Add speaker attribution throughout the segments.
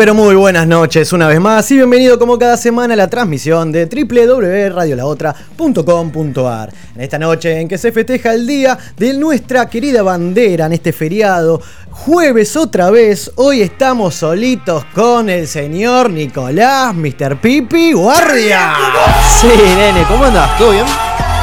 Speaker 1: pero muy buenas noches una vez más y bienvenido como cada semana a la transmisión de www.radiolaotra.com.ar. En esta noche en que se festeja el día de nuestra querida bandera en este feriado, jueves otra vez, hoy estamos solitos con el señor Nicolás, Mr. Pipi Guardia.
Speaker 2: Sí, nene, ¿cómo andás? ¿Todo bien?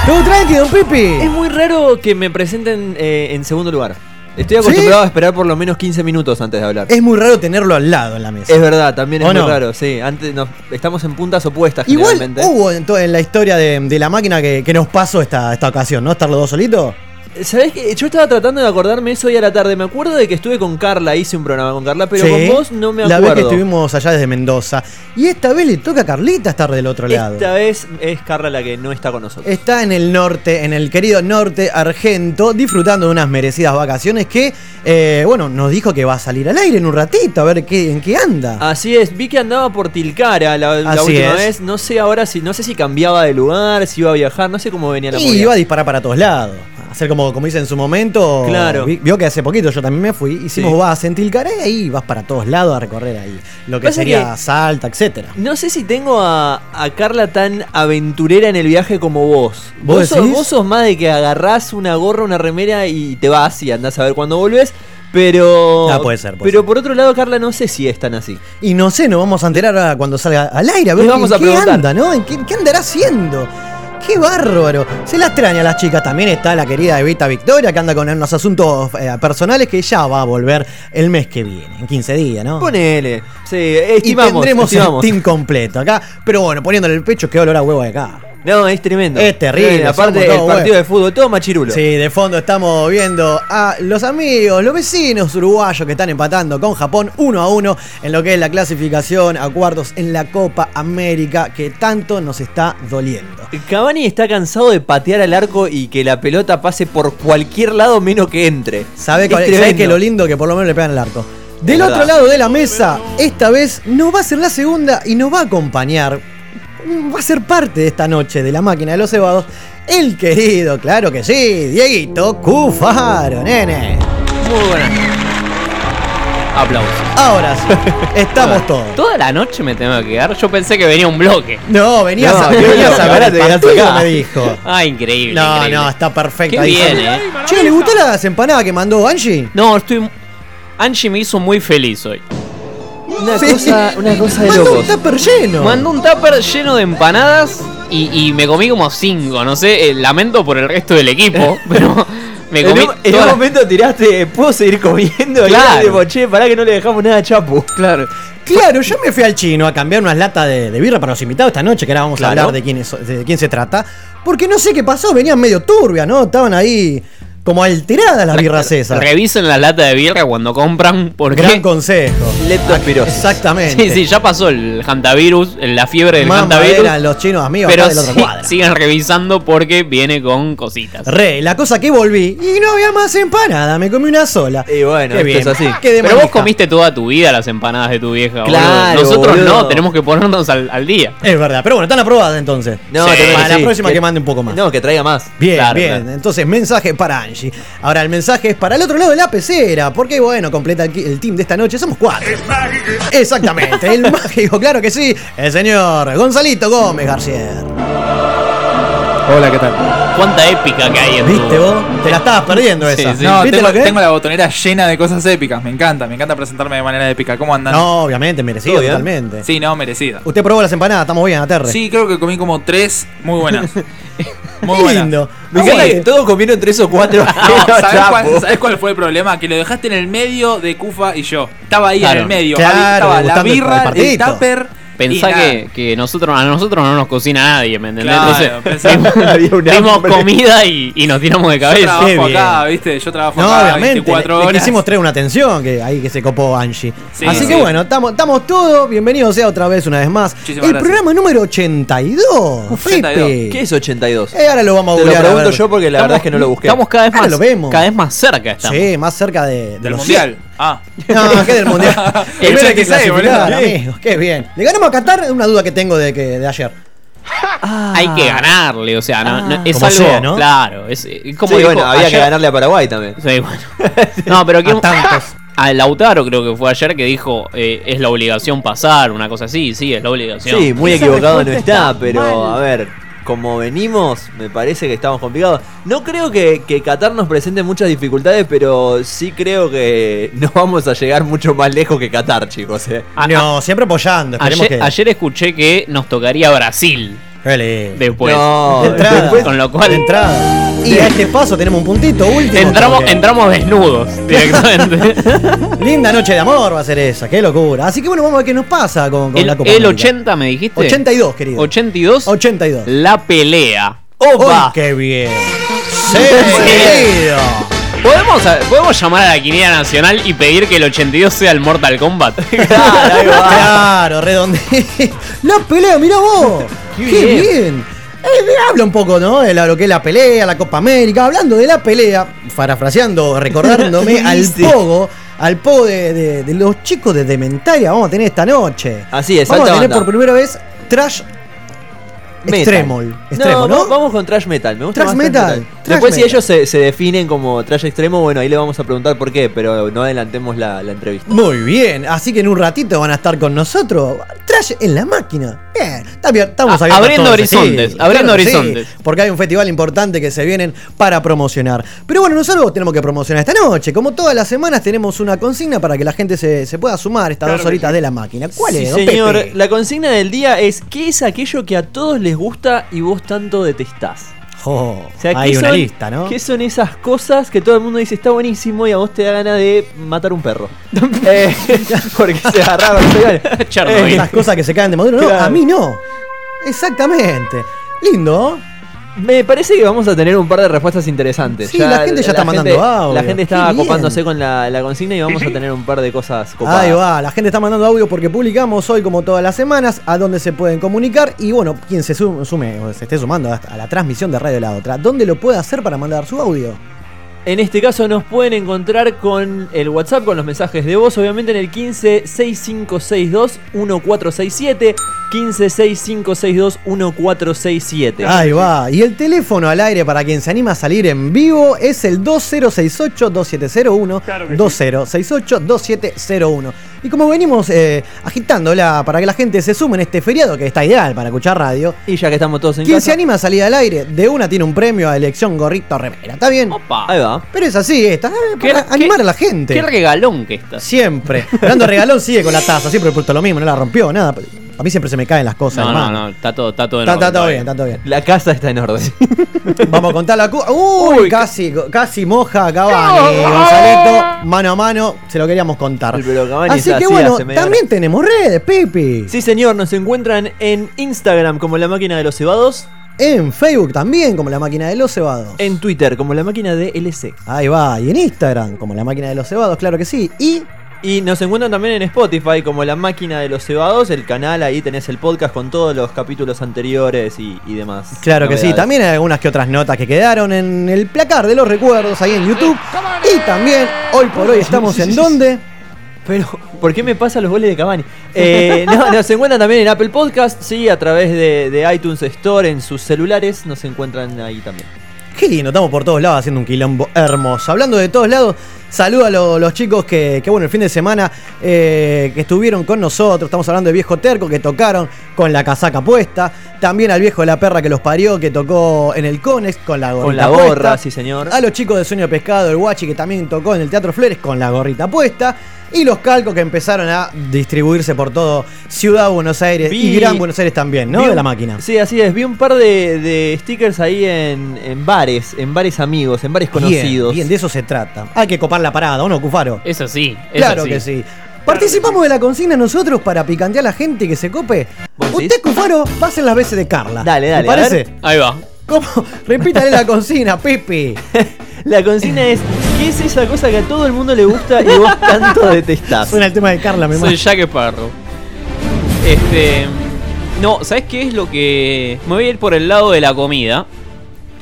Speaker 1: ¿Todo tranqui, don Pipi?
Speaker 2: Es muy raro que me presenten eh, en segundo lugar. Estoy acostumbrado a esperar por lo menos 15 minutos antes de hablar.
Speaker 1: Es muy raro tenerlo al lado en la mesa.
Speaker 2: Es verdad, también es
Speaker 1: ¿O
Speaker 2: muy
Speaker 1: no?
Speaker 2: raro, sí. Antes nos- estamos en puntas opuestas
Speaker 1: Igual
Speaker 2: generalmente.
Speaker 1: hubo en, en la historia de, de la máquina que, que nos pasó esta, esta ocasión, ¿no? Estar los dos solitos.
Speaker 2: ¿Sabés qué? Yo estaba tratando de acordarme eso hoy a la tarde. Me acuerdo de que estuve con Carla, hice un programa con Carla, pero
Speaker 1: Sí.
Speaker 2: con vos no me
Speaker 1: La
Speaker 2: acuerdo.
Speaker 1: vez que estuvimos allá desde Mendoza. Y esta vez le toca a Carlita estar del otro lado.
Speaker 2: Esta vez es Carla la que no está con nosotros.
Speaker 1: Está en el norte, en el querido norte argento, disfrutando de unas merecidas vacaciones que, eh, bueno, nos dijo que va a salir al aire en un ratito, a ver qué, en qué anda.
Speaker 2: Así es, vi que andaba por Tilcara la, la última
Speaker 1: es.
Speaker 2: vez. No sé ahora si, no sé si cambiaba de lugar, si iba a viajar, no sé cómo venía la
Speaker 1: y
Speaker 2: movida.
Speaker 1: iba a disparar para todos lados. Hacer como, como hice en su momento.
Speaker 2: Claro.
Speaker 1: Vi- Vio que hace poquito yo también me fui. Hicimos
Speaker 2: Sí.
Speaker 1: vas en Tilcaré y ahí vas para todos lados a recorrer ahí. Lo que
Speaker 2: Pasa
Speaker 1: sería
Speaker 2: que-
Speaker 1: Salta, etcétera.
Speaker 2: No sé si tengo a, a Carla tan aventurera en el viaje como vos.
Speaker 1: ¿Vos
Speaker 2: Vos, sos,
Speaker 1: decís?
Speaker 2: vos sos más de que agarrás una gorra, una remera y te vas y andás a ver cuándo volvés. Pero.
Speaker 1: Ah, puede ser, puede
Speaker 2: pero
Speaker 1: ser.
Speaker 2: por otro lado, Carla, no sé si es tan así.
Speaker 1: Y no sé, nos vamos a enterar cuando salga al aire a ver
Speaker 2: vamos a
Speaker 1: qué,
Speaker 2: preguntar.
Speaker 1: anda, ¿no? ¿En ¿Qué, qué andará haciendo? ¡Qué bárbaro! Se la extraña a las chicas. También está la querida Evita Victoria, que anda con unos asuntos eh, personales que ya va a volver el mes que viene, en 15 días, ¿no?
Speaker 2: Ponele. Sí,
Speaker 1: y
Speaker 2: estimamos.
Speaker 1: tendremos
Speaker 2: estimamos.
Speaker 1: el team completo acá. Pero bueno, poniéndole el pecho, qué olor a huevo de acá.
Speaker 2: No, es tremendo.
Speaker 1: Es terrible,
Speaker 2: Eh, aparte,
Speaker 1: somos
Speaker 2: el
Speaker 1: todos
Speaker 2: partido de fútbol, todo machirulo.
Speaker 1: Sí, de fondo estamos viendo a los amigos, los vecinos uruguayos que están empatando con Japón uno a uno en lo que es la clasificación a cuartos en la Copa América que tanto nos está doliendo.
Speaker 2: Cavani está cansado de patear al arco y que la pelota pase por cualquier lado menos que entre.
Speaker 1: ¿Sabe, cuál- que lo lindo que por lo menos le pegan al arco? Del otro lado de la mesa, esta vez no va a ser la segunda y nos va a acompañar. Va a ser parte de esta noche de la máquina de los cebados. El querido, claro que sí, Dieguito Cufaro, nene.
Speaker 3: Muy buenas. Aplausos.
Speaker 1: Ahora sí, estamos todos.
Speaker 3: Toda la noche me tengo que quedar. Yo pensé que venía un bloque.
Speaker 1: No, venías
Speaker 2: No,
Speaker 1: a, venías a ver me dijo.
Speaker 3: Ah, increíble.
Speaker 1: No,
Speaker 3: increíble.
Speaker 1: no, está perfecto.
Speaker 3: Qué bien, eh.
Speaker 1: Che, ¿le gustó las empanadas que mandó Angie?
Speaker 3: No, estoy. Angie me hizo muy feliz hoy.
Speaker 2: Una,
Speaker 1: Sí.
Speaker 2: cosa, una cosa de
Speaker 1: Mandó
Speaker 2: locos.
Speaker 1: un tupper lleno.
Speaker 3: Mandó un tupper lleno de empanadas y, y me comí como cinco. No sé, eh, lamento por el resto del equipo, pero me
Speaker 2: En
Speaker 3: comí.
Speaker 2: un, en un momento tiraste, ¿puedo seguir comiendo? Y
Speaker 3: Claro.
Speaker 2: era tipo, che, pará que no le dejamos nada a Chapu.
Speaker 3: Claro.
Speaker 1: Claro, yo me fui al chino a cambiar unas latas de, de birra para los invitados esta noche, que ahora vamos
Speaker 2: Claro.
Speaker 1: a hablar de quién, es- de quién se trata. Porque no sé qué pasó, venían medio turbias, ¿no? Estaban ahí como alteradas las birras esas.
Speaker 3: Revisen la lata de birra cuando compran, porque.
Speaker 1: Gran consejo.
Speaker 2: Leptospirosis.
Speaker 1: Exactamente.
Speaker 3: Sí, sí, ya pasó el hantavirus, la fiebre del
Speaker 1: Mamá
Speaker 3: hantavirus.
Speaker 1: eran los chinos amigos
Speaker 3: Pero
Speaker 1: acá del otro
Speaker 3: sí-
Speaker 1: cuadro.
Speaker 3: sigan revisando porque viene con cositas.
Speaker 1: Re, la cosa que volví y no había más empanada, me comí una sola.
Speaker 2: Y bueno,
Speaker 1: Qué bien.
Speaker 2: es así.
Speaker 3: Pero vos comiste toda tu vida las empanadas de tu vieja. boludo.
Speaker 2: Claro,
Speaker 3: Nosotros
Speaker 2: boludo.
Speaker 3: no, tenemos que ponernos al, al día.
Speaker 1: Es verdad, pero bueno, están aprobadas entonces.
Speaker 2: No,
Speaker 3: Sí,
Speaker 1: para la
Speaker 2: sí.
Speaker 1: próxima que mande un poco más.
Speaker 2: No, que traiga más.
Speaker 1: Bien,
Speaker 3: Claro,
Speaker 1: bien.
Speaker 3: claro.
Speaker 1: Entonces, mensaje para Angie. Ahora el mensaje es para el otro lado de la pecera, porque bueno, completa el, el team de esta noche, somos cuatro. Exactamente, el mágico, claro que sí, el señor Gonzalito Gómez García.
Speaker 4: Hola, ¿qué tal?
Speaker 3: Cuánta épica que hay en tu-
Speaker 1: ¿Viste vos? Te la estabas perdiendo esa.
Speaker 3: sí.
Speaker 4: No,
Speaker 1: ¿Viste
Speaker 4: tengo,
Speaker 1: lo que es?
Speaker 4: tengo la botonera llena de cosas épicas. Me encanta, me encanta presentarme de manera épica. ¿Cómo andan?
Speaker 1: No, obviamente, merecido totalmente.
Speaker 4: Sí, no, merecida.
Speaker 1: Usted probó las empanadas, estamos bien, aterre.
Speaker 4: Sí, creo que comí como tres muy buenas. Muy
Speaker 1: Qué
Speaker 4: buenas.
Speaker 1: lindo.
Speaker 2: Me encanta que todos comieron tres o cuatro.
Speaker 4: No, ¿sabes, cuál, sabés cuál fue el problema? Que lo dejaste en el medio de Cufa y yo. Estaba ahí
Speaker 3: Claro.
Speaker 4: en el medio.
Speaker 1: Claro,
Speaker 4: estaba la
Speaker 1: el- el
Speaker 4: birra, el,
Speaker 1: partidito.
Speaker 4: tupper.
Speaker 3: Pensá que, que nosotros, a nosotros no nos cocina nadie, ¿me entendés?
Speaker 4: Claro,
Speaker 3: Entonces, comida y, y nos tiramos de
Speaker 4: Yo
Speaker 3: cabeza.
Speaker 4: trabajo
Speaker 1: Qué
Speaker 4: acá. ¿viste? Yo trabajo
Speaker 1: No,
Speaker 4: acá
Speaker 1: obviamente.
Speaker 4: 24
Speaker 1: Le, le
Speaker 4: horas.
Speaker 1: quisimos traer una atención que ahí que se copó Angie.
Speaker 4: Sí,
Speaker 1: Así
Speaker 4: sí.
Speaker 1: que bueno, estamos estamos todos. Bienvenidos sea otra vez, una vez más.
Speaker 4: Muchísimas
Speaker 1: el
Speaker 4: gracias.
Speaker 1: programa número 82.
Speaker 4: 82.
Speaker 1: Pepe.
Speaker 2: ¿Qué es 82?
Speaker 1: Eh, ahora lo vamos a
Speaker 2: Te lo pregunto yo porque la verdad es que no lo busqué.
Speaker 3: Estamos cada vez más,
Speaker 1: lo vemos.
Speaker 3: cada vez más cerca estamos.
Speaker 1: Sí, más cerca de, de
Speaker 4: Del
Speaker 1: los
Speaker 4: mundial. Ah.
Speaker 1: No, ¿qué del mundial? Primero que
Speaker 4: 86,
Speaker 1: clasificar,
Speaker 4: boludo.
Speaker 1: amigos. Qué bien. ¿Le ganamos a Qatar? Es una duda que tengo de, que, de ayer.
Speaker 3: Hay que ganarle, o sea, no, no- es
Speaker 1: Como
Speaker 3: algo.
Speaker 1: sea, ¿no?
Speaker 3: Claro, es es como
Speaker 2: sí,
Speaker 3: dijo
Speaker 2: bueno, había que ganarle a Paraguay también.
Speaker 3: Sí, bueno. No, pero que
Speaker 1: A tantos.
Speaker 3: a Lautaro creo que fue ayer que dijo eh, es la obligación pasar, una cosa así, sí, es la obligación.
Speaker 2: Sí, muy equivocado no está, pero a ver, como venimos, me parece que estamos complicados. No creo que, que Qatar nos presente muchas dificultades, pero sí creo que no vamos a llegar mucho más lejos que Qatar, chicos. eh.
Speaker 3: A-
Speaker 1: No, siempre apoyando. Esperemos
Speaker 3: ayer,
Speaker 1: que.
Speaker 3: ayer escuché que nos tocaría Brasil
Speaker 1: Lindo.
Speaker 3: después.
Speaker 2: No,
Speaker 1: De entrada.
Speaker 2: después-
Speaker 3: Con lo
Speaker 1: De
Speaker 3: cual
Speaker 1: entrada. Y a este paso tenemos un puntito último.
Speaker 3: entramos,
Speaker 1: porque
Speaker 3: entramos desnudos directamente.
Speaker 1: Linda noche de amor va a ser esa, qué locura. Así que bueno, vamos a ver qué nos pasa con, con
Speaker 3: el,
Speaker 1: la Copa
Speaker 3: el
Speaker 1: América.
Speaker 3: 80 me dijiste.
Speaker 1: 82, querido.
Speaker 3: 82.
Speaker 1: 82.
Speaker 3: La pelea.
Speaker 1: ¡Opa! ¡Qué bien! ¡Sí, querido!
Speaker 3: ¿Podemos, ¿Podemos llamar a la Quiniela Nacional y pedir que el 82 sea el Mortal Kombat?
Speaker 2: Claro, ahí va.
Speaker 1: Claro, redonde. La pelea, mirá vos. ¡Qué,
Speaker 3: Qué
Speaker 1: bien!
Speaker 3: bien.
Speaker 1: Eh, habla un poco, ¿no? De lo que es la pelea, la Copa América. Hablando de la pelea, parafraseando, recordándome al pogo, al pogo de, de- de los chicos de Dementaria, vamos a tener esta noche.
Speaker 2: Así es,
Speaker 1: Vamos a tener
Speaker 2: banda.
Speaker 1: por primera vez Trash
Speaker 2: Metal.
Speaker 1: Extremol. Extremo, ¿no?
Speaker 2: va- Vamos con trash metal. Me gusta
Speaker 1: Thrash
Speaker 2: más
Speaker 1: metal,
Speaker 2: Después, si ellos se, se definen como trash extremo, bueno, ahí le vamos a preguntar por qué, pero no adelantemos la, la entrevista.
Speaker 1: Muy bien, así que en un ratito van a estar con nosotros. En la máquina. Bien, estamos
Speaker 3: A-
Speaker 1: abiertos
Speaker 3: abriendo horizontes,
Speaker 1: sí,
Speaker 3: abriendo
Speaker 1: claro que sí,
Speaker 3: horizontes.
Speaker 1: porque hay un festival importante que se vienen para promocionar. Pero bueno, nosotros tenemos que promocionar esta noche. Como todas las semanas tenemos una consigna para que la gente se, se pueda sumar estas dos horitas de la máquina. ¿Cuál
Speaker 2: Sí,
Speaker 1: es,
Speaker 2: señor.
Speaker 1: Pepe?
Speaker 2: La consigna del día es: ¿qué es aquello que a todos les gusta y vos tanto detestás?
Speaker 1: Oh,
Speaker 2: O sea, ¿qué
Speaker 1: hay una
Speaker 2: son-
Speaker 1: lista, ¿no?
Speaker 2: ¿Qué son esas cosas que todo el mundo dice está buenísimo y a vos te da ganas de matar un perro? Eh, porque se agarraron.
Speaker 3: Chernobyl.
Speaker 1: Esas cosas que se caen de maduro. No,
Speaker 2: Claro.
Speaker 1: a mí no. Exactamente. Lindo.
Speaker 2: Me parece que vamos a tener un par de respuestas interesantes.
Speaker 1: Sí, la gente ya está mandando
Speaker 2: gente-
Speaker 1: audio.
Speaker 2: La gente está copándose con la, la consigna y vamos a tener un par de cosas copadas.
Speaker 1: Ahí va, la gente está mandando audio porque publicamos hoy, como todas las semanas, a dónde se pueden comunicar. Y bueno, quien se sume, sume o se esté sumando a a la transmisión de Radio La Otra, ¿dónde lo puede hacer para mandar su audio?
Speaker 2: En este caso nos pueden encontrar con el WhatsApp, con los mensajes de voz, obviamente en el 1565621467, 1565621467.
Speaker 1: Ahí va. Y el teléfono al aire para quien se anima a salir en vivo es el 2068-2701. 2068-2701. Y como venimos eh, agitándola para que la gente se sume en este feriado, que está ideal para escuchar radio,
Speaker 2: Y ya que estamos todos en
Speaker 1: quien
Speaker 2: casa.
Speaker 1: se anima a salir al aire, de una tiene un premio a elección gorrito remera. ¿Está bien?
Speaker 3: Opa.
Speaker 2: Ahí va.
Speaker 1: Pero es así, esta, eh,
Speaker 3: ¿Qué-
Speaker 1: para
Speaker 3: qué-
Speaker 1: animar a la gente.
Speaker 3: Qué regalón que estás.
Speaker 1: Siempre. De regalón, sigue con la taza. Siempre puesto lo mismo, no la rompió, nada. A mí siempre se me caen las cosas.
Speaker 3: No, no, no, está todo, está todo en
Speaker 1: Está, está
Speaker 3: orden
Speaker 1: todo bien, está todo bien.
Speaker 2: La casa está en orden.
Speaker 1: Vamos a contar la cu Uy,
Speaker 2: Uy,
Speaker 1: casi, casi moja Cavani, Gonzalito, mano a mano, se lo queríamos contar.
Speaker 2: Pero Cavani
Speaker 1: Así que
Speaker 2: así
Speaker 1: bueno, también tenemos redes, Pipi.
Speaker 2: Sí, señor, nos encuentran en Instagram como la máquina de los cebados,
Speaker 1: En Facebook también, como la máquina de los cebados.
Speaker 2: en Twitter como la máquina de LC.
Speaker 1: Ahí va, y en Instagram, como la máquina de los cebados, claro que sí. Y
Speaker 2: Y nos encuentran también en Spotify como La Máquina de los Cebados, el canal, ahí tenés el podcast con todos los capítulos anteriores y, y demás.
Speaker 1: claro que sí, también hay algunas que otras notas que quedaron en el placar de los recuerdos ahí en YouTube. Y también, hoy por hoy, estamos en donde.
Speaker 2: Pero, ¿por qué me pasan los goles de Cavani? Eh, no, nos encuentran también en Apple Podcast, sí, a través de, de iTunes Store en sus celulares, nos encuentran ahí también.
Speaker 1: Qué lindo, estamos por todos lados haciendo un quilombo hermoso. Hablando de todos lados, saludo a lo- los chicos que, que, bueno, el fin de semana eh, que estuvieron con nosotros. Estamos hablando de Viejo Terco, que tocaron con la casaca puesta. También al viejo de la perra que los parió, que tocó en el Conex con la gorrita
Speaker 2: Con la
Speaker 1: puesta.
Speaker 2: gorra, sí señor.
Speaker 1: A los chicos de Sueño Pescado, el Guachi, que también tocó en el Teatro Flores con la gorrita puesta. Y los calcos que empezaron a distribuirse por todo Ciudad Buenos Aires y Gran Buenos Aires también, ¿no?
Speaker 2: Vi
Speaker 1: De
Speaker 2: un-
Speaker 1: la máquina.
Speaker 2: Sí, así es. Vi un par de, de stickers ahí en, en bares, en bares amigos, en bares conocidos.
Speaker 1: Bien, bien, de eso se trata. Hay que copar la parada, ¿o no, Cufaro?
Speaker 3: Es así. es
Speaker 1: Claro que sí. Participamos de la consigna nosotros para picantear a la gente que se cope.
Speaker 2: ¿Vos
Speaker 1: Usted? Cufaro, va a hacer las veces de Carla.
Speaker 2: Dale, dale,
Speaker 1: ¿Me
Speaker 2: a
Speaker 1: parece?
Speaker 2: ver.
Speaker 3: Ahí va.
Speaker 1: ¿Cómo? Repítale la consigna, Pepe.
Speaker 2: La consigna es, ¿qué es esa cosa que a todo el mundo le gusta y vos tanto detestás?
Speaker 1: Suena el tema de Carla, me
Speaker 3: Soy. Jack Sparrow. Este. No, ¿sabes qué es lo que.? Me voy a ir por el lado de la comida.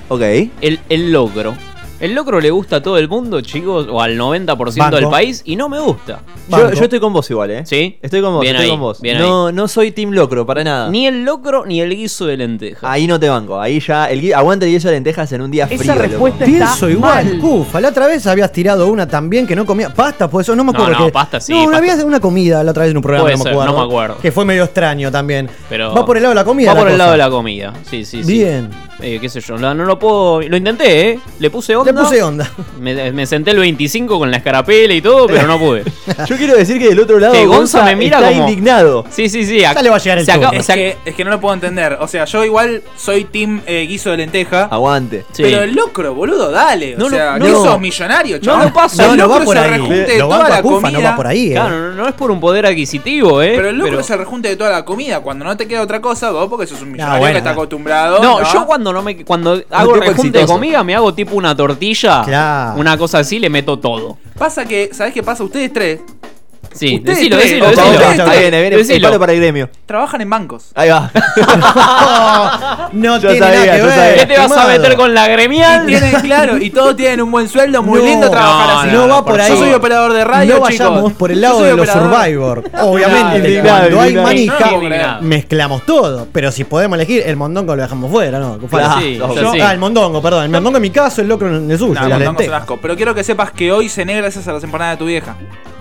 Speaker 2: Ok.
Speaker 3: El, el locro. El locro le gusta a todo el mundo, chicos, o al 90%
Speaker 1: Banco.
Speaker 3: del país, y no me gusta.
Speaker 2: Yo, estoy con vos igual, ¿eh?
Speaker 3: ¿Sí?
Speaker 2: Estoy con vos,
Speaker 3: Bien
Speaker 2: estoy
Speaker 3: ahí,
Speaker 2: con vos.
Speaker 3: bien
Speaker 2: No, no soy team locro, para nada.
Speaker 3: Ni el locro ni el guiso de lenteja.
Speaker 2: Ahí no te banco. Ahí ya, el, aguante el guiso de lentejas en un día
Speaker 5: Esa
Speaker 2: frío. loco.
Speaker 5: respuesta
Speaker 1: Pienso
Speaker 5: está
Speaker 1: igual,
Speaker 5: mal.
Speaker 1: La otra vez habías tirado una también que no comía. Pasta, pues eso no me
Speaker 3: No,
Speaker 1: acuerdo.
Speaker 3: no,
Speaker 1: que-
Speaker 3: pasta sí,
Speaker 1: No,
Speaker 3: pasta.
Speaker 1: había una comida la otra vez en un programa,
Speaker 3: Puede
Speaker 1: no, me
Speaker 3: ser,
Speaker 1: acuerdo,
Speaker 3: no me acuerdo.
Speaker 1: Que fue medio extraño también.
Speaker 3: Pero
Speaker 1: Va por el lado de la comida.
Speaker 3: Va por el
Speaker 1: cosa.
Speaker 3: lado de la comida. Sí, sí, sí.
Speaker 1: Bien.
Speaker 3: Eh, qué sé yo, no, no lo puedo. Lo intenté, ¿eh? Le puse onda.
Speaker 1: Le puse onda.
Speaker 3: Me, me senté el 25 con la escarapela y todo, pero no pude.
Speaker 2: Yo quiero decir que del otro lado
Speaker 3: Que Gonza
Speaker 2: Gonza
Speaker 3: me mira
Speaker 2: está
Speaker 3: como-
Speaker 2: indignado.
Speaker 3: Sí, sí, sí.
Speaker 1: Ya le va a llegar el
Speaker 3: se acaba-.
Speaker 4: Es
Speaker 3: se
Speaker 4: que, es que no lo puedo entender. O sea, yo igual soy team eh, guiso de lenteja.
Speaker 2: Aguante.
Speaker 3: Sí.
Speaker 4: Pero el locro, boludo, dale. O
Speaker 3: No lo-
Speaker 4: sea,
Speaker 3: no.
Speaker 4: ¿qué sos millonario,
Speaker 3: No lo paso.
Speaker 1: No,
Speaker 4: El
Speaker 1: no va
Speaker 4: locro
Speaker 1: por
Speaker 4: es el
Speaker 1: ahí.
Speaker 4: rejunte de
Speaker 1: Lo
Speaker 4: toda la
Speaker 1: Cufa,
Speaker 4: comida.
Speaker 1: no va por ahí, eh.
Speaker 3: Claro, no, no es por un poder adquisitivo, ¿eh?
Speaker 4: Pero el locro es el rejunte de toda la comida. Cuando no te queda otra cosa, vos porque sos un millonario
Speaker 1: bueno,
Speaker 4: que está acostumbrado.
Speaker 3: No, yo cuando no me cuando hago rejunte de comida me hago tipo una tortilla,
Speaker 1: Claro.
Speaker 3: una cosa así, le meto todo.
Speaker 4: Pasa que, ¿sabés qué pasa? Ustedes tres
Speaker 3: Sí,
Speaker 4: Ustedes
Speaker 3: decilo,
Speaker 4: tres,
Speaker 3: decilo, decilo.
Speaker 2: Ahí viene, viene el
Speaker 3: Decilo.
Speaker 2: palo para el gremio.
Speaker 4: trabajan en bancos.
Speaker 2: Ahí va.
Speaker 1: no
Speaker 2: Yo
Speaker 1: tiene
Speaker 2: sabía,
Speaker 1: nada que
Speaker 2: yo
Speaker 1: ver.
Speaker 2: sabía.
Speaker 3: ¿Qué te vas a meter con la gremial?
Speaker 4: Y tienen, claro, y todos tienen un buen sueldo, muy
Speaker 1: No,
Speaker 4: lindo trabajar
Speaker 3: no,
Speaker 4: así.
Speaker 1: No, va por ahí.
Speaker 4: Yo soy operador de radio,
Speaker 1: No
Speaker 4: chicos.
Speaker 1: vayamos por el
Speaker 4: Yo
Speaker 1: lado
Speaker 4: soy
Speaker 1: de los
Speaker 4: operador.
Speaker 1: Survivor. Obviamente,
Speaker 2: Indignado,
Speaker 1: cuando hay
Speaker 2: indignado.
Speaker 1: manija,
Speaker 4: No, indignado.
Speaker 1: mezclamos todo. Pero si podemos elegir, el mondongo lo dejamos fuera, ¿no?
Speaker 2: Claro.
Speaker 3: Sí,
Speaker 2: Yo-
Speaker 3: yo sí.
Speaker 1: Ah, el mondongo, perdón. El mondongo en mi caso, el locro en el suyo.
Speaker 4: No,
Speaker 1: y la
Speaker 4: no, no,
Speaker 1: lenteja.
Speaker 4: son asco. Pero quiero que sepas que hoy cené gracias a las empanadas de tu vieja.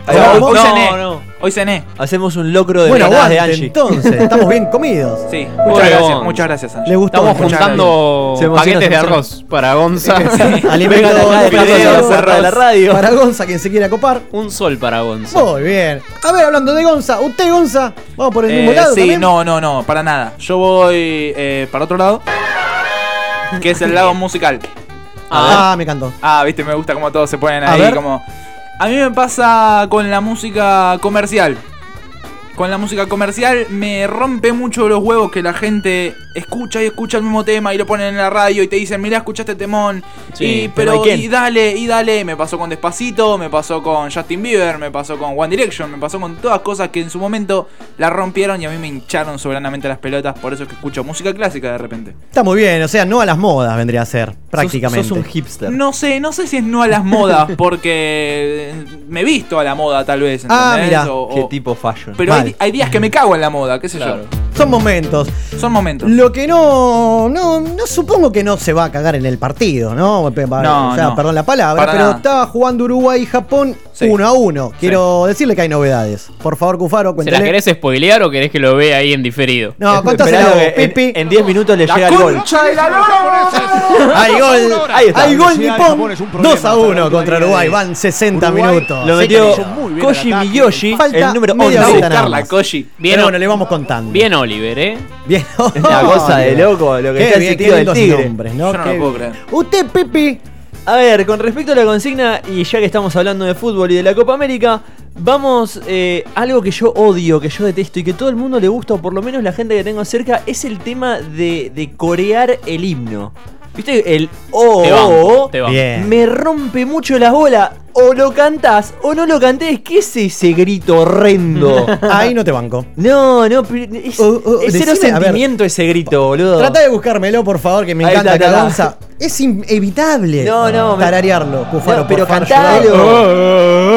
Speaker 4: Hoy cené.
Speaker 3: no.
Speaker 4: Hoy cené.
Speaker 2: Hacemos un locro de
Speaker 1: Bueno,
Speaker 2: empanadas de
Speaker 1: aguante,
Speaker 2: Angie.
Speaker 1: entonces. Estamos bien comidos.
Speaker 4: Sí, muchas gracias,
Speaker 3: Gonz.
Speaker 4: muchas gracias, Angie.
Speaker 1: Le gustó.
Speaker 3: Estamos
Speaker 4: Muchas
Speaker 3: juntando
Speaker 2: Se emociona,
Speaker 3: paquetes
Speaker 2: se
Speaker 3: de
Speaker 2: emociona.
Speaker 3: arroz para Gonza.
Speaker 1: Alimento
Speaker 2: Vengan acá,
Speaker 1: de
Speaker 2: la de radio.
Speaker 1: Para Gonza, quien se quiera copar.
Speaker 3: Un sol para Gonza.
Speaker 1: Muy bien. A ver, hablando de Gonza, ¿usted, Gonza? ¿Vamos por el mismo
Speaker 4: Eh,
Speaker 1: lado?
Speaker 4: sí,
Speaker 1: también?
Speaker 4: no, no, no, para nada. Yo voy eh, para otro lado, que es el lado musical.
Speaker 1: Ah, me encantó.
Speaker 4: Ah, viste, me gusta cómo todos se ponen
Speaker 1: A
Speaker 4: ahí
Speaker 1: ver.
Speaker 4: como... A mí me pasa con la música comercial. Con la música comercial me rompe mucho los huevos que la gente escucha y escucha el mismo tema y lo ponen en la radio y te dicen, mirá, escuchaste temón.
Speaker 3: Sí,
Speaker 4: y,
Speaker 2: pero
Speaker 4: pero,
Speaker 2: ¿y
Speaker 4: dale, y dale. Me pasó con Despacito, me pasó con Justin Bieber, me pasó con One Direction, me pasó con todas cosas que en su momento la rompieron y a mí me hincharon soberanamente las pelotas. Por eso es que escucho música clásica de repente.
Speaker 1: Está muy bien, o sea, no a las modas vendría a ser, prácticamente.
Speaker 2: Sos, sos un hipster.
Speaker 4: No sé, no sé si es no a las modas, porque me he visto a la moda tal vez.
Speaker 1: Ah,
Speaker 4: ¿entendés?
Speaker 1: mirá.
Speaker 4: O-
Speaker 2: Qué tipo fashion.
Speaker 4: Pero
Speaker 1: Mal.
Speaker 4: Hay, hay días que me cago en la moda, qué sé
Speaker 3: Claro.
Speaker 1: Son momentos.
Speaker 4: yo. Son momentos.
Speaker 1: Lo que no, no, no supongo que no se va a cagar en el partido, ¿no?
Speaker 4: No,
Speaker 1: o sea,
Speaker 4: no.
Speaker 1: perdón la palabra,
Speaker 4: Para
Speaker 1: pero
Speaker 4: nada.
Speaker 1: estaba jugando Uruguay y Japón
Speaker 4: Sí.
Speaker 1: uno a uno. Quiero decirle que hay novedades. Por favor, Cufaro,
Speaker 3: ¿Se la
Speaker 1: cuéntale.
Speaker 3: querés spoilear o querés que lo vea ahí en diferido?
Speaker 1: No,
Speaker 2: en-
Speaker 1: Pipi.
Speaker 2: En 10 minutos le llega el gol.
Speaker 1: Hay gol,
Speaker 2: Ahí está.
Speaker 1: hay gol
Speaker 5: de
Speaker 1: Nippon.
Speaker 5: Japón es un problema
Speaker 1: 2 a
Speaker 5: para
Speaker 1: 1
Speaker 5: la
Speaker 1: contra Uruguay. Van 60
Speaker 5: Uruguay
Speaker 1: minutos.
Speaker 2: Lo metió
Speaker 1: cayó.
Speaker 5: muy bien
Speaker 2: Koji. Miyoshi,
Speaker 1: Falta
Speaker 2: el número
Speaker 1: media
Speaker 2: 11.
Speaker 1: Más.
Speaker 4: Koji.
Speaker 3: Bien,
Speaker 1: Pero bueno, le vamos contando.
Speaker 3: bien Oliver, ¿eh?
Speaker 1: Bien.
Speaker 2: Es una cosa de loco lo que
Speaker 1: Qué
Speaker 2: está
Speaker 1: bien,
Speaker 2: ese
Speaker 1: qué
Speaker 2: tiro del
Speaker 1: lindos
Speaker 2: tigre.
Speaker 1: nombres, ¿no?
Speaker 4: Yo no
Speaker 1: Qué
Speaker 4: lo puedo
Speaker 1: bien.
Speaker 4: creer.
Speaker 1: Usted, Pipi.
Speaker 2: A ver, con respecto a la consigna, y ya que estamos hablando de fútbol y de la Copa América, vamos, eh, algo que yo odio, que yo detesto y que todo el mundo le gusta, o por lo menos la gente que tengo cerca, es el tema de, de corear el himno. ¿Viste? El oh,
Speaker 3: Te banco,
Speaker 2: oh,
Speaker 3: te banco.
Speaker 2: Me rompe mucho las bolas. O lo cantás o no lo cantés. ¿Qué es ese grito horrendo?
Speaker 1: Ahí no te banco.
Speaker 2: no, no, pero es,
Speaker 1: Oh, oh,
Speaker 2: es cero
Speaker 1: decime, a ver.
Speaker 2: sentimiento ese grito, boludo.
Speaker 1: Trata de buscármelo, por favor, que me
Speaker 2: Ahí
Speaker 1: encanta
Speaker 2: está, acá.
Speaker 1: avanza. Es inevitable
Speaker 2: No, no, me-
Speaker 1: tararearlo, Cufaro,
Speaker 2: No, pero
Speaker 1: favor,
Speaker 2: cantalo.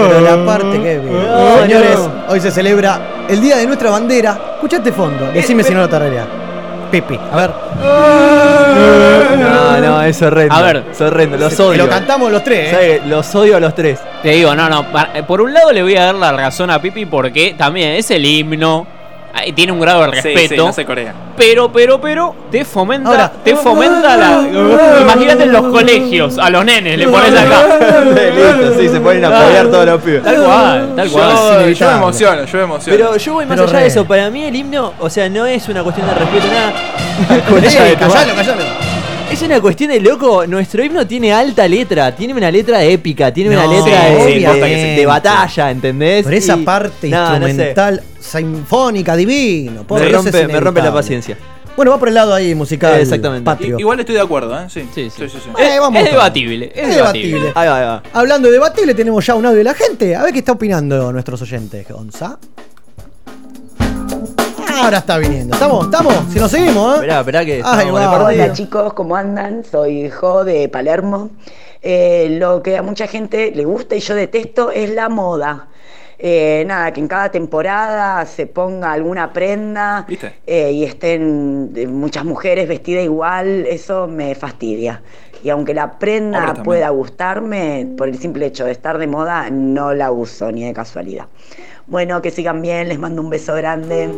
Speaker 1: Pero la parte que
Speaker 2: No,
Speaker 1: Señores,
Speaker 2: no.
Speaker 1: hoy se celebra el Día de nuestra bandera. Escucha este fondo, decime si no lo tararea. Pipi. A ver.
Speaker 2: No, no, es horrendo.
Speaker 3: A ver.
Speaker 2: es horrendo, los odio.
Speaker 1: lo cantamos los tres, ¿eh?
Speaker 2: Los odio a los tres.
Speaker 3: Te digo, no, no. eh, Por un lado le voy a dar la razón a Pipi porque también es el himno. Ahí Tiene un grado de respeto.
Speaker 4: sí, no se corea.
Speaker 3: Pero, pero, pero, te fomenta,
Speaker 1: Ahora.
Speaker 3: te fomenta la. Imagínate en los colegios, a los nenes, le pones acá.
Speaker 2: Listo, sí, se ponen a apoyar todos los pibes.
Speaker 3: Tal cual, tal
Speaker 4: Yo,
Speaker 3: cual.
Speaker 4: yo me emociono, yo me emociono.
Speaker 2: Pero yo voy más
Speaker 1: Pero
Speaker 2: allá
Speaker 1: re.
Speaker 2: de eso. Para mí el himno, o sea, no es una cuestión de respeto, nada.
Speaker 1: Eh, callalo, callalo.
Speaker 2: Es una cuestión de loco. Nuestro himno tiene alta letra. Tiene una letra épica. Tiene una letra de,
Speaker 1: sí,
Speaker 2: de-
Speaker 1: obviamente.
Speaker 2: de batalla, ¿entendés?
Speaker 1: Por esa
Speaker 2: Y-
Speaker 1: parte
Speaker 2: no, no sé.
Speaker 1: instrumental, sinfónica, divino. por
Speaker 2: Me rompe, me rompe la paciencia.
Speaker 1: Bueno, va por el lado ahí musical.
Speaker 2: Eh, exactamente.
Speaker 1: Patrio.
Speaker 4: Igual estoy de acuerdo, ¿eh? Sí,
Speaker 3: Sí, sí.
Speaker 4: sí.
Speaker 1: Eh,
Speaker 3: Es-
Speaker 1: vamos
Speaker 3: es debatible, es
Speaker 1: Es
Speaker 3: debatible.
Speaker 1: debatible.
Speaker 2: Ahí va, ahí va.
Speaker 1: Hablando de debatible, tenemos ya un audio de la gente. A ver qué está opinando nuestros oyentes, Gonza. Ahora está viniendo. ¿Estamos? ¿Estamos? Si nos seguimos, ¿eh?
Speaker 2: Esperá, esperá que
Speaker 1: Ay.
Speaker 5: Hola chicos, ¿cómo andan? Soy Jo de Palermo. Eh, lo que a mucha gente le gusta y yo detesto es la moda. Eh, nada, que en cada temporada se ponga alguna prenda eh, y estén muchas mujeres vestidas igual, eso me fastidia. Y aunque la prenda pueda gustarme, por el simple hecho de estar de moda, no la uso ni de casualidad. Bueno, que sigan bien, les mando un beso grande.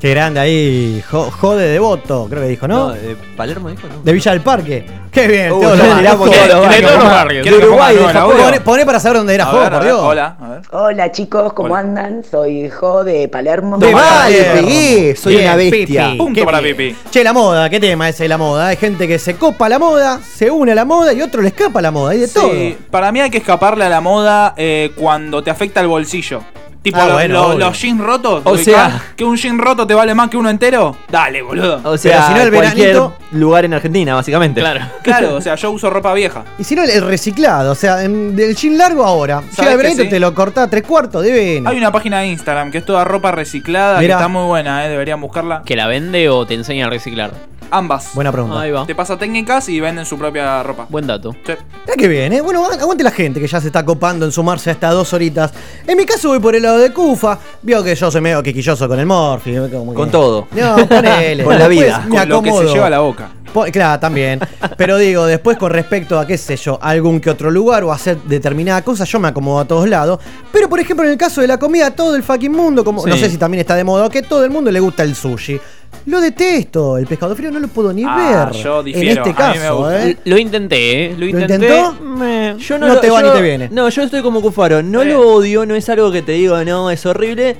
Speaker 1: Qué grande ahí. Jo- Jode Devoto, creo que dijo, ¿no?
Speaker 2: No, de Palermo dijo, ¿no?
Speaker 1: De Villa del Parque. Qué bien.
Speaker 2: Uh,
Speaker 1: todos los
Speaker 2: tiramos
Speaker 1: barrios.
Speaker 2: todos los
Speaker 3: De todos los barrios.
Speaker 4: ¿Quieren que ponga
Speaker 2: Uruguay,
Speaker 4: de
Speaker 2: de Japón.
Speaker 1: pone para saber dónde era
Speaker 4: A
Speaker 1: Jo,
Speaker 4: ver, a
Speaker 1: por Dios.
Speaker 4: Hola, a ver.
Speaker 5: Hola chicos, ¿cómo
Speaker 4: Hola.
Speaker 5: andan? Soy Jo de Palermo.
Speaker 1: De
Speaker 2: Vale,
Speaker 1: Palermo.
Speaker 2: pegué, soy
Speaker 1: Bien,
Speaker 2: una bestia.
Speaker 1: Pipi,
Speaker 4: Punto
Speaker 1: qué
Speaker 4: para. Pipi.
Speaker 1: Che, la moda, ¿qué tema ese de la moda? Hay gente que se copa la moda, se une a la moda y otro le escapa a la moda. Hay de
Speaker 4: Sí,
Speaker 1: todo.
Speaker 4: para mí hay que escaparle a la moda eh, cuando te afecta el bolsillo. Tipo,
Speaker 1: Ah,
Speaker 4: lo-
Speaker 1: bueno,
Speaker 4: lo-
Speaker 1: obvio.
Speaker 4: los jeans rotos.
Speaker 2: O sea-
Speaker 4: ¿Que un jean roto te vale más que uno entero? Dale, boludo.
Speaker 2: O sea,
Speaker 1: si no, el
Speaker 2: cualquier
Speaker 1: veranito-
Speaker 2: lugar en Argentina, básicamente.
Speaker 3: Claro.
Speaker 4: Claro, o sea, yo uso ropa vieja.
Speaker 1: Y si no, el, el reciclado, o sea, en- del jean largo ahora.
Speaker 4: ¿Sabés
Speaker 1: el veranito,
Speaker 4: sí?
Speaker 1: te lo cortás tres cuartos, divino.
Speaker 4: Hay una página de Instagram que es toda ropa reciclada,
Speaker 1: Mirá.
Speaker 4: que está muy buena, eh, deberían buscarla.
Speaker 3: ¿Que la vende o te enseña a reciclar?
Speaker 4: Ambas.
Speaker 1: Buena pregunta.
Speaker 3: Ahí va.
Speaker 4: Te pasa técnicas y venden su propia ropa.
Speaker 3: Buen dato.
Speaker 4: Sí.
Speaker 1: Mirá que bien, ¿eh? Bueno, agu- aguante la gente que ya se está copando en sumarse a estas dos horitas. En mi caso voy por el lado de Cufa. Vio que yo soy medio quisquilloso con el Morphy. como
Speaker 2: Con todo.
Speaker 1: No, ponele.
Speaker 2: Con la
Speaker 1: Después
Speaker 2: vida.
Speaker 1: Me
Speaker 4: Con lo que se
Speaker 1: acomodo.
Speaker 4: lleva a la boca.
Speaker 1: Po- Claro, también. Pero digo, después con respecto a, qué sé yo, algún que otro lugar o hacer determinada cosa, yo me acomodo a todos lados. Pero por ejemplo, en el caso de la comida, todo el fucking mundo, como no sé si también está de moda, que todo el mundo le gusta el sushi. Lo detesto, el pescado frío no lo puedo ni
Speaker 4: Ah,
Speaker 1: ver.
Speaker 4: yo difiero,
Speaker 1: en este caso. ¿eh?
Speaker 3: Lo intenté, ¿eh? Lo intenté.
Speaker 1: intentó?
Speaker 3: Me-
Speaker 2: Yo
Speaker 1: No
Speaker 2: lo-
Speaker 1: te va
Speaker 2: yo-
Speaker 1: ni te viene.
Speaker 2: No, yo estoy como Cufaro. No
Speaker 4: Eh.
Speaker 2: lo odio, no es algo que te digo, no, es horrible.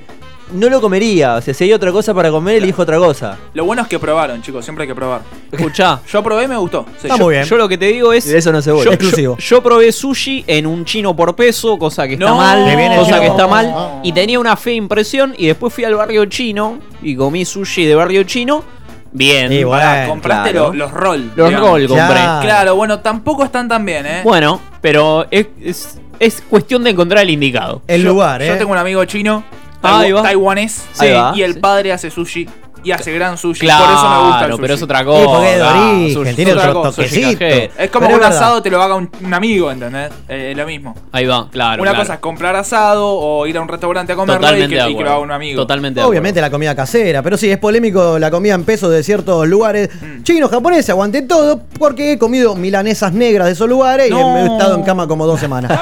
Speaker 2: No lo comería. O sea, si hay otra cosa para comer, elijo otra cosa.
Speaker 4: Lo bueno es que probaron, chicos, siempre hay que probar.
Speaker 3: Escuchá.
Speaker 4: Yo probé y me gustó. Sí,
Speaker 1: Está
Speaker 4: yo-
Speaker 1: muy bien.
Speaker 3: Yo lo que te digo es.
Speaker 2: Y de eso no se vuelve.
Speaker 3: yo-
Speaker 1: Exclusivo.
Speaker 3: yo probé sushi en un chino por peso, cosa que está
Speaker 4: No.
Speaker 3: mal. Cosa
Speaker 1: chino.
Speaker 3: que está mal. Y tenía una fe impresión. Y después fui al barrio chino y comí sushi de barrio chino. Bien.
Speaker 1: Y bueno,
Speaker 4: compraste
Speaker 2: claro.
Speaker 4: los, los roll.
Speaker 3: Los
Speaker 4: digamos.
Speaker 3: roll compré.
Speaker 1: Claro.
Speaker 4: Claro, bueno, tampoco están tan bien, ¿eh?
Speaker 3: Bueno, pero es, es, es cuestión de encontrar el indicado.
Speaker 1: el
Speaker 4: Yo-
Speaker 1: lugar, ¿eh?
Speaker 4: Yo tengo un amigo chino,
Speaker 3: Ahí va.
Speaker 4: taiwanés,
Speaker 2: Ahí va.
Speaker 4: y el
Speaker 3: Sí.
Speaker 4: padre hace sushi y hace gran sushi.
Speaker 3: Claro,
Speaker 4: por eso me gusta el sushi.
Speaker 3: pero es otra
Speaker 1: Sí,
Speaker 3: cosa.
Speaker 1: porque es de origen,
Speaker 3: Sushi-
Speaker 1: tiene
Speaker 4: otra
Speaker 1: otro
Speaker 4: cosa,
Speaker 1: toquecito.
Speaker 4: Es como
Speaker 1: Pero
Speaker 4: un asado te lo haga un, un amigo, ¿entendés? Eh, lo mismo.
Speaker 3: Ahí va, claro.
Speaker 4: Una
Speaker 3: claro.
Speaker 4: cosa es comprar asado o ir a un restaurante a comerlo y que, y que lo haga un amigo.
Speaker 3: Totalmente
Speaker 1: Obviamente la comida casera, pero sí, es polémico la comida en pesos de ciertos lugares
Speaker 4: Mm.
Speaker 1: chinos, japoneses, aguante todo, porque he comido milanesas negras de esos lugares y he estado en cama como dos semanas.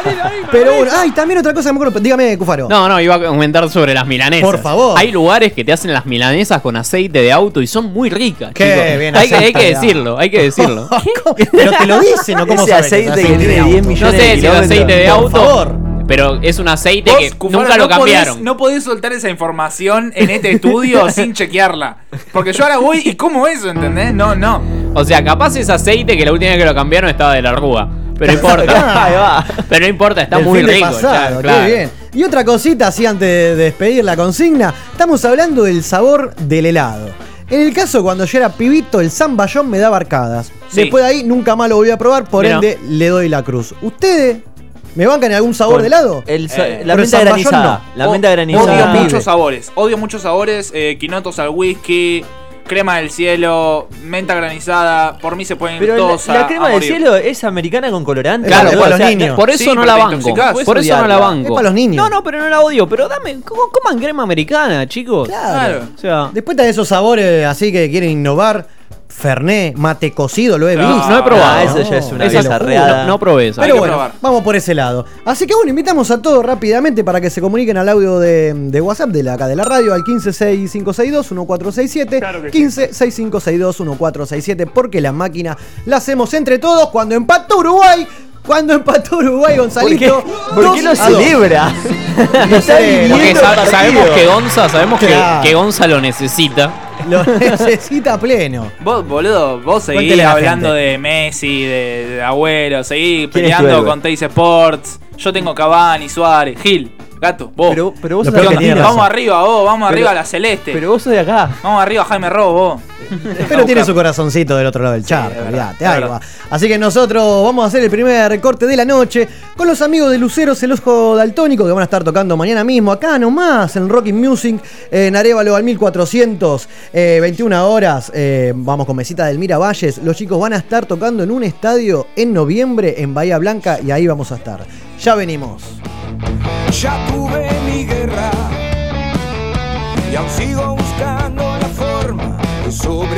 Speaker 1: pero bueno, ay, también otra cosa que me acuerdo, dígame, Cufaro.
Speaker 3: No, no, iba a comentar sobre las milanesas.
Speaker 1: Por favor.
Speaker 3: Hay lugares que te hacen las milanesas con aceite de auto y son muy ricas.
Speaker 1: Qué bien
Speaker 3: hay, que- hay
Speaker 1: aceite
Speaker 3: que
Speaker 1: de
Speaker 3: decirlo, hay que decirlo.
Speaker 1: pero te lo dicen, ¿no? ¿Cómo
Speaker 2: Ese
Speaker 1: sabes?
Speaker 2: aceite que
Speaker 1: de
Speaker 2: tiene
Speaker 1: auto.
Speaker 2: 10
Speaker 3: No
Speaker 2: millones
Speaker 3: sé
Speaker 2: de
Speaker 3: si es
Speaker 2: kilómetros.
Speaker 3: aceite de
Speaker 1: Por
Speaker 3: auto,
Speaker 1: favor.
Speaker 3: pero es un aceite que
Speaker 4: Cufaro,
Speaker 3: nunca lo
Speaker 4: no podés-
Speaker 3: cambiaron.
Speaker 4: no podés soltar esa información en este estudio sin chequearla. Porque yo ahora voy y como eso, ¿entendés? No, no.
Speaker 3: O sea, capaz es aceite que la última vez que lo cambiaron estaba de la arruga. Pero no importa. Pero no importa, está muy rico.
Speaker 1: pasado,
Speaker 3: ya, claro.
Speaker 1: Qué bien. Y otra cosita, así antes de despedir la consigna, estamos hablando del sabor del helado. En el caso cuando yo era pibito, el zamballón me daba arcadas.
Speaker 4: Sí.
Speaker 1: Después de ahí nunca más lo volví a probar, por ende le doy la cruz. ¿Ustedes me bancan en algún sabor de helado?
Speaker 2: el
Speaker 4: Eh,
Speaker 2: la menta granizada.
Speaker 1: no.
Speaker 2: La menta
Speaker 4: Odio
Speaker 2: granizada.
Speaker 1: pibe.
Speaker 4: muchos sabores. Odio muchos sabores. Eh, quinotos al whisky. Crema del cielo, menta granizada. Por mí se pueden ir
Speaker 2: Pero la,
Speaker 4: todos a-
Speaker 2: la crema
Speaker 4: a
Speaker 2: del
Speaker 4: morir.
Speaker 2: cielo es americana con colorante.
Speaker 1: Claro,
Speaker 2: boludo,
Speaker 1: para
Speaker 2: o
Speaker 1: los
Speaker 2: sea,
Speaker 1: niños.
Speaker 3: Por eso
Speaker 4: Sí,
Speaker 3: no
Speaker 4: pero
Speaker 3: la
Speaker 4: te
Speaker 3: banco.
Speaker 4: intoxicás.
Speaker 3: Por eso no la banco.
Speaker 1: Es para los niños.
Speaker 3: No, no, pero no la odio. Pero dame, co- coman crema americana, chicos.
Speaker 1: Claro.
Speaker 3: O sea,
Speaker 1: Después está esos sabores así que quieren innovar. Ferné, mate cocido, lo he visto.
Speaker 3: no he probado.
Speaker 2: Ah, eso ya es una
Speaker 1: Esa
Speaker 2: bizarreada.
Speaker 3: No, no probé.
Speaker 4: Hay
Speaker 1: Pero
Speaker 4: que
Speaker 1: bueno,
Speaker 4: probar.
Speaker 1: vamos por ese lado. Así que bueno, invitamos a todos rápidamente para que se comuniquen al audio de, de WhatsApp de la, acá de la radio al 156562-1467.
Speaker 6: Claro que sí.
Speaker 1: 156562-1467. Porque la máquina la hacemos entre todos cuando empata Uruguay. Cuando empató Uruguay,
Speaker 2: ¿Por qué,
Speaker 1: Gonzalito.
Speaker 2: ¿Por qué lo celebra?
Speaker 1: No sé,
Speaker 3: Porque sa- sabemos que Gonza, sabemos que-
Speaker 1: Claro.
Speaker 3: que, Gonza lo necesita.
Speaker 1: Lo necesita pleno.
Speaker 4: Vos, boludo, vos seguís hablando
Speaker 1: gente.
Speaker 4: de Messi, de, de Agüero, seguís
Speaker 2: ¿Quién es tu
Speaker 4: peleando con Teis Sports. Yo tengo Cavani, Suárez, Gil, Gato, vos.
Speaker 2: Pero, pero vos sos de Argentina.
Speaker 4: vamos arriba, vos, vamos
Speaker 2: Pero-
Speaker 4: arriba a la Celeste.
Speaker 2: Pero vos sos de acá.
Speaker 4: Vamos arriba, Jaime Robo, vos.
Speaker 1: Pero tiene su corazoncito del otro lado del charco,
Speaker 4: verdad,
Speaker 1: olvidate, ahí va. Así que nosotros vamos a hacer el primer recorte de la noche con los amigos de Luceros, el ojo daltónico, que van a estar tocando mañana mismo, acá nomás, en Rocking Music, en Arevalo al 1400, eh, 21 horas. eh, vamos con Mesita del Miravalles. Los chicos van a estar tocando en un estadio en noviembre en Bahía Blanca y ahí vamos a estar. Ya venimos.
Speaker 7: Ya tuve mi guerra y aún sigo buscando la forma de sobrevivir.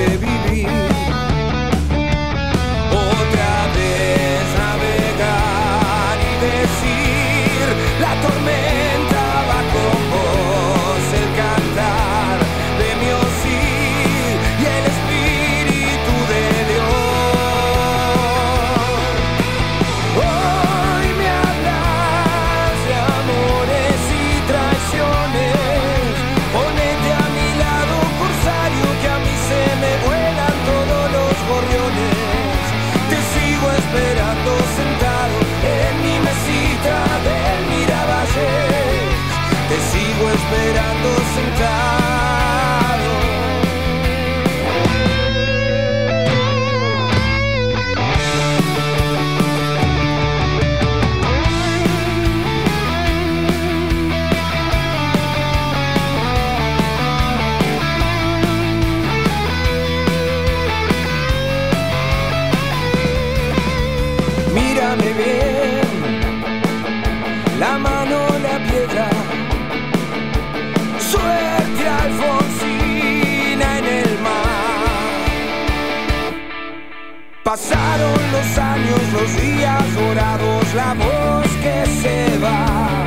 Speaker 7: Pasaron los años, los días dorados, la voz que se va.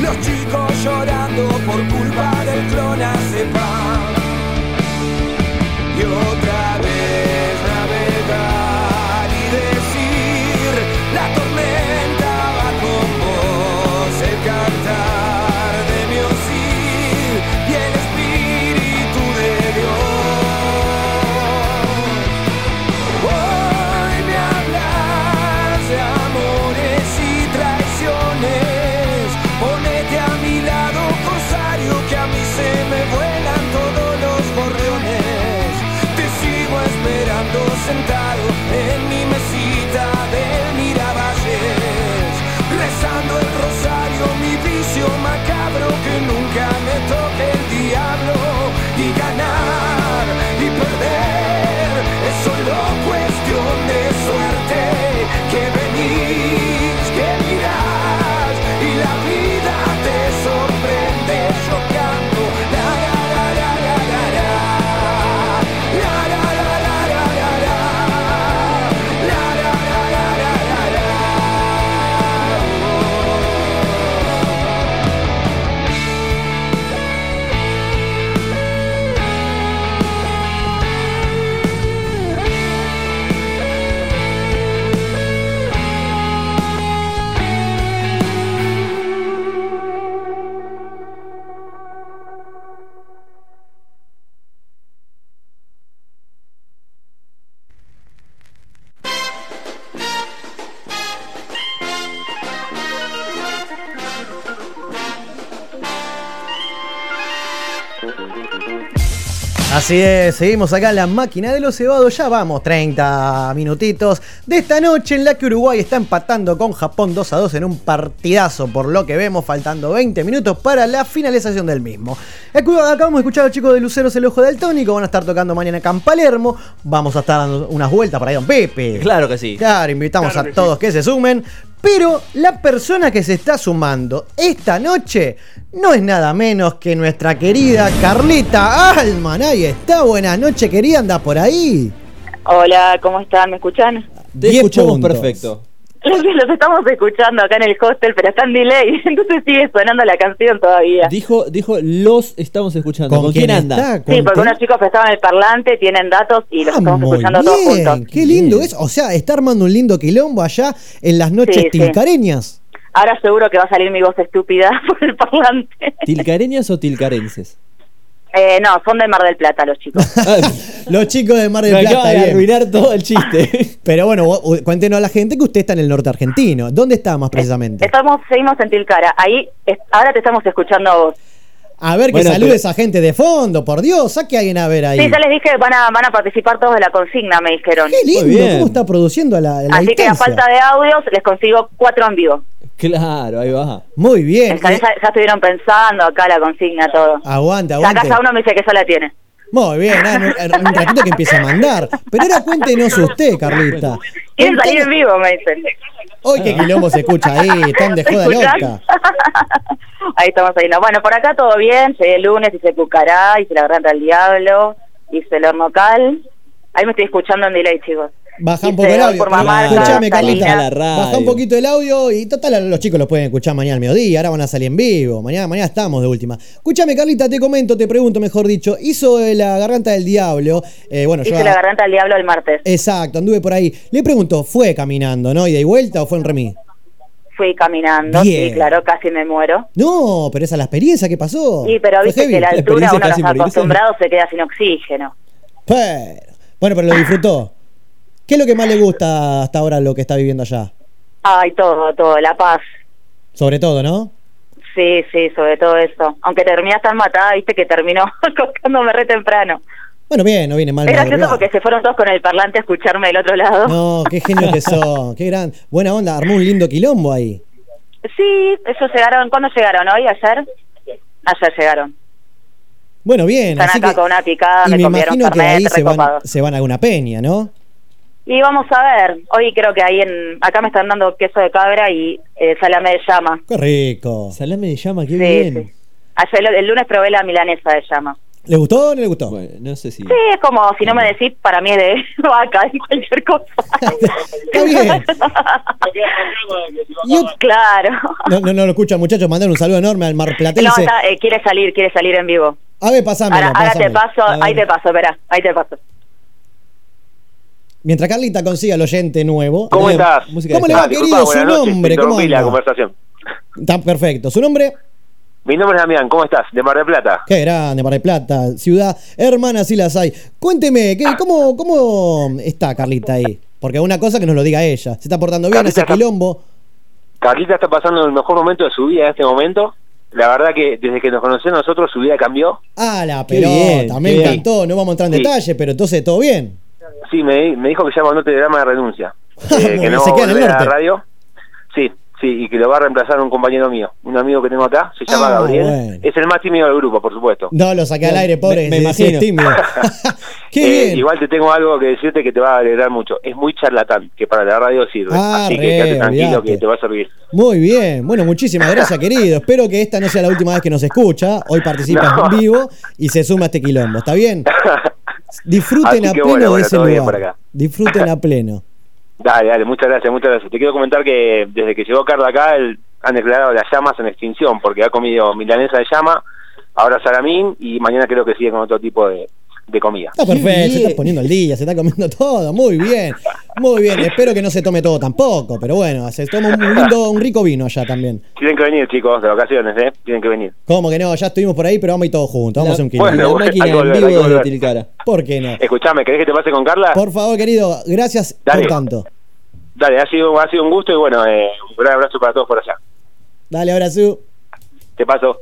Speaker 7: Los chicos llorando por culpa del clonazepam. Y negocio macabro que nunca
Speaker 1: Así es, seguimos acá en la máquina de los cebados. Ya vamos, 30 minutitos de esta noche en la que Uruguay está empatando con Japón 2 a 2 en un partidazo, por lo que vemos, faltando 20 minutos para la finalización del mismo. Acabamos de escuchar a los chicos de Luceros El Ojo del Tónico, van a estar tocando mañana acá en Palermo. Vamos a estar dando unas vueltas para ahí, don Pepe.
Speaker 2: Claro que sí.
Speaker 1: Claro, invitamos a todos que se sumen. Pero la persona que se está sumando esta noche no es nada menos que nuestra querida Carlita Alman. Ahí está, buenas noches, querida, anda por ahí.
Speaker 8: Hola, ¿cómo están? ¿Me escuchan?
Speaker 2: Te
Speaker 1: 10
Speaker 2: escuchamos
Speaker 1: puntos.
Speaker 2: perfecto.
Speaker 8: Los, los estamos escuchando acá en el hostel, pero está en delay, entonces sigue sonando la canción todavía.
Speaker 9: Dijo, dijo, los estamos escuchando. ¿Con, quién, anda?
Speaker 1: está?
Speaker 8: Sí,
Speaker 1: ¿Con
Speaker 8: porque
Speaker 1: qué?
Speaker 8: unos chicos prestaban el parlante, tienen datos y los
Speaker 1: Ah,
Speaker 8: estamos escuchando todos
Speaker 1: bien,
Speaker 8: juntos.
Speaker 1: Qué lindo es. O sea, está armando un lindo quilombo allá en las noches
Speaker 8: Sí, sí.
Speaker 1: tilcareñas.
Speaker 8: Ahora seguro que va a salir mi voz estúpida por el parlante.
Speaker 9: ¿Tilcareñas o tilcarenses?
Speaker 8: Eh, no, son de Mar del Plata los chicos.
Speaker 1: Los chicos de Mar del
Speaker 9: me
Speaker 1: Plata.
Speaker 9: acaba de
Speaker 1: bien.
Speaker 9: arruinar todo el chiste.
Speaker 1: Pero bueno, vos- u- cuéntenos a la gente que usted está en el norte argentino. ¿Dónde está más precisamente?
Speaker 8: Estamos, seguimos en Tilcara. Ahí, es- ahora te estamos escuchando a vos.
Speaker 1: A ver, que
Speaker 9: Bueno,
Speaker 1: saludes
Speaker 9: pero-
Speaker 1: a gente de fondo, por Dios, saque a alguien a ver ahí.
Speaker 8: Sí, ya les dije que van a, van a participar todos de la consigna, me dijeron.
Speaker 1: Qué lindo, cómo está produciendo a la, a la
Speaker 8: Así que a falta de audios les consigo cuatro en vivo.
Speaker 9: Claro, ahí va.
Speaker 1: Muy bien.
Speaker 8: Ya, estuvieron pensando acá la consigna, todo.
Speaker 1: aguante,
Speaker 8: Ya
Speaker 1: aguante.
Speaker 8: acá ya uno me dice que ya la tiene.
Speaker 1: Muy bien, en un, un ratito que empiece a mandar. Pero ahora cuéntenos usted, Carlita.
Speaker 8: Quieren salir en vivo, me dicen.
Speaker 1: Hoy qué quilombo se escucha ahí, están de joda loca.
Speaker 8: Ahí estamos. No, bueno, por acá todo bien. Llegué el lunes, hice Cucará, hice la garganta del diablo, hice el horno cal. Ahí me estoy escuchando en delay, chicos.
Speaker 1: Baja un poco el audio. Escuchame. Carlita.
Speaker 9: la.
Speaker 1: Baja un poquito el audio y total los chicos lo pueden escuchar mañana al mediodía, ahora van a salir en vivo. Mañana, mañana estamos de última. Escúchame, Carlita, te comento, te pregunto, mejor dicho. Hizo eh, la garganta del diablo. eh, bueno, yo.
Speaker 8: Hice la garganta del diablo el martes.
Speaker 1: Exacto, anduve por ahí. Le pregunto, ¿fue caminando, no? ¿Y de vuelta o fue en remis?
Speaker 8: Fui caminando,
Speaker 1: Bien.
Speaker 8: sí, claro, casi me muero.
Speaker 1: No, pero esa es la experiencia que pasó.
Speaker 8: Sí, pero viste
Speaker 1: heavy.
Speaker 8: que la
Speaker 9: La
Speaker 8: altura
Speaker 9: experiencia
Speaker 8: uno no está acostumbrado, se queda sin oxígeno.
Speaker 1: Pero- bueno, pero lo disfrutó. ¿Qué es lo que más le gusta hasta ahora lo que está viviendo allá?
Speaker 8: Ay, todo, todo, la paz.
Speaker 1: Sobre todo, ¿no?
Speaker 8: Sí, sí, sobre todo eso. Aunque terminas tan matada, viste que terminó acostándome re temprano.
Speaker 1: Bueno, bien, no viene mal.
Speaker 8: Es gracioso porque se fueron todos con el parlante a escucharme del otro lado.
Speaker 1: No, qué genio que son. Qué gran. Buena onda, armó un lindo quilombo ahí.
Speaker 8: Sí, eso llegaron. ¿Cuándo llegaron? ¿Hoy? ¿Ayer? Ayer llegaron.
Speaker 1: Bueno, bien.
Speaker 8: Están
Speaker 1: así
Speaker 8: acá
Speaker 1: que,
Speaker 8: con una picada,
Speaker 1: y
Speaker 8: me
Speaker 1: me
Speaker 8: comieron
Speaker 1: imagino que ahí se van, se van a alguna peña, ¿no?
Speaker 8: Y vamos a ver. Hoy creo que ahí en... Acá me están dando queso de cabra y eh, salame de llama.
Speaker 1: Qué rico.
Speaker 9: Salame de llama, qué
Speaker 8: Sí,
Speaker 9: bien.
Speaker 8: sí. Ayer, el lunes probé la milanesa de llama.
Speaker 1: ¿Le gustó o no le gustó?
Speaker 9: Bueno, no sé si.
Speaker 8: Sí, es como, si no me decís, para mí es de vaca, es cualquier cosa.
Speaker 1: Está bien. Y
Speaker 8: Claro.
Speaker 1: No, no, no lo escucha, muchachos. Mandar un saludo enorme al
Speaker 8: No,
Speaker 1: marplatense.
Speaker 8: está, eh, quiere salir, quiere salir en vivo.
Speaker 1: A ver, pasámelo.
Speaker 8: Ahora, ahora te paso, ahí te paso, verá, ahí te paso.
Speaker 1: Mientras Carlita consiga el oyente nuevo.
Speaker 10: ¿Cómo estás?
Speaker 1: ¿Cómo le va,
Speaker 10: Ah,
Speaker 1: querido? Su nombre, ¿cómo
Speaker 10: la conversación.
Speaker 1: Está perfecto. ¿Su nombre?
Speaker 10: Mi nombre es Damián, ¿cómo estás? De Mar del Plata.
Speaker 1: Qué grande, Mar del Plata, ciudad hermana, sí las hay. Cuénteme, ¿qué, cómo, ¿cómo está Carlita ahí? Porque una cosa que nos lo diga ella. ¿Se está portando bien
Speaker 10: Carlita
Speaker 1: ese
Speaker 10: está-
Speaker 1: quilombo?
Speaker 10: Carlita está pasando el mejor momento de su vida en este momento. La verdad que desde que nos conocemos nosotros su vida cambió.
Speaker 1: Ah, la pelota,
Speaker 9: bien,
Speaker 1: me
Speaker 9: bien.
Speaker 1: encantó. No vamos a entrar en
Speaker 10: Sí.
Speaker 1: detalle, pero entonces todo bien.
Speaker 10: Sí, me, me dijo que ya mandó telegrama de renuncia. Eh, que no
Speaker 1: se queda en el
Speaker 10: la radio. Sí, sí, y que lo va a reemplazar un compañero mío. Un amigo que tengo acá, se llama
Speaker 1: Ah,
Speaker 10: Gabriel.
Speaker 1: bueno.
Speaker 10: Es el más tímido del grupo, por supuesto.
Speaker 1: No, lo saqué al aire, pobre.
Speaker 9: Me- me
Speaker 1: sí, sí, es
Speaker 9: imagino.
Speaker 1: tímido. Qué
Speaker 10: Eh,
Speaker 1: bien.
Speaker 10: igual te tengo algo que decirte que te va a alegrar mucho. Es muy charlatán, que para la radio sirve.
Speaker 1: Ah,
Speaker 10: Así
Speaker 1: re,
Speaker 10: que quédate tranquilo que te va a servir.
Speaker 1: Muy bien. Bueno, muchísimas gracias, querido. Espero que esta no sea la última vez que nos escucha. Hoy participa
Speaker 10: No.
Speaker 1: en vivo y se suma a este quilombo. ¿Está bien? Disfruten a pleno
Speaker 10: bueno,
Speaker 1: de
Speaker 10: bueno,
Speaker 1: ese lugar.
Speaker 10: acá.
Speaker 1: Disfruten a pleno.
Speaker 10: Dale, dale, muchas gracias, muchas gracias. Te quiero comentar que desde que llegó Carla acá, el- han declarado las llamas en extinción, porque ha comido milanesa de llama, ahora salamín, y mañana creo que sigue con otro tipo de, de comida.
Speaker 1: Está perfecto, se está poniendo al día, se está comiendo todo. Muy bien. Muy bien. Espero que no se tome todo tampoco, pero bueno, se toma un lindo, un rico vino allá también.
Speaker 10: Tienen que venir, chicos, de vacaciones, ¿eh? Tienen que venir.
Speaker 1: ¿Cómo que no? Ya estuvimos por ahí, pero vamos a ir todos juntos. Vamos a hacer un
Speaker 9: la
Speaker 10: Bueno,
Speaker 9: máquina
Speaker 10: volver,
Speaker 9: en vivo desde. Tilcara.
Speaker 1: ¿Por qué no?
Speaker 10: Escuchame, ¿querés que te pase con Carla?
Speaker 1: Por favor, querido, gracias
Speaker 10: Dale.
Speaker 1: por tanto.
Speaker 10: Dale, ha sido, ha sido un gusto y bueno, eh, un gran abrazo para todos por allá.
Speaker 1: Dale, abrazo.
Speaker 10: Te paso.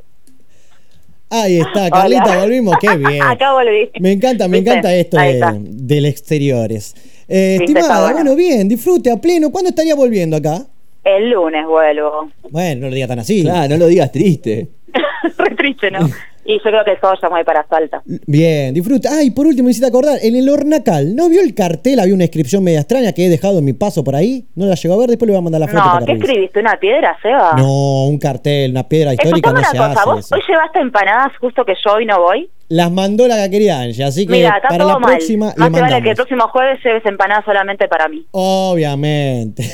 Speaker 1: Ahí está, Carlita, volvimos, qué bien.
Speaker 8: Acá volví.
Speaker 1: Me encanta, me
Speaker 8: ¿Viste?
Speaker 1: encanta esto de, del exteriores. Eh, estimada,
Speaker 8: bueno.
Speaker 1: bueno, bien, disfrute a pleno. ¿Cuándo estaría volviendo acá?
Speaker 8: El lunes vuelvo.
Speaker 1: Bueno, no lo diga tan así.
Speaker 9: Claro, no lo digas triste.
Speaker 8: Re triste, ¿no? Y yo creo que todo ya me voy para Salta.
Speaker 1: Bien, disfruta. Ah, y por último, necesito acordar, en el Hornacal, ¿no vio el cartel? Había una inscripción media extraña que he dejado en mi paso por ahí. No la llegó a ver, después le voy a mandar la foto
Speaker 8: No,
Speaker 1: para
Speaker 8: ¿qué escribiste? ¿Una piedra, Seba?
Speaker 1: No, un cartel, una piedra histórica
Speaker 8: Escuchame
Speaker 1: no
Speaker 8: una
Speaker 1: se
Speaker 8: cosa,
Speaker 1: hace
Speaker 8: ¿vos
Speaker 1: eso.
Speaker 8: hoy llevaste empanadas justo que yo hoy no voy?
Speaker 1: Las mandó la caquería Angie, así que
Speaker 8: Mira, está
Speaker 1: para
Speaker 8: todo
Speaker 1: la
Speaker 8: mal.
Speaker 1: próxima
Speaker 8: Más
Speaker 1: le
Speaker 8: te vale que el
Speaker 1: mandamos.
Speaker 8: próximo jueves lleves empanadas solamente para mí.
Speaker 1: Obviamente.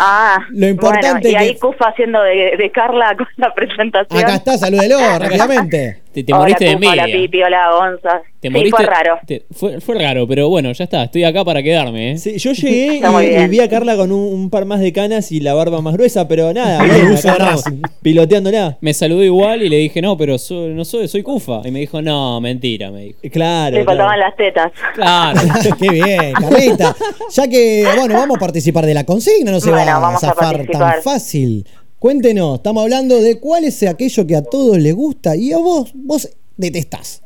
Speaker 8: Ah,
Speaker 1: Lo importante
Speaker 8: bueno, y ahí
Speaker 1: que-
Speaker 8: Cufa haciendo de, de Carla con la presentación.
Speaker 1: Acá está, salúdelo rápidamente.
Speaker 11: Te, te
Speaker 8: hola,
Speaker 11: moriste de
Speaker 8: Cufa, Hola. Pipi, hola, Gonza.
Speaker 11: Te
Speaker 8: sí,
Speaker 11: moriste.
Speaker 8: fue raro.
Speaker 11: te- fue, fue raro, pero bueno, ya está. Estoy acá para quedarme, ¿eh?
Speaker 9: Sí, yo llegué y, vi a Carla con un, un par más de canas y la barba más gruesa, pero nada, piloteándola.
Speaker 11: Me saludó igual y le dije, no, pero soy, no soy, soy Cufa. Y me dijo, no, mentira, me dijo.
Speaker 9: Claro.
Speaker 8: Le faltaban
Speaker 9: claro.
Speaker 8: las tetas.
Speaker 11: Claro.
Speaker 1: Qué bien, Carlita. Ya que, bueno, vamos a participar de la consigna, no se
Speaker 8: Bueno,
Speaker 1: va a
Speaker 8: vamos a
Speaker 1: zafar tan fácil. Cuéntenos, estamos hablando de cuál es aquello que a todos les gusta y a vos, vos detestás.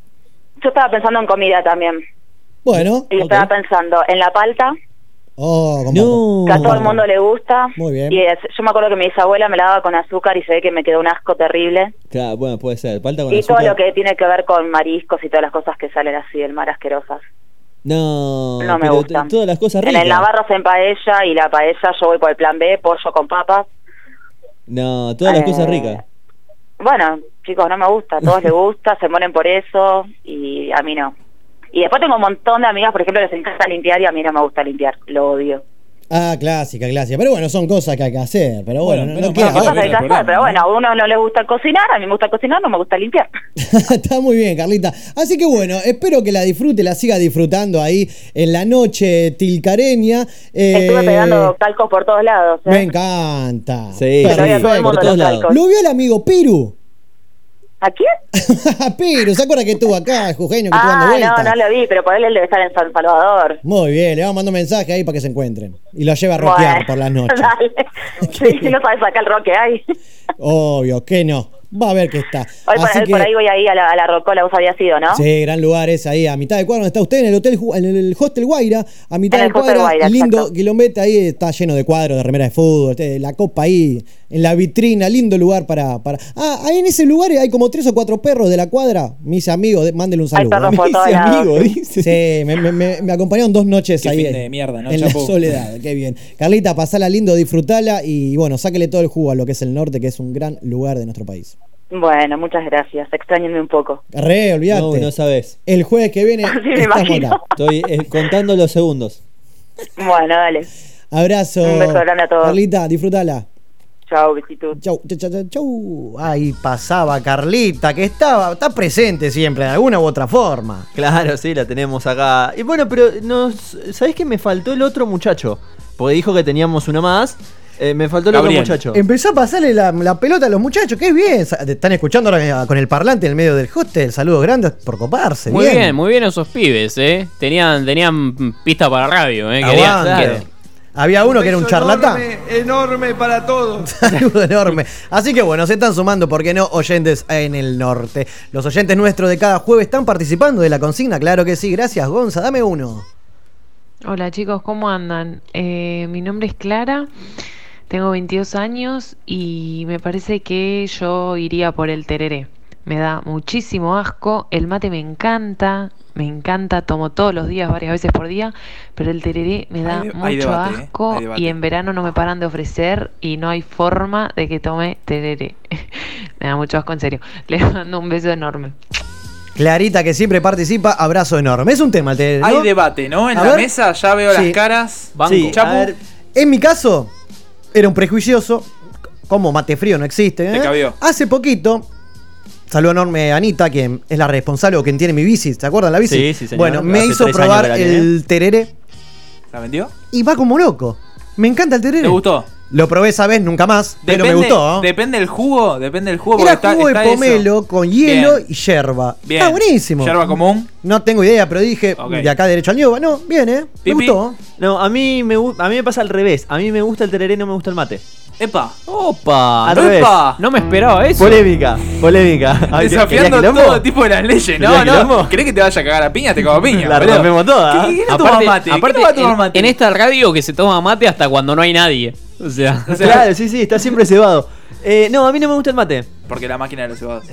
Speaker 8: Yo estaba pensando en comida también.
Speaker 1: Bueno,
Speaker 8: Y estaba pensando en la palta,
Speaker 1: oh.
Speaker 9: No.
Speaker 8: que a todo el mundo le gusta.
Speaker 1: Muy bien.
Speaker 8: Y es- yo me acuerdo que mi bisabuela me la daba con azúcar y se ve que me quedó un asco terrible.
Speaker 9: Claro, bueno, puede ser. Falta con
Speaker 8: Y todo lo que tiene que ver con mariscos y todas las cosas que salen así del mar asquerosas.
Speaker 9: No,
Speaker 8: No me gustan.
Speaker 9: todas las cosas
Speaker 8: En
Speaker 9: ricas.
Speaker 8: el Navarro hacen paella y la paella yo voy por el plan B, pollo con papas.
Speaker 9: No, todas las
Speaker 8: Eh,
Speaker 9: cosas ricas.
Speaker 8: Bueno, chicos, no me gusta, a todos les gusta, se mueren por eso y a mí no. Y después tengo un montón de amigas, por ejemplo, que les encanta limpiar y a mí no me gusta limpiar, lo odio.
Speaker 1: Ah, clásica, clásica. Pero bueno, son cosas que hay que hacer. Pero bueno,
Speaker 4: Bueno,
Speaker 1: no, no queda.
Speaker 8: Cosas que hay que hacer, pero bueno, a uno no le gusta cocinar, a mí me gusta cocinar, no me gusta limpiar.
Speaker 1: Está muy bien, Carlita. Así que bueno, espero que la disfrute, la siga disfrutando ahí en la noche tilcareña. Eh,
Speaker 8: Estuve pegando talcos por todos lados. ¿eh?
Speaker 1: Me encanta.
Speaker 9: Sí, por todos lados.
Speaker 8: talcos.
Speaker 1: Lo vio el amigo Piru.
Speaker 8: ¿A quién?
Speaker 1: Piru, ¿se acuerda que estuvo acá, Jujeño, que estuvo dando
Speaker 8: Ah,
Speaker 1: vueltas?
Speaker 8: no, no lo vi, pero por él él debe estar en San Salvador.
Speaker 1: Muy bien, le vamos a mandar un mensaje ahí para que se encuentren. Y lo lleva a rockear
Speaker 8: Bueno,
Speaker 1: por las noches.
Speaker 8: Dale. Sí, si no sabes sacar el rock que hay.
Speaker 1: Obvio, que no. Va a ver que está.
Speaker 8: Hoy por,
Speaker 1: Así
Speaker 8: ahí-
Speaker 1: que,
Speaker 8: por ahí voy ahí a la, a la Rocola, vos habías ido, ¿no?
Speaker 1: Sí, gran lugar es ahí, a mitad de cuadra donde está usted, en el hotel Ju- en el hostel Guaira, a mitad
Speaker 8: En
Speaker 1: de cuadra,
Speaker 8: Guaira,
Speaker 1: lindo
Speaker 8: exacto.
Speaker 1: quilombete ahí está lleno de cuadros de remeras de fútbol, la copa ahí en la vitrina, lindo lugar para, para. Ah, ahí en ese lugar hay como tres o cuatro perros de la cuadra, mis amigos, de- mándenle un
Speaker 8: Hay
Speaker 1: saludo.
Speaker 8: perros
Speaker 1: ¿no?
Speaker 8: por todos
Speaker 9: Ese
Speaker 8: lados.
Speaker 9: amigo,
Speaker 8: sí.
Speaker 9: dice.
Speaker 1: Sí, me, me- me- me acompañaron dos noches
Speaker 4: Qué
Speaker 1: ahí
Speaker 4: fin de mierda, ¿no,
Speaker 1: en la soledad, qué bien. Carlita, pasala lindo, disfrutala y bueno, sáquele todo el jugo a lo que es el norte, que es un gran lugar de nuestro país.
Speaker 8: Bueno, muchas gracias. Extrañenme un poco.
Speaker 1: Re, olvídate.
Speaker 9: No, no sabes.
Speaker 1: El jueves que viene
Speaker 8: Sí, me imagino.
Speaker 9: Estoy eh, contando los segundos.
Speaker 8: Bueno, dale.
Speaker 1: Abrazo.
Speaker 8: Un beso grande a todos.
Speaker 1: Carlita, disfrútala.
Speaker 8: Chao, besitos.
Speaker 1: Chau, chau, chau, chau, chau. Ahí pasaba Carlita, que estaba, está presente siempre, de alguna u otra forma.
Speaker 2: Claro, sí, la tenemos acá. Y bueno, pero nos, ¿sabés que me faltó el otro muchacho? Porque dijo que teníamos uno más. Eh, me faltó otro muchacho.
Speaker 1: Empezó a pasarle la, la pelota a los muchachos, qué bien. Sa- te Están escuchando ahora con el parlante en el medio del hostel. Saludos grandes por coparse.
Speaker 3: Muy bien. muy bien esos pibes, ¿eh? Tenían, tenían pista para radio, ¿eh? Querían- que-
Speaker 1: Había uno que era un charlatán.
Speaker 12: Enorme, enorme para todos.
Speaker 1: Saludo enorme. Así que bueno, se están sumando, ¿por qué no? Oyentes en el norte. Los oyentes nuestros de cada jueves están participando de la consigna, claro que sí. Gracias, Gonza. Dame uno.
Speaker 13: Hola chicos, ¿cómo andan? Eh, mi nombre es Clara, tengo 22 años y me parece que yo iría por el tereré. Me da muchísimo asco, el mate me encanta, me encanta, tomo todos los días, varias veces por día, pero el tereré me da
Speaker 4: Hay de- hay
Speaker 13: mucho
Speaker 4: debate, ¿eh?
Speaker 13: asco y en verano no me paran de ofrecer y no hay forma de que tome tereré. me da mucho asco, en serio. Les mando un beso enorme.
Speaker 1: Clarita, que siempre participa, abrazo enorme. Es un tema el tereré, ¿no?
Speaker 4: Hay debate, ¿no? En
Speaker 1: A
Speaker 4: la
Speaker 1: ver.
Speaker 4: mesa ya veo
Speaker 1: Sí.
Speaker 4: las caras.
Speaker 1: Banco.
Speaker 4: Sí, Chapu,
Speaker 1: A ver, en mi caso, era un prejuicioso. Como mate frío no existe.
Speaker 4: Te
Speaker 1: ¿eh?
Speaker 4: cabió.
Speaker 1: Hace poquito, saludo enorme a Anita, quien es la responsable o quien tiene mi bici. ¿Se acuerdan la bici?
Speaker 2: Sí, sí, señor.
Speaker 1: Bueno, me
Speaker 2: Hace
Speaker 1: hizo probar
Speaker 2: la
Speaker 1: el tereré
Speaker 4: ¿la vendió?
Speaker 1: y va como loco. Me encanta el tereré.
Speaker 4: ¿Te gustó?
Speaker 1: Lo probé esa vez, nunca más, pero me gustó. ¿eh?
Speaker 4: Depende del jugo, depende del jugo.
Speaker 1: Era
Speaker 4: porque está-
Speaker 1: jugo de
Speaker 4: está eso.
Speaker 1: pomelo con hielo
Speaker 4: Bien.
Speaker 1: y yerba.
Speaker 4: Bien.
Speaker 1: Está buenísimo.
Speaker 4: ¿Yerba común?
Speaker 1: No tengo idea, pero dije, de acá derecho al ñoba. No, bien, ¿eh? Me
Speaker 2: Pipi.
Speaker 1: gustó.
Speaker 2: No, a mí, me, a mí me pasa al revés. A mí me gusta el tereré, no me gusta el mate.
Speaker 4: Epa.
Speaker 3: Opa.
Speaker 2: Al revés.
Speaker 4: Epa.
Speaker 3: No me esperaba eso.
Speaker 2: Polémica, polémica. Ay, ¿querías
Speaker 4: Desafiando todo tipo de las leyes. No,
Speaker 2: ¿Querías
Speaker 4: no. ¿Querés que te vaya a cagar a piña? Te cago a piña.
Speaker 2: La rompemos toda.
Speaker 4: ¿Qué, qué no
Speaker 3: Aparte,
Speaker 4: toma mate? ¿Qué
Speaker 3: aparte
Speaker 4: no va a tomar
Speaker 3: en,
Speaker 4: mate?
Speaker 3: en esta radio que se toma mate hasta cuando no hay nadie. O sea,
Speaker 4: O sea,
Speaker 2: Claro, sí, sí, está siempre cebado. Eh, no, a mí no me gusta el mate.
Speaker 4: Porque la máquina de los cebados.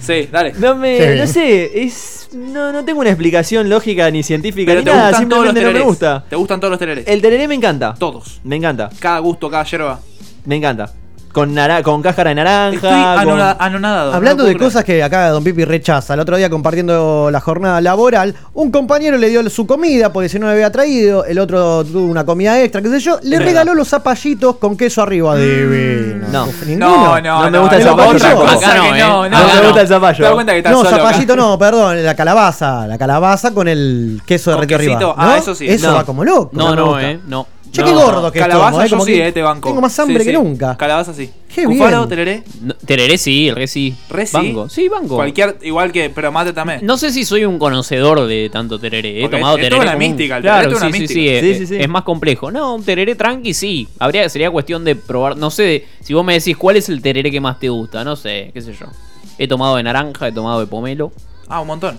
Speaker 4: Sí, dale.
Speaker 2: No me,
Speaker 7: Sí.
Speaker 2: no sé, es, no, no tengo una explicación lógica ni científica
Speaker 4: Pero
Speaker 2: ni
Speaker 4: te
Speaker 2: nada,
Speaker 4: gustan todos los
Speaker 2: simplemente no me
Speaker 4: tererés.
Speaker 2: gusta.
Speaker 4: Te gustan todos los tereres.
Speaker 2: El tereré me encanta.
Speaker 4: Todos.
Speaker 2: Me encanta,
Speaker 4: Cada gusto, cada yerba.
Speaker 2: me encanta. Con, nara con cáscara de naranja.
Speaker 4: Estoy
Speaker 2: con-
Speaker 4: anonadado.
Speaker 7: Hablando
Speaker 4: no
Speaker 7: de cosas que acá Don Pipi rechaza, el otro día compartiendo la jornada laboral, un compañero le dio su comida porque si no le había traído, el otro tuvo una comida extra, qué sé yo, le
Speaker 2: Es
Speaker 7: regaló los zapallitos con queso arriba. Divino.
Speaker 2: No.
Speaker 7: Ninguno.
Speaker 4: No, no,
Speaker 2: No me gusta el
Speaker 7: no,
Speaker 2: zapallo.
Speaker 3: Acá no, eh.
Speaker 4: no, no,
Speaker 2: No me
Speaker 4: no.
Speaker 2: gusta el zapallo.
Speaker 4: Te das cuenta que estás
Speaker 7: No, zapallito no, perdón, la calabaza, la calabaza con el queso
Speaker 4: Con
Speaker 7: derretido arriba. ¿no?
Speaker 4: ah, eso sí.
Speaker 7: Eso
Speaker 2: No.
Speaker 7: va como loco.
Speaker 3: no, no, eh. No.
Speaker 7: Che,
Speaker 3: No.
Speaker 7: qué gordo que
Speaker 4: Calabaza
Speaker 7: estamos, eh,
Speaker 4: yo
Speaker 7: como
Speaker 4: sí,
Speaker 7: que
Speaker 4: eh, te banco.
Speaker 7: Tengo más hambre
Speaker 4: Sí,
Speaker 7: que
Speaker 4: sí.
Speaker 7: nunca.
Speaker 4: Calabaza sí.
Speaker 7: Qué
Speaker 4: Cufaro,
Speaker 7: bien.
Speaker 4: tereré.
Speaker 3: No, Tereré sí, re sí.
Speaker 4: Re sí.
Speaker 3: Banco. Sí, banco.
Speaker 4: Cualquier, igual que, pero mate también.
Speaker 3: No sé si soy un conocedor de tanto tereré. He
Speaker 4: Porque
Speaker 3: tomado
Speaker 4: es
Speaker 3: tereré.
Speaker 4: toda una
Speaker 3: como un-
Speaker 4: mística, el
Speaker 3: Claro,
Speaker 4: tereré es una
Speaker 3: sí, sí,
Speaker 4: mística.
Speaker 3: sí,
Speaker 2: Sí,
Speaker 3: es,
Speaker 2: sí, sí.
Speaker 3: es más complejo. No, un tereré tranqui sí. Habría, sería cuestión de probar. No sé, si vos me decís cuál es el tereré que más te gusta. No sé, qué sé yo. He tomado de naranja, he tomado de pomelo.
Speaker 4: Ah, un montón.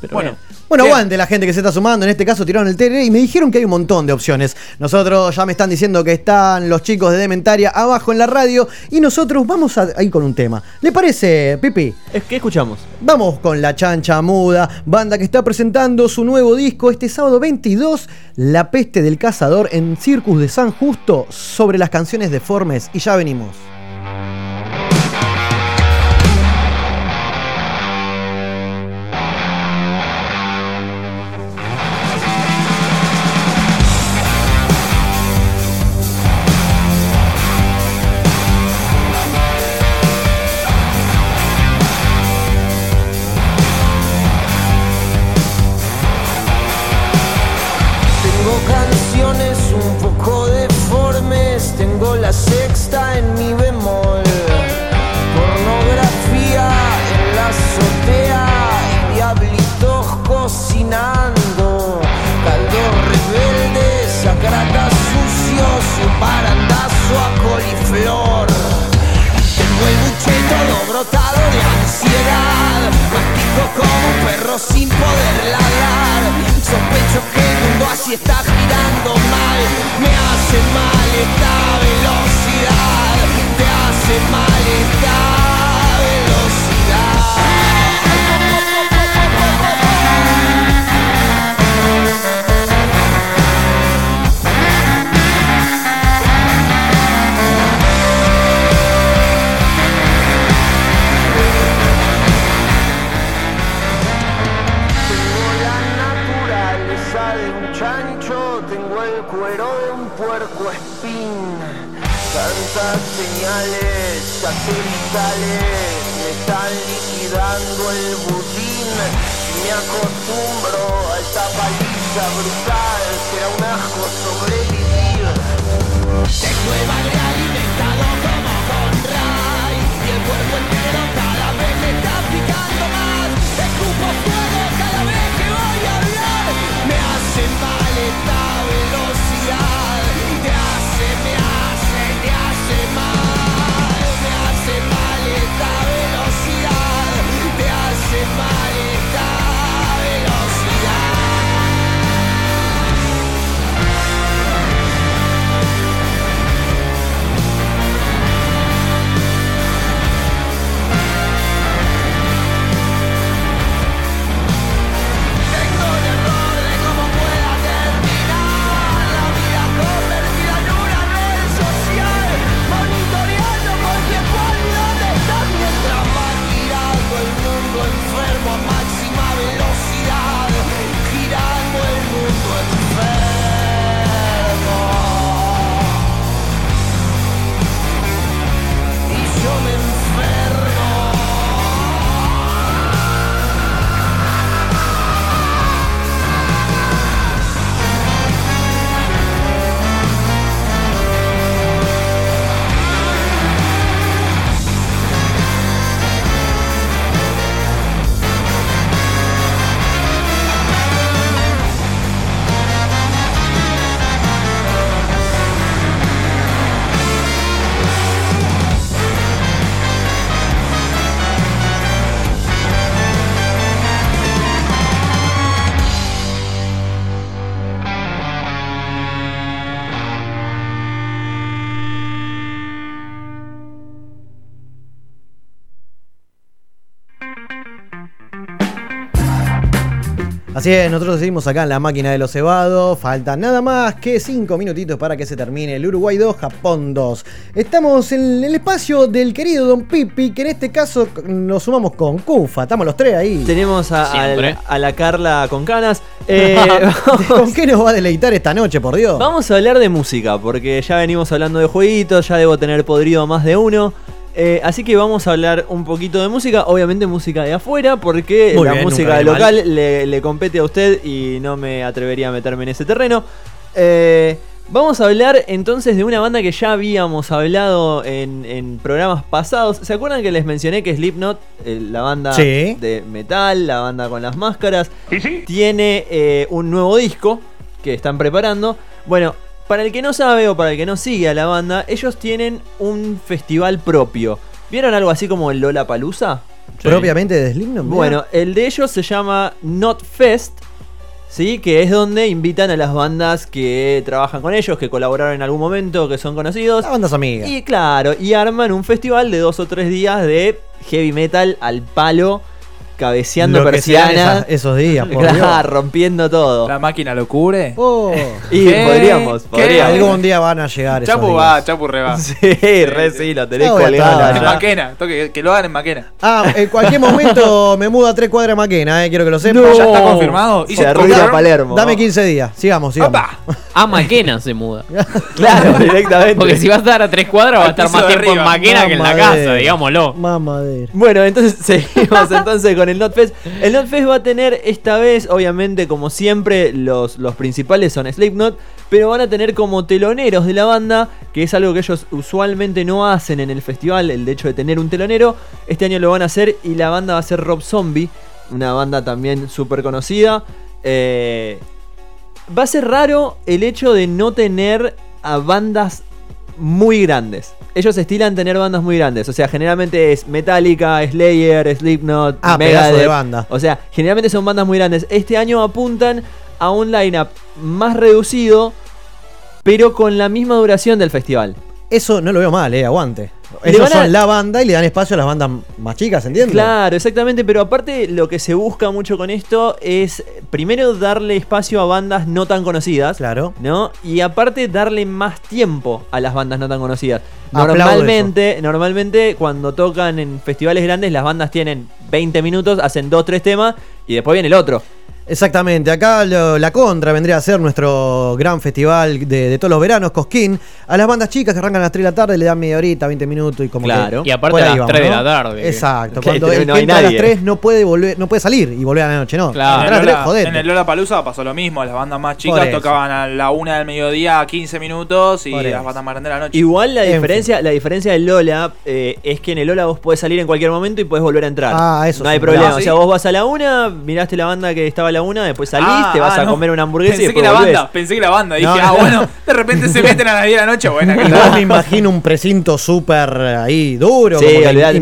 Speaker 3: Pero
Speaker 4: Bueno.
Speaker 7: Bueno, aguante la gente que se está sumando. En este caso tiraron el tereré y me dijeron que hay un montón de opciones. Nosotros ya me están diciendo que están los chicos de Dementaria abajo en la radio y nosotros vamos a ir con un tema. ¿Le parece, Pipi?
Speaker 2: Es que escuchamos.
Speaker 7: Vamos con La Chancha Muda, banda que está presentando su nuevo disco este sábado 22, La Peste del Cazador en Circus de San Justo sobre las canciones deformes. Y ya venimos.
Speaker 14: Así
Speaker 1: es, nosotros seguimos acá en la máquina de los cebados. Faltan nada más que 5 minutitos para que se termine el Uruguay 2, Japón 2. Estamos en el espacio del querido Don Pipi, que en este caso nos sumamos con Cufa. Estamos los tres ahí.
Speaker 2: Tenemos a, la Carla con canas. Eh,
Speaker 1: ¿Con qué nos va a deleitar esta noche, por Dios?
Speaker 2: Vamos a hablar de música, porque ya venimos hablando de jueguitos, ya debo tener podrido más de uno. Eh, así que vamos a hablar un poquito de música, obviamente música de afuera, porque
Speaker 1: Muy
Speaker 2: la
Speaker 1: bien,
Speaker 2: música local le, le compete a usted y no me atrevería a meterme en ese terreno. Eh, vamos a hablar entonces de una banda que ya habíamos hablado en, en programas pasados. ¿Se acuerdan que les mencioné que Slipknot, eh, la banda
Speaker 1: Sí.
Speaker 2: de metal, la banda con las máscaras, tiene eh, un nuevo disco que están preparando? Bueno, para el que no sabe o para el que no sigue a la banda, ellos tienen un festival propio. ¿Vieron algo así como el Lola Palusa?
Speaker 1: Propiamente de Slipknot.
Speaker 2: Bueno, el de ellos se llama Not Fest, ¿sí? Que es donde invitan a las bandas que trabajan con ellos, que colaboraron en algún momento, que son conocidos.
Speaker 1: Las bandas amigas.
Speaker 2: Y claro, y arman un festival de dos o tres días de heavy metal al palo, cabeceando
Speaker 1: Lo que sean
Speaker 2: persianas.
Speaker 1: esas- esos días, por
Speaker 2: Claro,
Speaker 1: Dios.
Speaker 2: rompiendo todo.
Speaker 4: ¿La máquina lo cubre?
Speaker 1: Oh.
Speaker 2: Y
Speaker 4: ¿Qué?
Speaker 2: podríamos,
Speaker 4: ¿Qué?
Speaker 2: podríamos.
Speaker 1: Algún día van a llegar esos
Speaker 4: Chapu
Speaker 1: días.
Speaker 4: va, Chapu re va.
Speaker 2: Sí, re sí, lo tenés colgado.
Speaker 4: En
Speaker 2: allá.
Speaker 4: Maquena, toque, que lo hagan en Maquena.
Speaker 1: Ah, en cualquier momento me mudo a tres cuadras de Maquena, eh, quiero que lo sepan.
Speaker 4: No. ¿Ya está confirmado?
Speaker 2: Se
Speaker 4: ¿Hizo
Speaker 2: arruina? Palermo.
Speaker 1: Dame 15 días, sigamos, sigamos.
Speaker 3: A Maquena se muda.
Speaker 2: Claro, directamente.
Speaker 3: Porque si va a estar a tres cuadras, va a
Speaker 4: Al
Speaker 3: estar
Speaker 4: piso
Speaker 3: más
Speaker 4: de
Speaker 3: tiempo en
Speaker 4: arriba.
Speaker 3: Maquena que en la
Speaker 1: Mamadera.
Speaker 3: casa, digámoslo.
Speaker 1: Mamadera.
Speaker 2: Bueno, entonces seguimos entonces con el NotFest. El NotFest va a tener esta vez, obviamente, como siempre, los, los principales son Slipknot, pero van a tener como teloneros de la banda, que es algo que ellos usualmente no hacen en el festival, el hecho de tener un telonero. Este año lo van a hacer y la banda va a ser Rob Zombie, una banda también súper conocida. Eh, va a ser raro el hecho de no tener a bandas muy grandes. Ellos estilan tener bandas muy grandes. O sea, generalmente es Metallica, Slayer, Slipknot,
Speaker 1: Ah, pedazo de banda.
Speaker 2: O sea, generalmente son bandas muy grandes. Este año apuntan a un lineup más reducido, pero con la misma duración del festival.
Speaker 1: Eso no lo veo mal, eh, aguante. Ellos
Speaker 2: a-
Speaker 1: son la banda y le dan espacio a las bandas más chicas, ¿entiendes?
Speaker 2: Claro, exactamente, pero aparte lo que se busca mucho con esto es primero darle espacio a bandas no tan conocidas,
Speaker 1: Claro.
Speaker 2: ¿no? Y aparte darle más tiempo a las bandas no tan conocidas. Normalmente, normalmente cuando tocan en festivales grandes las bandas tienen 20 minutos, hacen 2 3 temas y después viene el otro.
Speaker 1: Exactamente, acá lo- la contra vendría a ser nuestro gran festival de, de todos los veranos, Cosquín. A las bandas chicas que arrancan a las 3 de la tarde le dan media horita, 20 minutos y como
Speaker 2: Claro.
Speaker 1: que.
Speaker 3: Y aparte a las
Speaker 1: vamos,
Speaker 3: 3 de
Speaker 1: ¿no?
Speaker 3: la tarde.
Speaker 1: Exacto, cuando
Speaker 2: no
Speaker 1: el que entra a las
Speaker 2: nadie.
Speaker 1: 3 no puede volver, no puede salir y volver a la noche, no.
Speaker 3: Claro.
Speaker 4: En
Speaker 1: a
Speaker 4: el,
Speaker 1: las 3,
Speaker 4: Lola,
Speaker 1: jodete.
Speaker 4: en el Lola Palusa pasó lo mismo. Las bandas más chicas tocaban a la una del mediodía 15 minutos y las bandas más grandes de la noche.
Speaker 2: Igual la
Speaker 1: En
Speaker 2: diferencia, la diferencia del Lola eh, es que en el Lola vos podés salir en cualquier momento y podés volver a entrar.
Speaker 1: Ah, eso
Speaker 2: no hay problema.
Speaker 4: Ah,
Speaker 2: O sea, vos vas a la una, miraste la banda que estaba a la una, después salís,
Speaker 4: Ah,
Speaker 2: te vas
Speaker 4: ah,
Speaker 2: a
Speaker 4: no.
Speaker 2: comer una hamburguesa y
Speaker 4: Pensé que la
Speaker 2: volvés.
Speaker 4: banda, pensé que la banda. Dije,
Speaker 1: No,
Speaker 4: ah,
Speaker 1: no.
Speaker 4: bueno, de repente se meten a las 10 de la noche. Bueno,
Speaker 1: Igual me imagino un precinto súper ahí duro,
Speaker 2: Sí,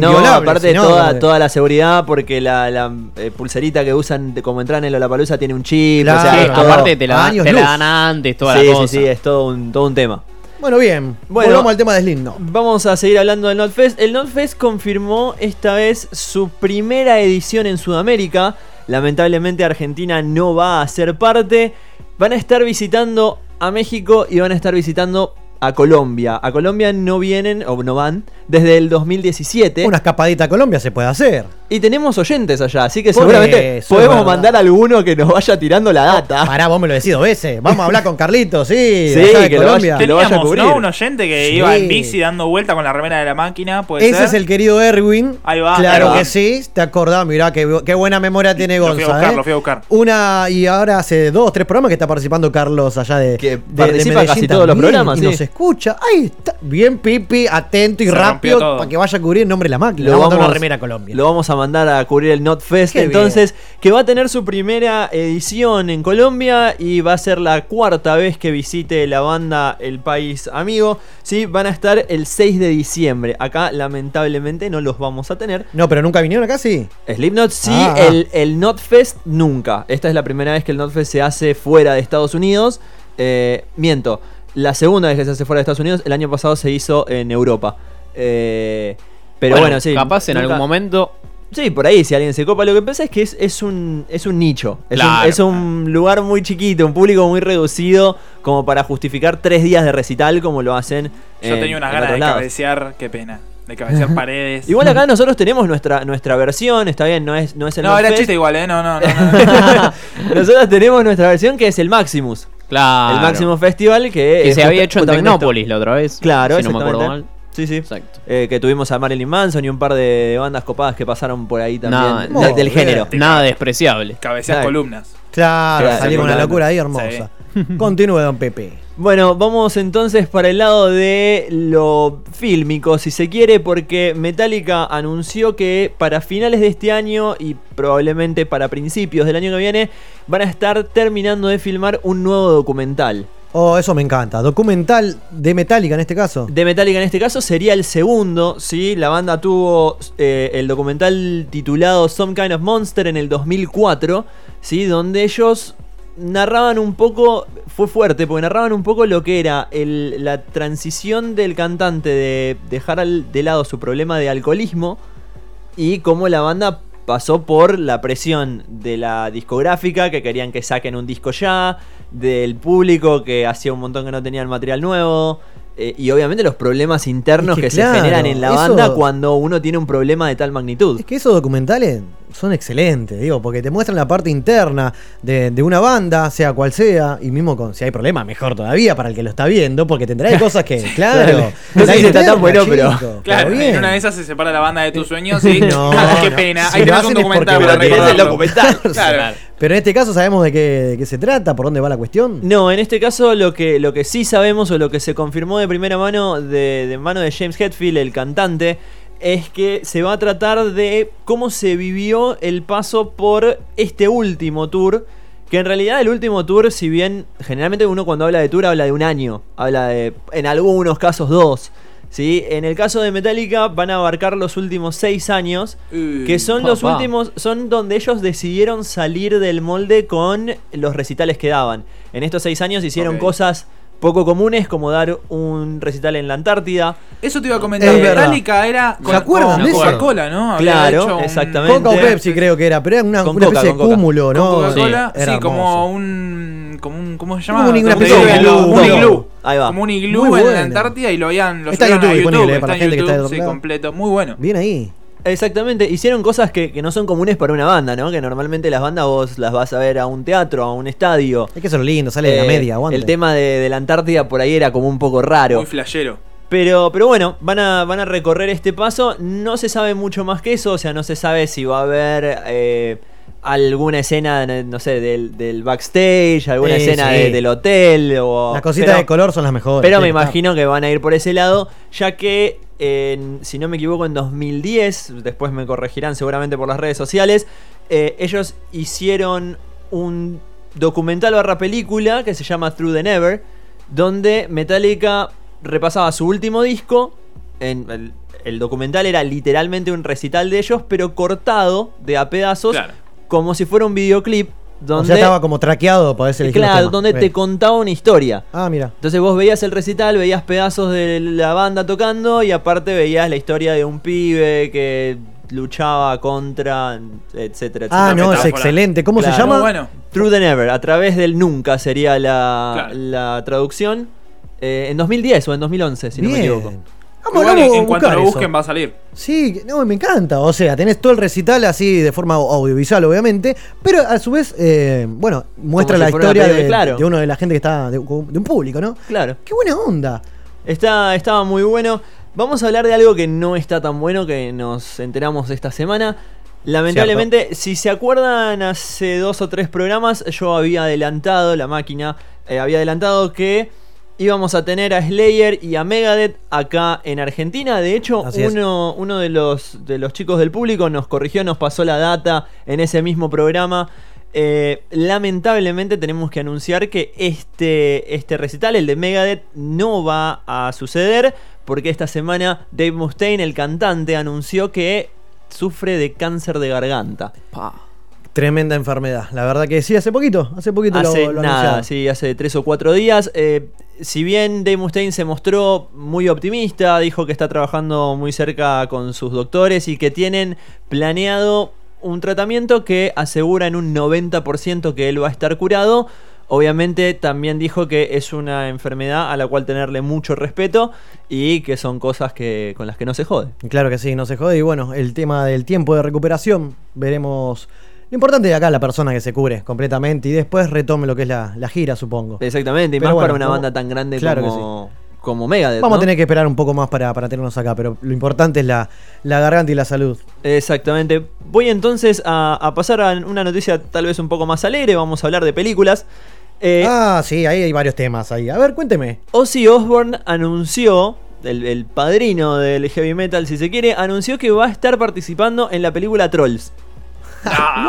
Speaker 1: como
Speaker 2: no, aparte toda, toda la seguridad, porque la, la, eh, pulserita que usan de como entrar en la Palusa tiene un chip,
Speaker 1: Claro,
Speaker 2: o sea,
Speaker 3: Sí,
Speaker 2: es todo-
Speaker 3: aparte te la,
Speaker 1: años
Speaker 3: te la dan antes, toda
Speaker 2: sí,
Speaker 3: la
Speaker 2: sí,
Speaker 3: cosa.
Speaker 2: sí, es todo un, todo un tema.
Speaker 1: Bueno, bien.
Speaker 2: Bueno.
Speaker 1: Volvamos al tema de Slim, no.
Speaker 2: Vamos a seguir hablando del NotFest. El NotFest confirmó esta vez su primera edición en Sudamérica. Lamentablemente Argentina no va a ser parte. Van a estar visitando a México y van a estar visitando a Colombia. A Colombia no vienen, o no van, desde el 2017.
Speaker 1: Una escapadita a Colombia se puede hacer.
Speaker 2: Y tenemos oyentes allá, así que seguramente
Speaker 1: eso,
Speaker 2: podemos mandar a alguno que nos vaya tirando la data.
Speaker 1: Pará, vos me lo decís dos veces. Vamos a hablar con Carlitos, sí.
Speaker 2: Sí,
Speaker 1: de allá de
Speaker 2: que lo
Speaker 1: Colombia.
Speaker 2: vaya- que lo vaya a cubrir.
Speaker 4: ¿no? Un oyente que
Speaker 1: Sí.
Speaker 4: iba en bici dando vuelta con la remera de la máquina, puede
Speaker 1: Ese
Speaker 4: ser.
Speaker 1: es el querido Erwin.
Speaker 4: Ahí va,
Speaker 1: Claro
Speaker 4: ahí va.
Speaker 1: que sí, te acordás, mirá qué, qué buena memoria tiene
Speaker 4: Lo
Speaker 1: Gonza.
Speaker 4: fui a buscar,
Speaker 1: ¿eh?
Speaker 4: lo fui a buscar.
Speaker 1: Una, y ahora hace dos, tres programas que está participando Carlos allá de,
Speaker 2: Que
Speaker 1: de- de
Speaker 2: participa
Speaker 1: Medellín
Speaker 2: casi todos los programas,
Speaker 1: Y
Speaker 2: sí.
Speaker 1: nos escucha. Ahí está. Bien, Pipi, atento y
Speaker 4: Se
Speaker 1: rápido para que vaya a cubrir el nombre de la máquina.
Speaker 2: Lo
Speaker 1: vamos, a
Speaker 2: vamos-
Speaker 1: remera a Colombia.
Speaker 2: Lo vamos a mandar a cubrir el NotFest.
Speaker 1: Qué
Speaker 2: Entonces, que va a tener su primera edición en Colombia y va a ser la cuarta vez que visite la banda El País Amigo. Sí, van a estar el 6 de diciembre. Acá, lamentablemente, no los vamos a tener.
Speaker 1: No, pero nunca vinieron acá, sí.
Speaker 2: Slipknot sí,
Speaker 1: Ah.
Speaker 2: el, el NotFest nunca. Esta es la primera vez que el NotFest se hace fuera de Estados Unidos. Eh, miento, la segunda vez que se hace fuera de Estados Unidos, el año pasado se hizo en Europa. Eh, pero bueno, sí.
Speaker 3: capaz en
Speaker 2: nunca-
Speaker 3: algún momento
Speaker 2: Sí, por ahí, si alguien se copa. Lo que pasa es que es, es un, es un nicho. Es,
Speaker 3: Claro.
Speaker 2: un, es un lugar muy chiquito, un público muy reducido, como para justificar tres días de recital como lo hacen.
Speaker 4: Yo
Speaker 2: en-
Speaker 4: tenía unas ganas de
Speaker 2: lados.
Speaker 4: cabecear, qué pena. De cabecear paredes.
Speaker 2: Igual acá nosotros tenemos nuestra, nuestra versión, está bien, no es, no es el
Speaker 4: No, era chiste igual, ¿eh? No, no, no. no.
Speaker 2: Nosotros tenemos nuestra versión que es el Maximus.
Speaker 3: Claro.
Speaker 2: El Maximus Festival que,
Speaker 3: Que
Speaker 2: es
Speaker 3: se había hecho en
Speaker 2: justamente esto.
Speaker 3: Tecnópolis la otra vez.
Speaker 2: Claro,
Speaker 3: si no me acuerdo mal.
Speaker 2: Sí, sí.
Speaker 3: Exacto.
Speaker 2: Eh, que tuvimos a Marilyn Manson y un par de bandas copadas que pasaron por ahí también.
Speaker 3: Nada,
Speaker 2: del
Speaker 1: bien.
Speaker 2: género.
Speaker 3: Nada despreciable.
Speaker 4: Cabeceas columnas.
Speaker 1: Claro,
Speaker 2: Claro,
Speaker 1: salió una locura ahí hermosa. Continúe, don Pepe.
Speaker 2: Bueno, vamos entonces para el lado de lo fílmico, si se quiere, porque Metallica anunció que para finales de este año y probablemente para principios del año que viene van a estar terminando de filmar un nuevo documental.
Speaker 1: Oh, eso me encanta. Documental de Metallica en este caso.
Speaker 2: De Metallica en este caso sería el segundo, ¿sí? La banda tuvo eh, el documental titulado Some Kind of Monster en el 2004, ¿sí? Donde ellos narraban un poco, fue fuerte, porque narraban un poco lo que era la transición del cantante de dejar al- de lado su problema de alcoholismo y cómo la banda pasó por la presión de la discográfica que querían que saquen un disco ya, del público que hacía un montón que no tenían material nuevo. Eh, y obviamente los problemas internos
Speaker 1: Es
Speaker 2: que,
Speaker 1: que claro,
Speaker 2: se generan en la
Speaker 1: eso-
Speaker 2: banda cuando uno tiene un problema de tal magnitud.
Speaker 1: Es que esos documentales son excelentes, digo, porque te muestran la parte interna de, de una banda, sea cual sea, y mismo con si hay problemas, mejor todavía para el que lo está viendo, porque tendrá hay cosas que, claro.
Speaker 2: No sé
Speaker 1: la
Speaker 2: si está tan bueno, pero-
Speaker 4: Claro,
Speaker 1: bien.
Speaker 4: en una de esas se separa la banda de tus sueños y.
Speaker 1: No,
Speaker 4: qué pena.
Speaker 1: Si
Speaker 4: Ahí
Speaker 1: lo
Speaker 4: tenés un para
Speaker 1: el
Speaker 2: documental.
Speaker 4: Claro.
Speaker 1: Pero en este caso sabemos de qué, se trata, por dónde va la cuestión.
Speaker 2: No, en este caso lo que, lo que sí sabemos o lo que se confirmó de primera mano, de, de mano de James Hetfield, el cantante, es que se va a tratar de cómo se vivió el paso por este último tour. Que en realidad el último tour, si bien generalmente uno cuando habla de tour habla de un año, habla de en algunos casos dos. ¿Sí? En el caso de Metallica van a abarcar los últimos seis años, que son los últimos, son donde ellos decidieron salir del molde con los recitales que daban. En estos seis años hicieron cosas poco comunes como dar un recital en la Antártida.
Speaker 4: Eso te iba a comentar.
Speaker 1: Es.
Speaker 4: Metallica era con,
Speaker 1: ¿Se acuerdan
Speaker 4: con
Speaker 1: de eso?
Speaker 4: Coca-Cola, ¿no? Había
Speaker 2: Claro,
Speaker 4: hecho un-
Speaker 2: exactamente.
Speaker 1: Coca o Pepsi creo que era, pero era una, una
Speaker 2: Coca,
Speaker 1: especie de cúmulo, ¿no?
Speaker 4: Coca-Cola,
Speaker 1: Era
Speaker 4: sí, como un, como un. ¿Cómo se llama?
Speaker 1: Como una
Speaker 4: Donde
Speaker 1: especie de iglú,
Speaker 4: Un iglú.
Speaker 2: Ahí va.
Speaker 4: Como un iglú
Speaker 1: Muy
Speaker 4: en
Speaker 1: bueno.
Speaker 4: la Antártida y lo habían. Lo
Speaker 1: Está en
Speaker 4: subieron a
Speaker 1: YouTube disponible,
Speaker 4: está
Speaker 1: para
Speaker 4: en
Speaker 1: la gente que está
Speaker 4: YouTube, Sí, completo. Muy bueno.
Speaker 1: Bien ahí.
Speaker 2: Exactamente, hicieron cosas que, que no son comunes para una banda, ¿no? Que normalmente las bandas vos las vas a ver a un teatro, a un estadio.
Speaker 1: Es que eso es lo lindo, sale de la
Speaker 2: Eh,
Speaker 1: media, aguante.
Speaker 2: El tema de, de la Antártida por ahí era como un poco raro.
Speaker 4: Muy flashero.
Speaker 2: Pero, pero bueno, van a, van a recorrer este paso. No se sabe mucho más que eso. O sea, no se sabe si va a haber eh, alguna escena, no sé, del, del backstage, alguna
Speaker 1: Sí,
Speaker 2: escena
Speaker 1: sí.
Speaker 2: de- del hotel. O,
Speaker 1: Las cositas
Speaker 2: pero-
Speaker 1: de color son las mejores.
Speaker 2: Pero
Speaker 1: sí,
Speaker 2: me imagino que van a ir por ese lado, ya que, en- si no me equivoco, en 2010, después me corregirán seguramente por las redes sociales, eh, ellos hicieron un documental barra película que se llama Through the Never, donde Metallica repasaba su último disco. En el, el documental era literalmente un recital de ellos, pero cortado de a pedazos,
Speaker 4: Claro.
Speaker 2: Como si fuera un videoclip. Donde,
Speaker 1: O sea, estaba como traqueado para ese
Speaker 2: claro, donde te contaba una historia.
Speaker 1: Ah, mira.
Speaker 2: Entonces vos veías el recital, veías pedazos de la banda tocando y aparte veías la historia de un pibe que luchaba contra, etcétera, etcétera.
Speaker 1: Ah, no, es excelente. ¿Cómo se llama?
Speaker 4: Bueno.
Speaker 2: Through the Never, a través del nunca sería la,
Speaker 4: Claro.
Speaker 2: la traducción. Eh, en 2010 o en 2011, si no me equivoco.
Speaker 1: Vamos,
Speaker 4: Igual, en cuanto lo
Speaker 1: eso.
Speaker 4: busquen va a salir.
Speaker 1: Sí, no, me encanta. O sea, tenés todo el recital así de forma audiovisual, obviamente, pero a su vez, eh, bueno, muestra
Speaker 2: Como
Speaker 1: la
Speaker 2: si
Speaker 1: historia de,
Speaker 2: claro.
Speaker 1: de uno de la gente que está, de, de un público, ¿no?
Speaker 2: Claro.
Speaker 1: Qué buena onda.
Speaker 2: Está, estaba muy bueno. Vamos a hablar de algo que no está tan bueno que nos enteramos esta semana. Lamentablemente, si se acuerdan, hace dos o tres programas yo había adelantado, la máquina eh, había adelantado que íbamos a tener a Slayer y a Megadeth acá en Argentina. De hecho,
Speaker 1: Así es.
Speaker 2: uno, uno de, los, de los chicos del público nos corrigió, nos pasó la data en ese mismo programa. Eh, lamentablemente tenemos que anunciar que este, este recital, el de Megadeth, no va a suceder porque esta semana Dave Mustaine, el cantante, anunció que sufre de cáncer de garganta.
Speaker 1: Tremenda enfermedad. La verdad que sí, hace poquito, hace poquito lo-
Speaker 2: Hace
Speaker 1: lo,
Speaker 2: nada,
Speaker 1: anunciaron.
Speaker 2: sí, hace tres o cuatro días. Eh, si bien Dave Mustaine se mostró muy optimista, dijo que está trabajando muy cerca con sus doctores y que tienen planeado un tratamiento que asegura en un 90% que él va a estar curado. Obviamente también dijo que es una enfermedad a la cual tenerle mucho respeto y que son cosas que con las que no se jode.
Speaker 1: Claro que sí, no se jode. Y bueno, el tema del tiempo de recuperación, veremos. Lo importante de acá la persona que se cure completamente y después retome lo que es la, la gira, supongo.
Speaker 2: Exactamente, y
Speaker 1: Pero
Speaker 2: más
Speaker 1: bueno,
Speaker 2: para una
Speaker 1: como-
Speaker 2: banda tan grande
Speaker 1: claro
Speaker 2: como, como Megadeth.
Speaker 1: Vamos
Speaker 2: ¿no?
Speaker 1: a tener que esperar un poco más para, para tenernos acá, pero lo importante es la, la garganta y la salud.
Speaker 2: Exactamente. Voy entonces a, a pasar a una noticia tal vez un poco más alegre. Vamos a hablar de películas. Eh,
Speaker 1: ah, sí, ahí hay varios temas ahí. A ver, cuénteme.
Speaker 2: Ozzy Osbourne anunció, el, el padrino del heavy metal si se quiere, anunció que va a estar participando en la película Trolls.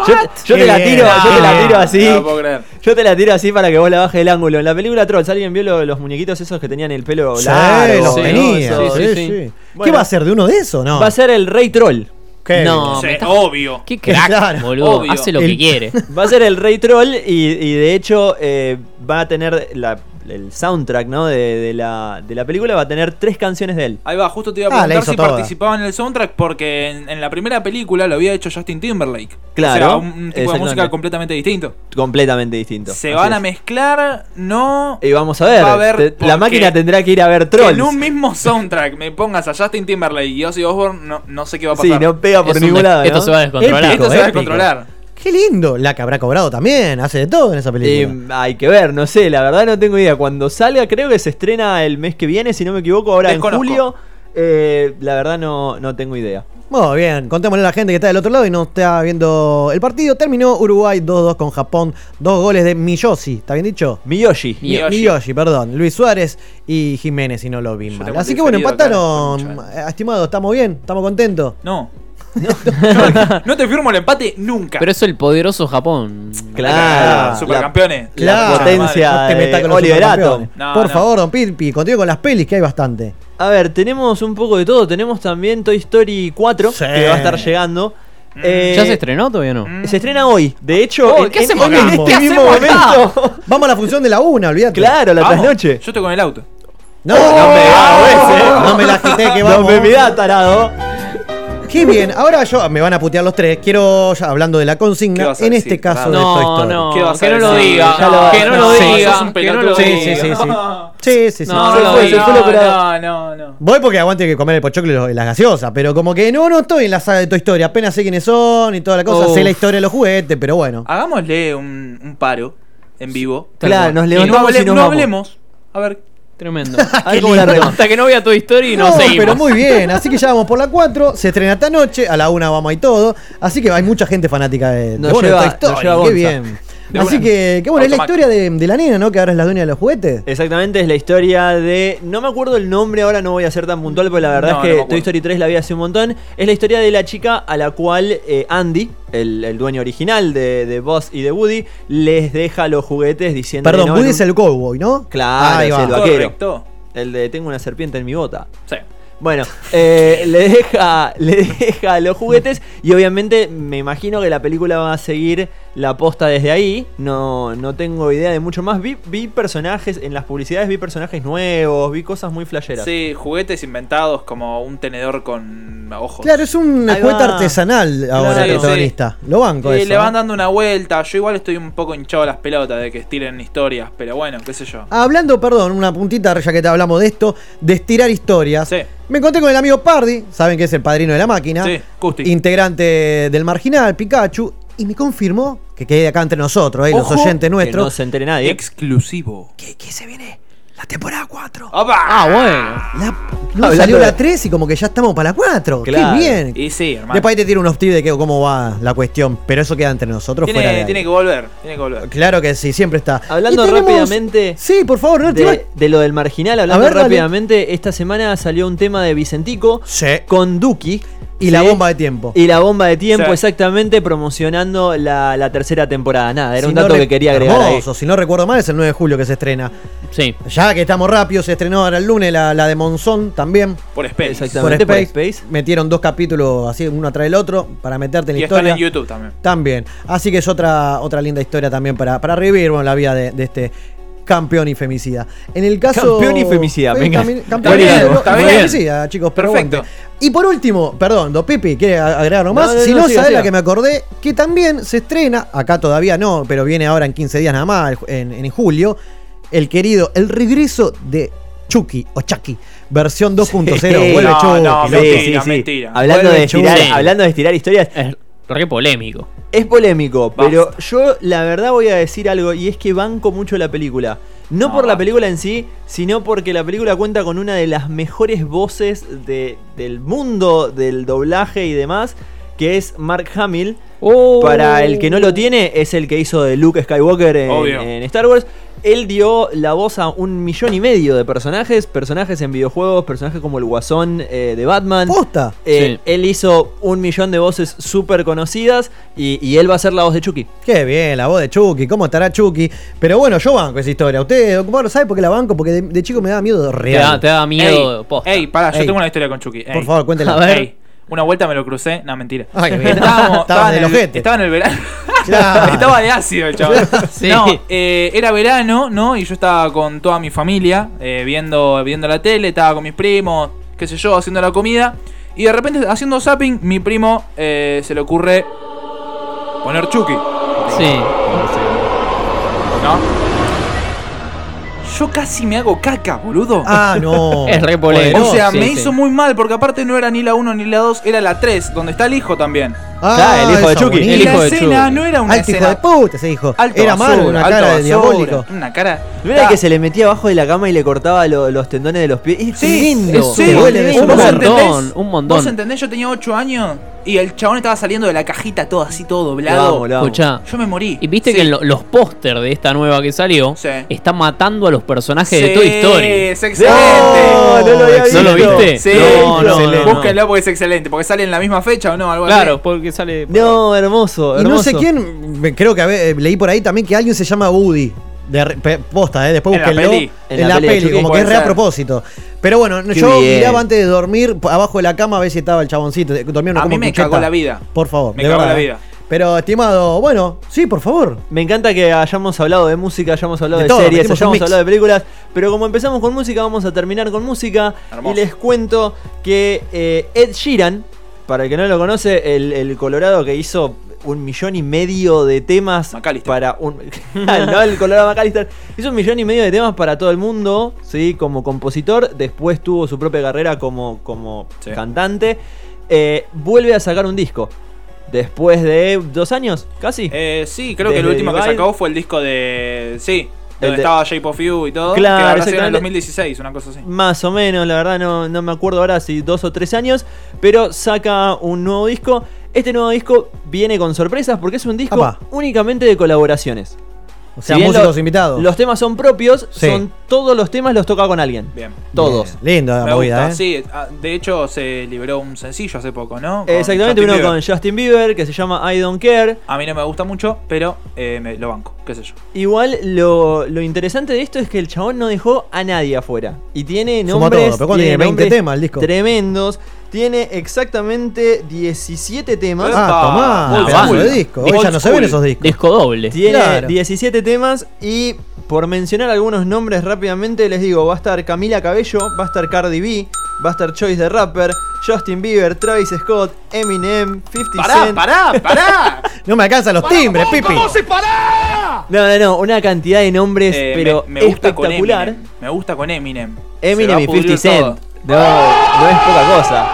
Speaker 2: Yo, yo te la tiro, yo te la tiro así.
Speaker 4: No lo puedo creer.
Speaker 2: Yo te la tiro así para que vos la bajes el ángulo. En la película Trolls, ¿alguien vio lo- los muñequitos esos que tenían el pelo
Speaker 1: Sí,
Speaker 2: largo?
Speaker 1: los tenía.
Speaker 2: Eso,
Speaker 1: sí,
Speaker 2: sí,
Speaker 1: sí.
Speaker 2: sí.
Speaker 1: ¿Qué
Speaker 2: Bueno.
Speaker 1: va a ser de uno de esos? No.
Speaker 2: Va a ser el Rey Troll.
Speaker 1: Qué
Speaker 3: No,
Speaker 4: obvio.
Speaker 3: Qué crack,
Speaker 1: Claro,
Speaker 3: boludo.
Speaker 4: obvio.
Speaker 3: Hace lo
Speaker 1: El-
Speaker 3: que quiere.
Speaker 2: Va a ser el Rey Troll y, y de hecho eh, va a tener la- el soundtrack ¿no? de, de la, de la película, va a tener tres canciones de él.
Speaker 4: Ahí va, justo te iba a
Speaker 1: Ah,
Speaker 4: preguntar si
Speaker 1: toda.
Speaker 4: participaba en el soundtrack porque en, en la primera película lo había hecho Justin Timberlake.
Speaker 2: Claro,
Speaker 4: O sea, un, tipo de música completamente distinto.
Speaker 2: Completamente distinto.
Speaker 4: Se
Speaker 2: Así
Speaker 4: van a mezclar, no.
Speaker 2: Y vamos a ver,
Speaker 4: Va a
Speaker 2: te- la máquina tendrá que ir a ver Trolls.
Speaker 4: en un mismo soundtrack me pongas a Justin Timberlake y Ozzy Osbourne, no, no sé qué va a
Speaker 2: Sí,
Speaker 4: pasar.
Speaker 2: no pega por
Speaker 3: Es
Speaker 2: ningún lado.
Speaker 3: Esto
Speaker 2: ¿no?
Speaker 3: se va a descontrolar.
Speaker 1: Épico,
Speaker 4: Esto se va a
Speaker 1: épico. Qué lindo. La que habrá cobrado también. Hace de todo en esa película.
Speaker 2: Eh, hay que ver, no sé, la verdad no tengo idea. Cuando salga, creo que se estrena el mes que viene, si no me equivoco, ahora
Speaker 4: Desconozco.
Speaker 2: en julio. Eh, la verdad no, no tengo idea.
Speaker 1: Muy bien, contémosle a la gente que está del otro lado y no está viendo el partido. Terminó Uruguay 2-2 con Japón. Dos goles de Miyoshi, ¿está bien dicho?
Speaker 2: Miyoshi.
Speaker 1: Mi-
Speaker 4: Miyoshi.
Speaker 1: Miyoshi, perdón. Luis Suárez y Jiménez, si no lo vi mal. Así que bueno, empataron. Estimado, ¿estamos bien? ¿Estamos contentos?
Speaker 4: No. no te firmo el empate nunca.
Speaker 3: Pero es el poderoso Japón.
Speaker 2: Claro,
Speaker 4: supercampeones.
Speaker 2: La, la
Speaker 1: Claro.
Speaker 2: potencia
Speaker 1: No te metas
Speaker 2: de
Speaker 1: con los
Speaker 2: Oliver Atom.
Speaker 1: supercampeones.
Speaker 4: No,
Speaker 1: Por
Speaker 4: no.
Speaker 1: favor, don Pilpi, continúe con las pelis, que hay bastante.
Speaker 2: A ver, tenemos un poco de todo. Tenemos también Toy Story 4,
Speaker 1: Sí.
Speaker 2: que va a estar llegando. Eh,
Speaker 3: ¿Ya se estrenó todavía no?
Speaker 4: Mm.
Speaker 2: Se estrena hoy. De hecho,
Speaker 3: Oh, ¿qué
Speaker 2: en-
Speaker 3: hacemos
Speaker 2: en este
Speaker 3: ¿Qué
Speaker 2: mismo momento.
Speaker 1: Vamos a la función de la una, olvídate.
Speaker 2: claro, la
Speaker 4: Vamos.
Speaker 2: trasnoche.
Speaker 4: Yo estoy con el auto.
Speaker 1: No,
Speaker 2: No me hagas ese.
Speaker 1: no me la agité que
Speaker 2: No
Speaker 1: vamos.
Speaker 2: me mirá, tarado.
Speaker 1: Qué bien, ahora yo me van a putear los tres. Quiero, ya hablando de la
Speaker 4: ¿Qué
Speaker 1: consigna,
Speaker 4: vas a
Speaker 1: en
Speaker 4: decir,
Speaker 1: este caso
Speaker 4: tarado?
Speaker 1: de Toy
Speaker 3: No,
Speaker 1: Story.
Speaker 3: no,
Speaker 4: ¿Qué vas a
Speaker 3: que no lo diga. Que no lo
Speaker 1: sí,
Speaker 3: diga.
Speaker 4: sos un
Speaker 3: que no lo.
Speaker 1: Sí,
Speaker 3: diga.
Speaker 1: sí, sí, sí. Sí, sí, sí.
Speaker 3: No, no,
Speaker 2: fue,
Speaker 3: no,
Speaker 4: no, no, no, no.
Speaker 1: Voy porque aguante que comer el pochoclo y las gaseosas, pero como que no, no estoy en la saga de Toy Story. Apenas sé quiénes son y toda la cosa.
Speaker 3: Uf.
Speaker 1: Sé la historia de los juguetes, pero bueno.
Speaker 4: Hagámosle un, un paro en vivo.
Speaker 2: Claro, nos
Speaker 4: Y no,
Speaker 2: levantamos
Speaker 4: hable-
Speaker 2: y nos
Speaker 4: no
Speaker 2: vamos.
Speaker 4: hablemos. A ver.
Speaker 3: Tremendo.
Speaker 2: Ver cómo la remamos.
Speaker 3: Hasta que no vea Toy Story no,
Speaker 1: No,
Speaker 3: seguimos.
Speaker 1: pero muy bien. Así que ya vamos por la 4. Se estrena esta noche. A la 1 vamos y todo. Así que hay mucha gente fanática de, de,
Speaker 2: Nos
Speaker 1: bueno,
Speaker 2: lleva-
Speaker 1: Toy Story.
Speaker 2: nos lleva
Speaker 1: Qué bien.
Speaker 4: De
Speaker 1: Así
Speaker 4: una.
Speaker 1: que, qué bueno, es la historia de, de la nena, ¿no? Que ahora es la dueña de los juguetes.
Speaker 2: Exactamente, es la historia de. No me acuerdo el nombre, ahora no voy a ser tan puntual, porque la verdad
Speaker 4: No,
Speaker 2: es que. Toy Story 3 la vi hace un montón. Es la historia de la chica a la cual eh, Andy, el, el dueño original de, de Buzz y de Woody, les deja los juguetes diciendo.
Speaker 1: Perdón, Woody es el cowboy, ¿no?
Speaker 2: Claro, es el vaquero.
Speaker 4: Correcto.
Speaker 2: El de tengo una serpiente en mi bota.
Speaker 4: Sí.
Speaker 2: Bueno, eh, le deja le deja los juguetes y obviamente me imagino que la película va a seguir la posta desde ahí. No, no tengo idea de mucho más. Vi, vi personajes, en las publicidades vi personajes nuevos, vi cosas muy flasheras.
Speaker 4: Sí, juguetes inventados como un tenedor con ojos.
Speaker 1: Claro, es un
Speaker 2: Ahí
Speaker 1: juguete
Speaker 2: va.
Speaker 1: artesanal ahora
Speaker 4: Claro,
Speaker 1: el protagonista. Lo banco
Speaker 4: Y
Speaker 1: eso.
Speaker 4: le
Speaker 1: ¿eh?
Speaker 4: van dando una vuelta. Yo igual estoy un poco hinchado a las pelotas de que estiren historias, pero bueno, qué sé yo.
Speaker 1: Hablando, perdón, una puntita ya que te hablamos de esto, de estirar historias.
Speaker 4: Sí.
Speaker 1: Me encontré con el amigo Pardi, saben que es el padrino de la máquina.
Speaker 4: Sí.
Speaker 1: Integrante del Marginal, Pikachu. Y me confirmó que quede acá entre nosotros, eh, los
Speaker 4: Ojo,
Speaker 1: oyentes
Speaker 2: Que
Speaker 1: nuestros.
Speaker 2: no se entere nadie.
Speaker 4: Exclusivo.
Speaker 1: que, que se viene la temporada 4.
Speaker 4: ¡Opa!
Speaker 3: Ah, bueno.
Speaker 1: La- no,
Speaker 2: Hablando
Speaker 1: salió
Speaker 2: de-
Speaker 1: la 3 y como que ya estamos para la 4.
Speaker 2: Claro.
Speaker 1: Qué bien.
Speaker 4: Y sí, hermano.
Speaker 1: Después ahí te tiro unos tips de que, cómo va la cuestión. Pero eso queda entre nosotros fuera de
Speaker 4: Tiene, que volver. Tiene que volver.
Speaker 1: Claro que sí, siempre está.
Speaker 2: Hablando
Speaker 1: Y tenemos-
Speaker 2: rápidamente
Speaker 1: Sí, por favor, no te
Speaker 2: de, de lo del marginal, hablando
Speaker 1: ver, dale.
Speaker 2: rápidamente, esta semana salió un tema de Vicentico
Speaker 1: Sí.
Speaker 2: con Duki.
Speaker 1: Y la bomba de tiempo.
Speaker 2: Y la bomba de tiempo,
Speaker 4: Sí.
Speaker 2: exactamente, promocionando la, la tercera temporada. Nada, era
Speaker 1: Si
Speaker 2: un dato que quería agregar ahí.
Speaker 1: hermoso, Si no recuerdo mal, es el 9 de julio que se estrena.
Speaker 3: Sí.
Speaker 1: Ya que estamos rápidos, se estrenó ahora el lunes la, la de Monzón también.
Speaker 4: Por Space.
Speaker 2: Exactamente.
Speaker 1: Por
Speaker 2: por
Speaker 1: Space. Metieron dos capítulos así, uno atrás del otro, para meterte en la
Speaker 4: Y están
Speaker 1: historia.
Speaker 4: en YouTube también.
Speaker 1: También. Así que es otra, otra linda historia también para, para revivir bueno, la vida de, de este campeón y femicida. En el caso.
Speaker 2: Campeón y femicida, venga.
Speaker 1: Campeón y femicida, chicos, pero
Speaker 4: Perfecto.
Speaker 1: aguante. Y por último, perdón, Do Pipi, ¿quiere agregar algo más?
Speaker 2: No, no,
Speaker 1: si
Speaker 2: no,
Speaker 1: no, ¿sabes la que me acordé? Que también se estrena, acá todavía no, pero viene ahora en 15 días nada más, en, en julio, el querido, el regreso de Chucky o Chucky, versión 2.0.
Speaker 2: Sí.
Speaker 1: Vuelve
Speaker 4: No,
Speaker 1: Chucky.
Speaker 4: mentira, mentira.
Speaker 2: Hablando de, estirar, hablando de estirar historias,
Speaker 3: Es re polémico.
Speaker 2: Es polémico,
Speaker 4: Basta.
Speaker 2: pero yo la verdad voy a decir algo y es que banco mucho la película. No,
Speaker 4: No,
Speaker 2: por la película en sí, sino porque la película cuenta con una de las mejores voces de- del mundo del doblaje y demás, que es Mark Hamill.
Speaker 3: Oh.
Speaker 2: Para el que no lo tiene, es el que hizo de Luke Skywalker en Star Wars. Él dio la voz a un millón y medio de personajes, personajes en videojuegos, personajes como el Guasón eh, de Batman.
Speaker 1: Posta.
Speaker 2: Eh,
Speaker 3: Sí.
Speaker 2: Él hizo un millón de voces súper conocidas y, y él va a ser la voz de Chucky.
Speaker 1: Qué bien, la voz de Chucky, ¿cómo estará Chucky? Pero bueno, yo banco esa historia. Usted, bueno, ¿sabe por qué la banco? Porque de, de chico me da miedo
Speaker 3: Te da,
Speaker 1: real.
Speaker 3: te da miedo.
Speaker 4: Ey,
Speaker 3: posta.
Speaker 4: ey, pará, yo
Speaker 1: Ey.
Speaker 4: tengo una historia con Chucky. Ey.
Speaker 1: Por favor, cuéntela.
Speaker 3: A ver.
Speaker 4: Una vuelta me lo crucé, no, mentira.
Speaker 1: Ay, bien.
Speaker 4: Estábamos-
Speaker 1: Estaba
Speaker 4: estaba,
Speaker 1: en el
Speaker 4: estaba en el verano.
Speaker 1: Claro.
Speaker 4: estaba de ácido el chaval.
Speaker 3: Sí.
Speaker 4: No, eh, era verano, ¿no? Y yo estaba con toda mi familia eh, viendo, viendo la tele, estaba con mis primos, qué sé yo, haciendo la comida. Y de repente, haciendo zapping, mi primo eh, se le ocurre poner Chucky,
Speaker 3: Sí.
Speaker 4: ¿no? Yo casi me hago caca, boludo.
Speaker 1: Ah, no.
Speaker 3: Es re polémico.
Speaker 4: o sea,
Speaker 3: Sí,
Speaker 4: me
Speaker 3: sí.
Speaker 4: hizo muy mal porque aparte no era ni la 1 ni la 2, era la 3, donde está el hijo también.
Speaker 1: Ah,
Speaker 2: Claro, el hijo de Chucky.
Speaker 1: Bonita.
Speaker 3: El
Speaker 4: la
Speaker 3: hijo de
Speaker 4: escena
Speaker 3: Chucky.
Speaker 4: no era una
Speaker 1: Alto hijo
Speaker 4: escena
Speaker 1: de puta ese hijo.
Speaker 4: alto
Speaker 1: Era malo,
Speaker 4: basura,
Speaker 1: una
Speaker 4: alto
Speaker 1: cara de
Speaker 4: basura,
Speaker 1: diabólico.
Speaker 4: Una cara.
Speaker 2: ¿No era que se le metía abajo de la cama y le cortaba lo- los tendones de los pies? Es
Speaker 4: Sí,
Speaker 2: lindo.
Speaker 4: sí,
Speaker 1: duele de
Speaker 4: ¿vos
Speaker 1: eso. Un
Speaker 4: entendés?
Speaker 3: montón, un montón.
Speaker 4: ¿Vos entendés? Yo tenía 8 años y el chabón estaba saliendo de la cajita todo así, todo doblado.
Speaker 3: Escuchá.
Speaker 4: Yo me morí.
Speaker 3: Y viste
Speaker 4: Sí.
Speaker 3: que en lo- los póster de esta nueva que salió
Speaker 4: Sí.
Speaker 3: está matando a los personajes de
Speaker 4: Sí,
Speaker 3: Toy Story.
Speaker 4: Es excelente.
Speaker 2: No, no lo había
Speaker 3: ¿No lo
Speaker 2: visto.
Speaker 3: viste?
Speaker 4: Sí,
Speaker 3: No, no.
Speaker 4: Búsquenlo porque es excelente. Porque sale en la misma fecha o no, algo
Speaker 3: Claro,
Speaker 4: así.
Speaker 3: porque sale.
Speaker 2: No, hermoso,
Speaker 1: Y
Speaker 2: hermoso.
Speaker 1: no sé quién, creo que ver, leí por ahí también que alguien se llama Woody. De re- posta, eh, después
Speaker 4: En la peli.
Speaker 1: En, la, peli,
Speaker 2: Chucky.
Speaker 1: como que es re a propósito. Pero bueno,
Speaker 2: Qué
Speaker 1: yo
Speaker 2: bien.
Speaker 1: miraba antes de dormir abajo de la cama a ver si estaba el chaboncito. Dormía uno
Speaker 4: A mí me cagó la vida.
Speaker 1: Por favor,
Speaker 4: Me
Speaker 1: de
Speaker 4: cagó la
Speaker 1: eh.
Speaker 4: vida.
Speaker 1: Pero, estimado, bueno, sí, por favor.
Speaker 2: Me encanta que hayamos hablado de música, hayamos hablado
Speaker 1: De
Speaker 2: de,
Speaker 1: todo,
Speaker 2: series, hayamos hablado de películas, pero como empezamos con música, vamos a terminar con música.
Speaker 4: Hermoso.
Speaker 2: Y les cuento que eh, Ed Sheeran, para el que no lo conoce, el, el Colorado que hizo un millón y medio de temas
Speaker 4: McAllister.
Speaker 2: para un no el Colorado McAllister hizo un millón y medio de temas para todo el mundo sí como compositor después tuvo su propia carrera como como
Speaker 4: Sí.
Speaker 2: cantante Eh, vuelve a sacar un disco después de dos años casi
Speaker 4: Eh, sí, creo que el último que sacó fue el disco de. Sí, donde
Speaker 2: de-
Speaker 4: estaba Shape of You y todo.
Speaker 2: Claro,
Speaker 4: que en el
Speaker 2: exactamente.
Speaker 4: 2016, una cosa así.
Speaker 2: Más o menos, la verdad no, no me acuerdo ahora si dos o tres años, pero saca un nuevo disco. Este nuevo disco viene con sorpresas porque es un disco únicamente de colaboraciones.
Speaker 1: O sea,
Speaker 2: Si
Speaker 1: músicos
Speaker 2: lo-
Speaker 1: invitados.
Speaker 2: Los temas son propios,
Speaker 1: Sí.
Speaker 2: son todos los temas los toca con alguien.
Speaker 4: Bien.
Speaker 2: Todos.
Speaker 1: Bien, Lindo la
Speaker 4: Me
Speaker 1: movida,
Speaker 4: gusta,
Speaker 1: ¿eh?
Speaker 4: sí. ah, De hecho, se liberó un sencillo hace poco, ¿no? Con
Speaker 2: Exactamente,
Speaker 4: Justin
Speaker 2: uno
Speaker 4: Bieber.
Speaker 2: con Justin Bieber que se llama I Don't Care.
Speaker 4: A mí no me gusta mucho, pero eh, me, lo banco, qué sé yo.
Speaker 2: Igual lo, lo interesante de esto es que el chabón no dejó a nadie afuera. Y tiene nombres,
Speaker 1: todo, pero ¿cuánto tiene? 20
Speaker 2: nombres
Speaker 1: temas el disco.
Speaker 2: tremendos. Tiene exactamente 17 temas.
Speaker 1: Ah, tomá,
Speaker 4: old
Speaker 1: pedazo de disco. Hoy ya no se ven esos discos.
Speaker 3: Disco doble.
Speaker 2: Tiene
Speaker 1: Claro.
Speaker 2: 17 temas y por mencionar algunos nombres rápidamente les digo, va a estar Camila Cabello, va a estar Cardi B, va a estar Choice the Rapper, Justin Bieber, Travis Scott, Eminem, 50
Speaker 4: ¡Pará,
Speaker 2: Cent.
Speaker 4: pará, pará!
Speaker 1: No me alcanzan los timbres, Pipi.
Speaker 2: No, no, no, una cantidad de nombres,
Speaker 4: Eh,
Speaker 2: pero
Speaker 4: me, me gusta con
Speaker 2: espectacular.
Speaker 4: Eminem. Me gusta con Eminem.
Speaker 2: Eminem
Speaker 4: Se va
Speaker 2: y
Speaker 4: a pudrir
Speaker 2: 50 Cent.
Speaker 4: todo.
Speaker 2: No, no es poca cosa.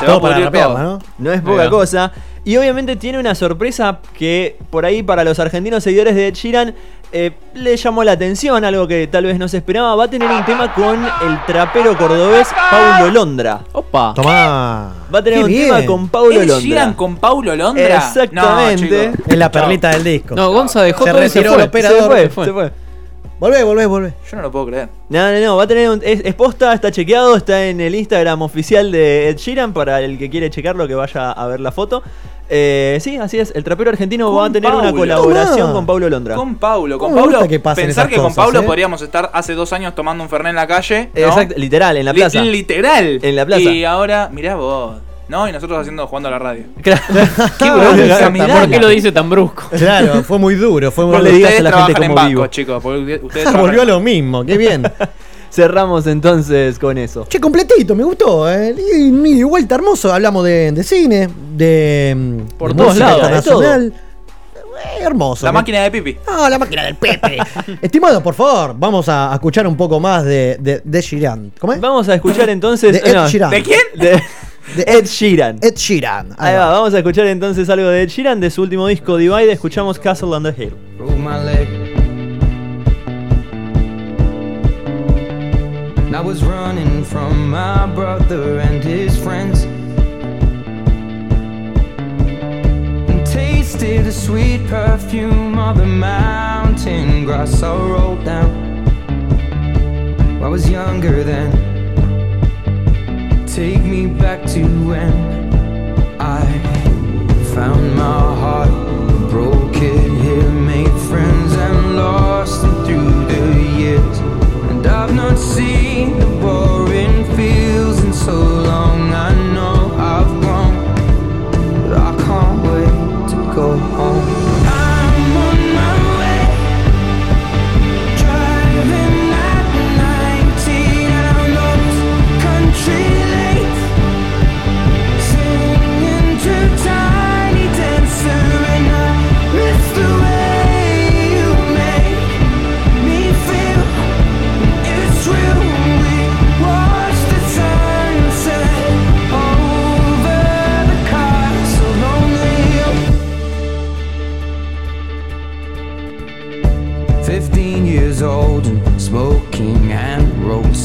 Speaker 4: Se va
Speaker 1: Todo
Speaker 4: a
Speaker 1: para
Speaker 4: pudrir
Speaker 1: rapearla,
Speaker 4: todo.
Speaker 1: ¿no?
Speaker 2: No es poca cosa. Y obviamente tiene una sorpresa que por ahí para los argentinos seguidores de Ed Sheeran eh, le llamó la atención, algo que tal vez no se esperaba. Va a tener un tema con el trapero cordobés Paulo Londra.
Speaker 3: Opa.
Speaker 1: Tomá.
Speaker 2: Va a tener
Speaker 1: Qué
Speaker 2: un
Speaker 1: bien.
Speaker 2: tema con Paulo
Speaker 4: ¿Ed
Speaker 2: Londra.
Speaker 4: Sheeran con Paulo Londra?
Speaker 2: Exactamente.
Speaker 4: No, chicos.
Speaker 1: Es la perlita del disco.
Speaker 3: No, Gonza dejó
Speaker 1: Se
Speaker 3: todo y se
Speaker 1: retiró
Speaker 3: fue.
Speaker 1: el operador.
Speaker 2: se fue,
Speaker 3: se fue.
Speaker 1: Volvé, volvé, volvé.
Speaker 4: Yo no lo puedo creer.
Speaker 2: No, no, no, va a tener un, es, es posta, está chequeado, está en el Instagram oficial de Ed Sheeran para el que quiere checarlo que vaya a ver la foto. Eh, sí, así es, el trapero argentino
Speaker 4: Con
Speaker 2: va a tener una colaboración
Speaker 1: Tomá.
Speaker 2: con Paulo Londra.
Speaker 4: Con Paulo, con
Speaker 1: ¿Cómo me
Speaker 4: Paulo.
Speaker 1: gusta que
Speaker 4: pensar que con Paulo
Speaker 1: eh?
Speaker 4: podríamos estar hace dos años tomando un Fernet en la calle. ¿no?
Speaker 2: Exacto, literal, en la
Speaker 4: Li-
Speaker 2: plaza.
Speaker 4: literal.
Speaker 2: En la plaza.
Speaker 4: Y ahora, mirá vos. ¿No? Y nosotros haciendo jugando a la radio.
Speaker 3: Qué
Speaker 1: Exactamente.
Speaker 3: ¿Por qué lo dice tan brusco?
Speaker 1: Claro, fue muy duro. Fue muy
Speaker 2: No digas
Speaker 4: Ustedes
Speaker 2: a la gente
Speaker 4: en banco,
Speaker 2: vivo.
Speaker 4: chicos. porque
Speaker 1: Volvió a lo mismo, qué bien.
Speaker 2: Cerramos entonces con eso.
Speaker 1: Che, completito, me gustó. ¿eh? Y, y vuelta hermoso, hablamos de, de cine, de,
Speaker 3: Por
Speaker 1: de
Speaker 3: todos lados, de
Speaker 1: internacional. Eh, hermoso.
Speaker 4: La máquina de pipi.
Speaker 1: Ah, la máquina del Pepe. Estimado, por favor, vamos a, escuchar un poco más de, de, de Sheeran. ¿Cómo es?
Speaker 2: Vamos a escuchar entonces.
Speaker 1: De Ed
Speaker 2: no.
Speaker 4: ¿De quién?
Speaker 2: de-
Speaker 1: De
Speaker 2: Ed Sheeran.
Speaker 1: Ed Sheeran.
Speaker 2: Ahí va, vamos a escuchar entonces algo de Ed Sheeran de su último disco Divide. Escuchamos Castle on the Hill.
Speaker 7: I was running from my brother and his friends. And tasted the sweet perfume of the mountain grass I rolled down. I was younger then. Take me back to when I found my heart,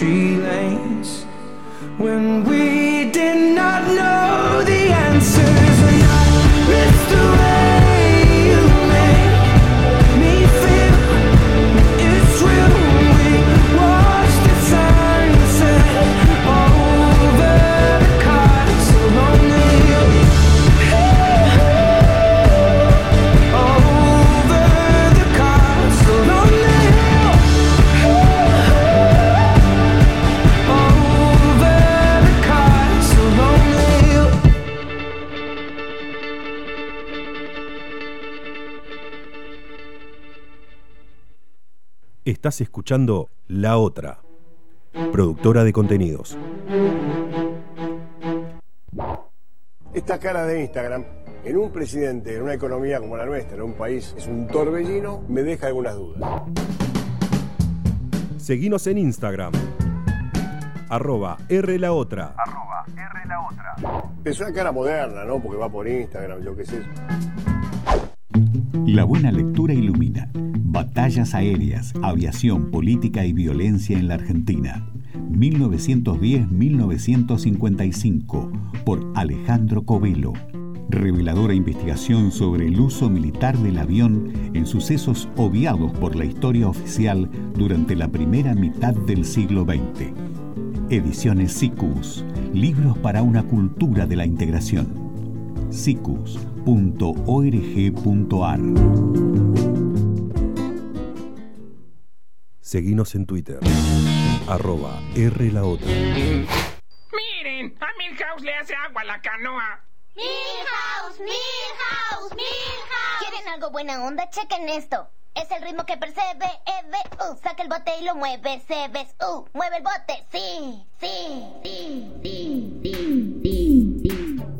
Speaker 7: Country lanes when we
Speaker 15: Estás escuchando La Otra, productora de contenidos.
Speaker 16: Esta cara de Instagram en un presidente, en una economía como la nuestra, en un país, es un torbellino, me deja algunas dudas.
Speaker 7: Seguinos en Instagram. Arroba R la otra.
Speaker 16: Es una cara moderna, ¿no? Porque va por Instagram, yo qué sé.
Speaker 17: La buena lectura ilumina. Batallas aéreas, aviación, política y violencia en la Argentina. 1910-1955 por Alejandro Covelo. Reveladora investigación sobre el uso militar del avión en sucesos obviados por la historia oficial durante la primera mitad del siglo XX. Ediciones SICUS. Libros para una cultura de la integración. sicus.org.ar
Speaker 7: Seguinos en Twitter. Arroba R la otra.
Speaker 18: Miren, a Milhouse le hace agua a la canoa.
Speaker 19: Milhouse, Milhouse, Milhouse. ¿Quieren algo buena onda? Chequen esto. Es el ritmo que percebe, uh, saca el bote y lo mueve, se ves, uh, mueve el bote, sí, sí, sí, sí, sí, sí, sí.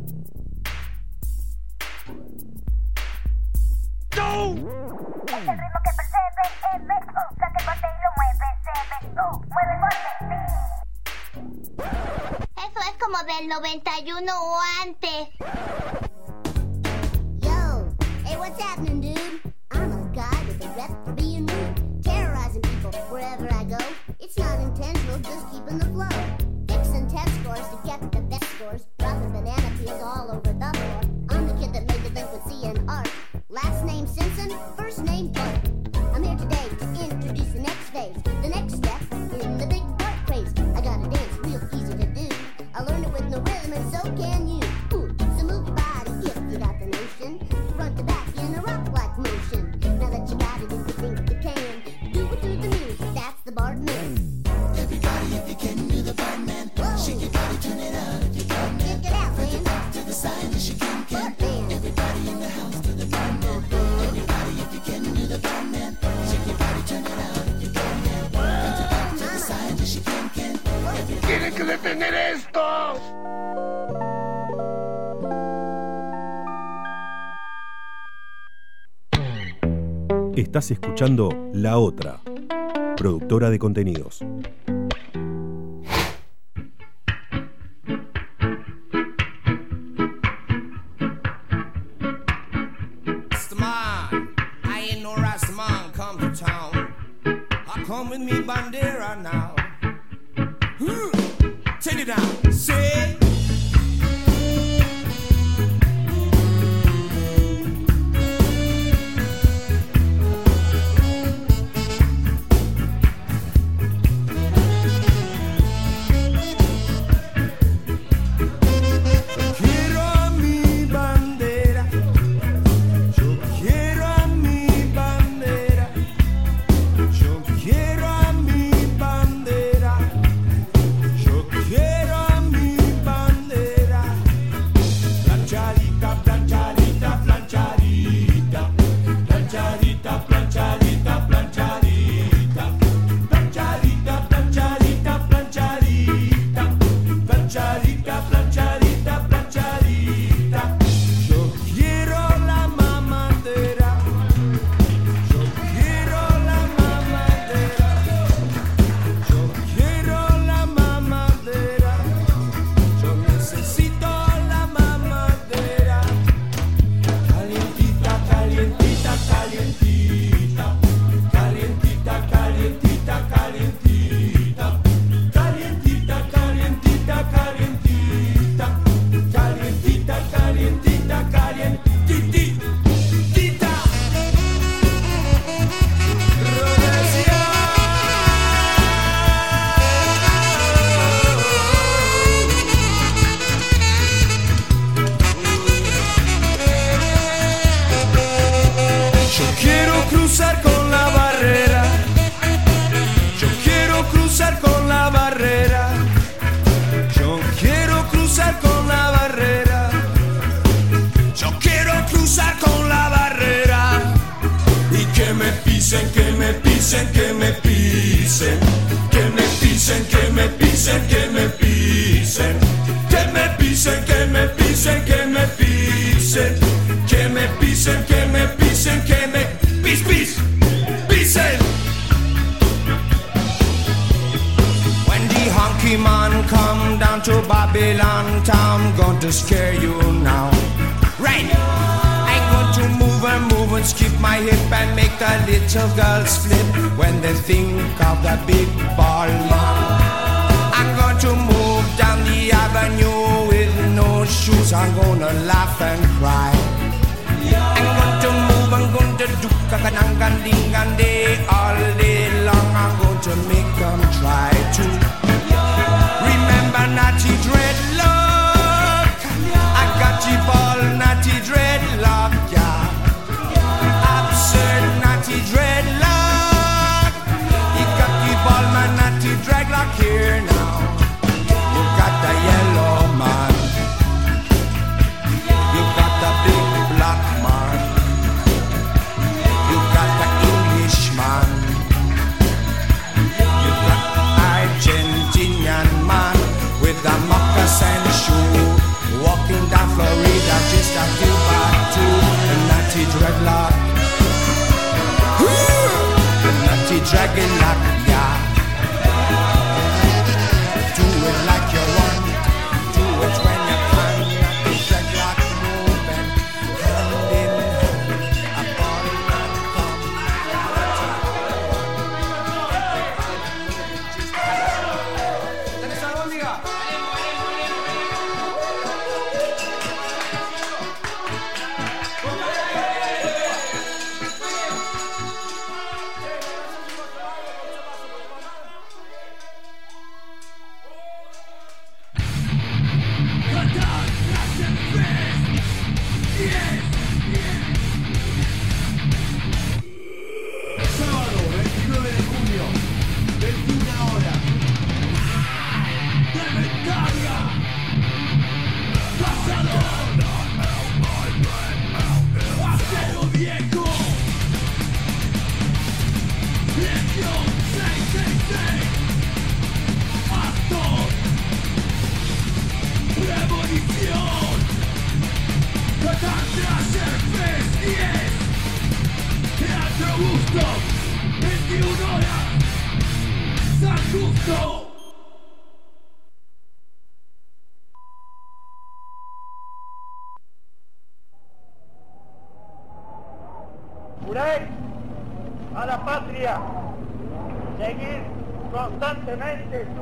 Speaker 18: ¡No!
Speaker 19: Es el ritmo que percebe, Eve, uh, saca el bote y lo mueve, se ves, uh, mueve el bote, sí. Eso es como del 91 o antes.
Speaker 20: Yo, hey, what's happening, dude? I'm a guy with a rep for being rude, terrorizing people wherever I go. It's not intentional, just keeping the flow. Fixing test scores to get the best scores, dropping banana peels all over the floor. Last name Simpson, first name Bart. I'm here today to introduce the next phase,
Speaker 18: detener esto!
Speaker 7: Estás escuchando La Otra, productora de contenidos.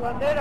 Speaker 21: Constantemente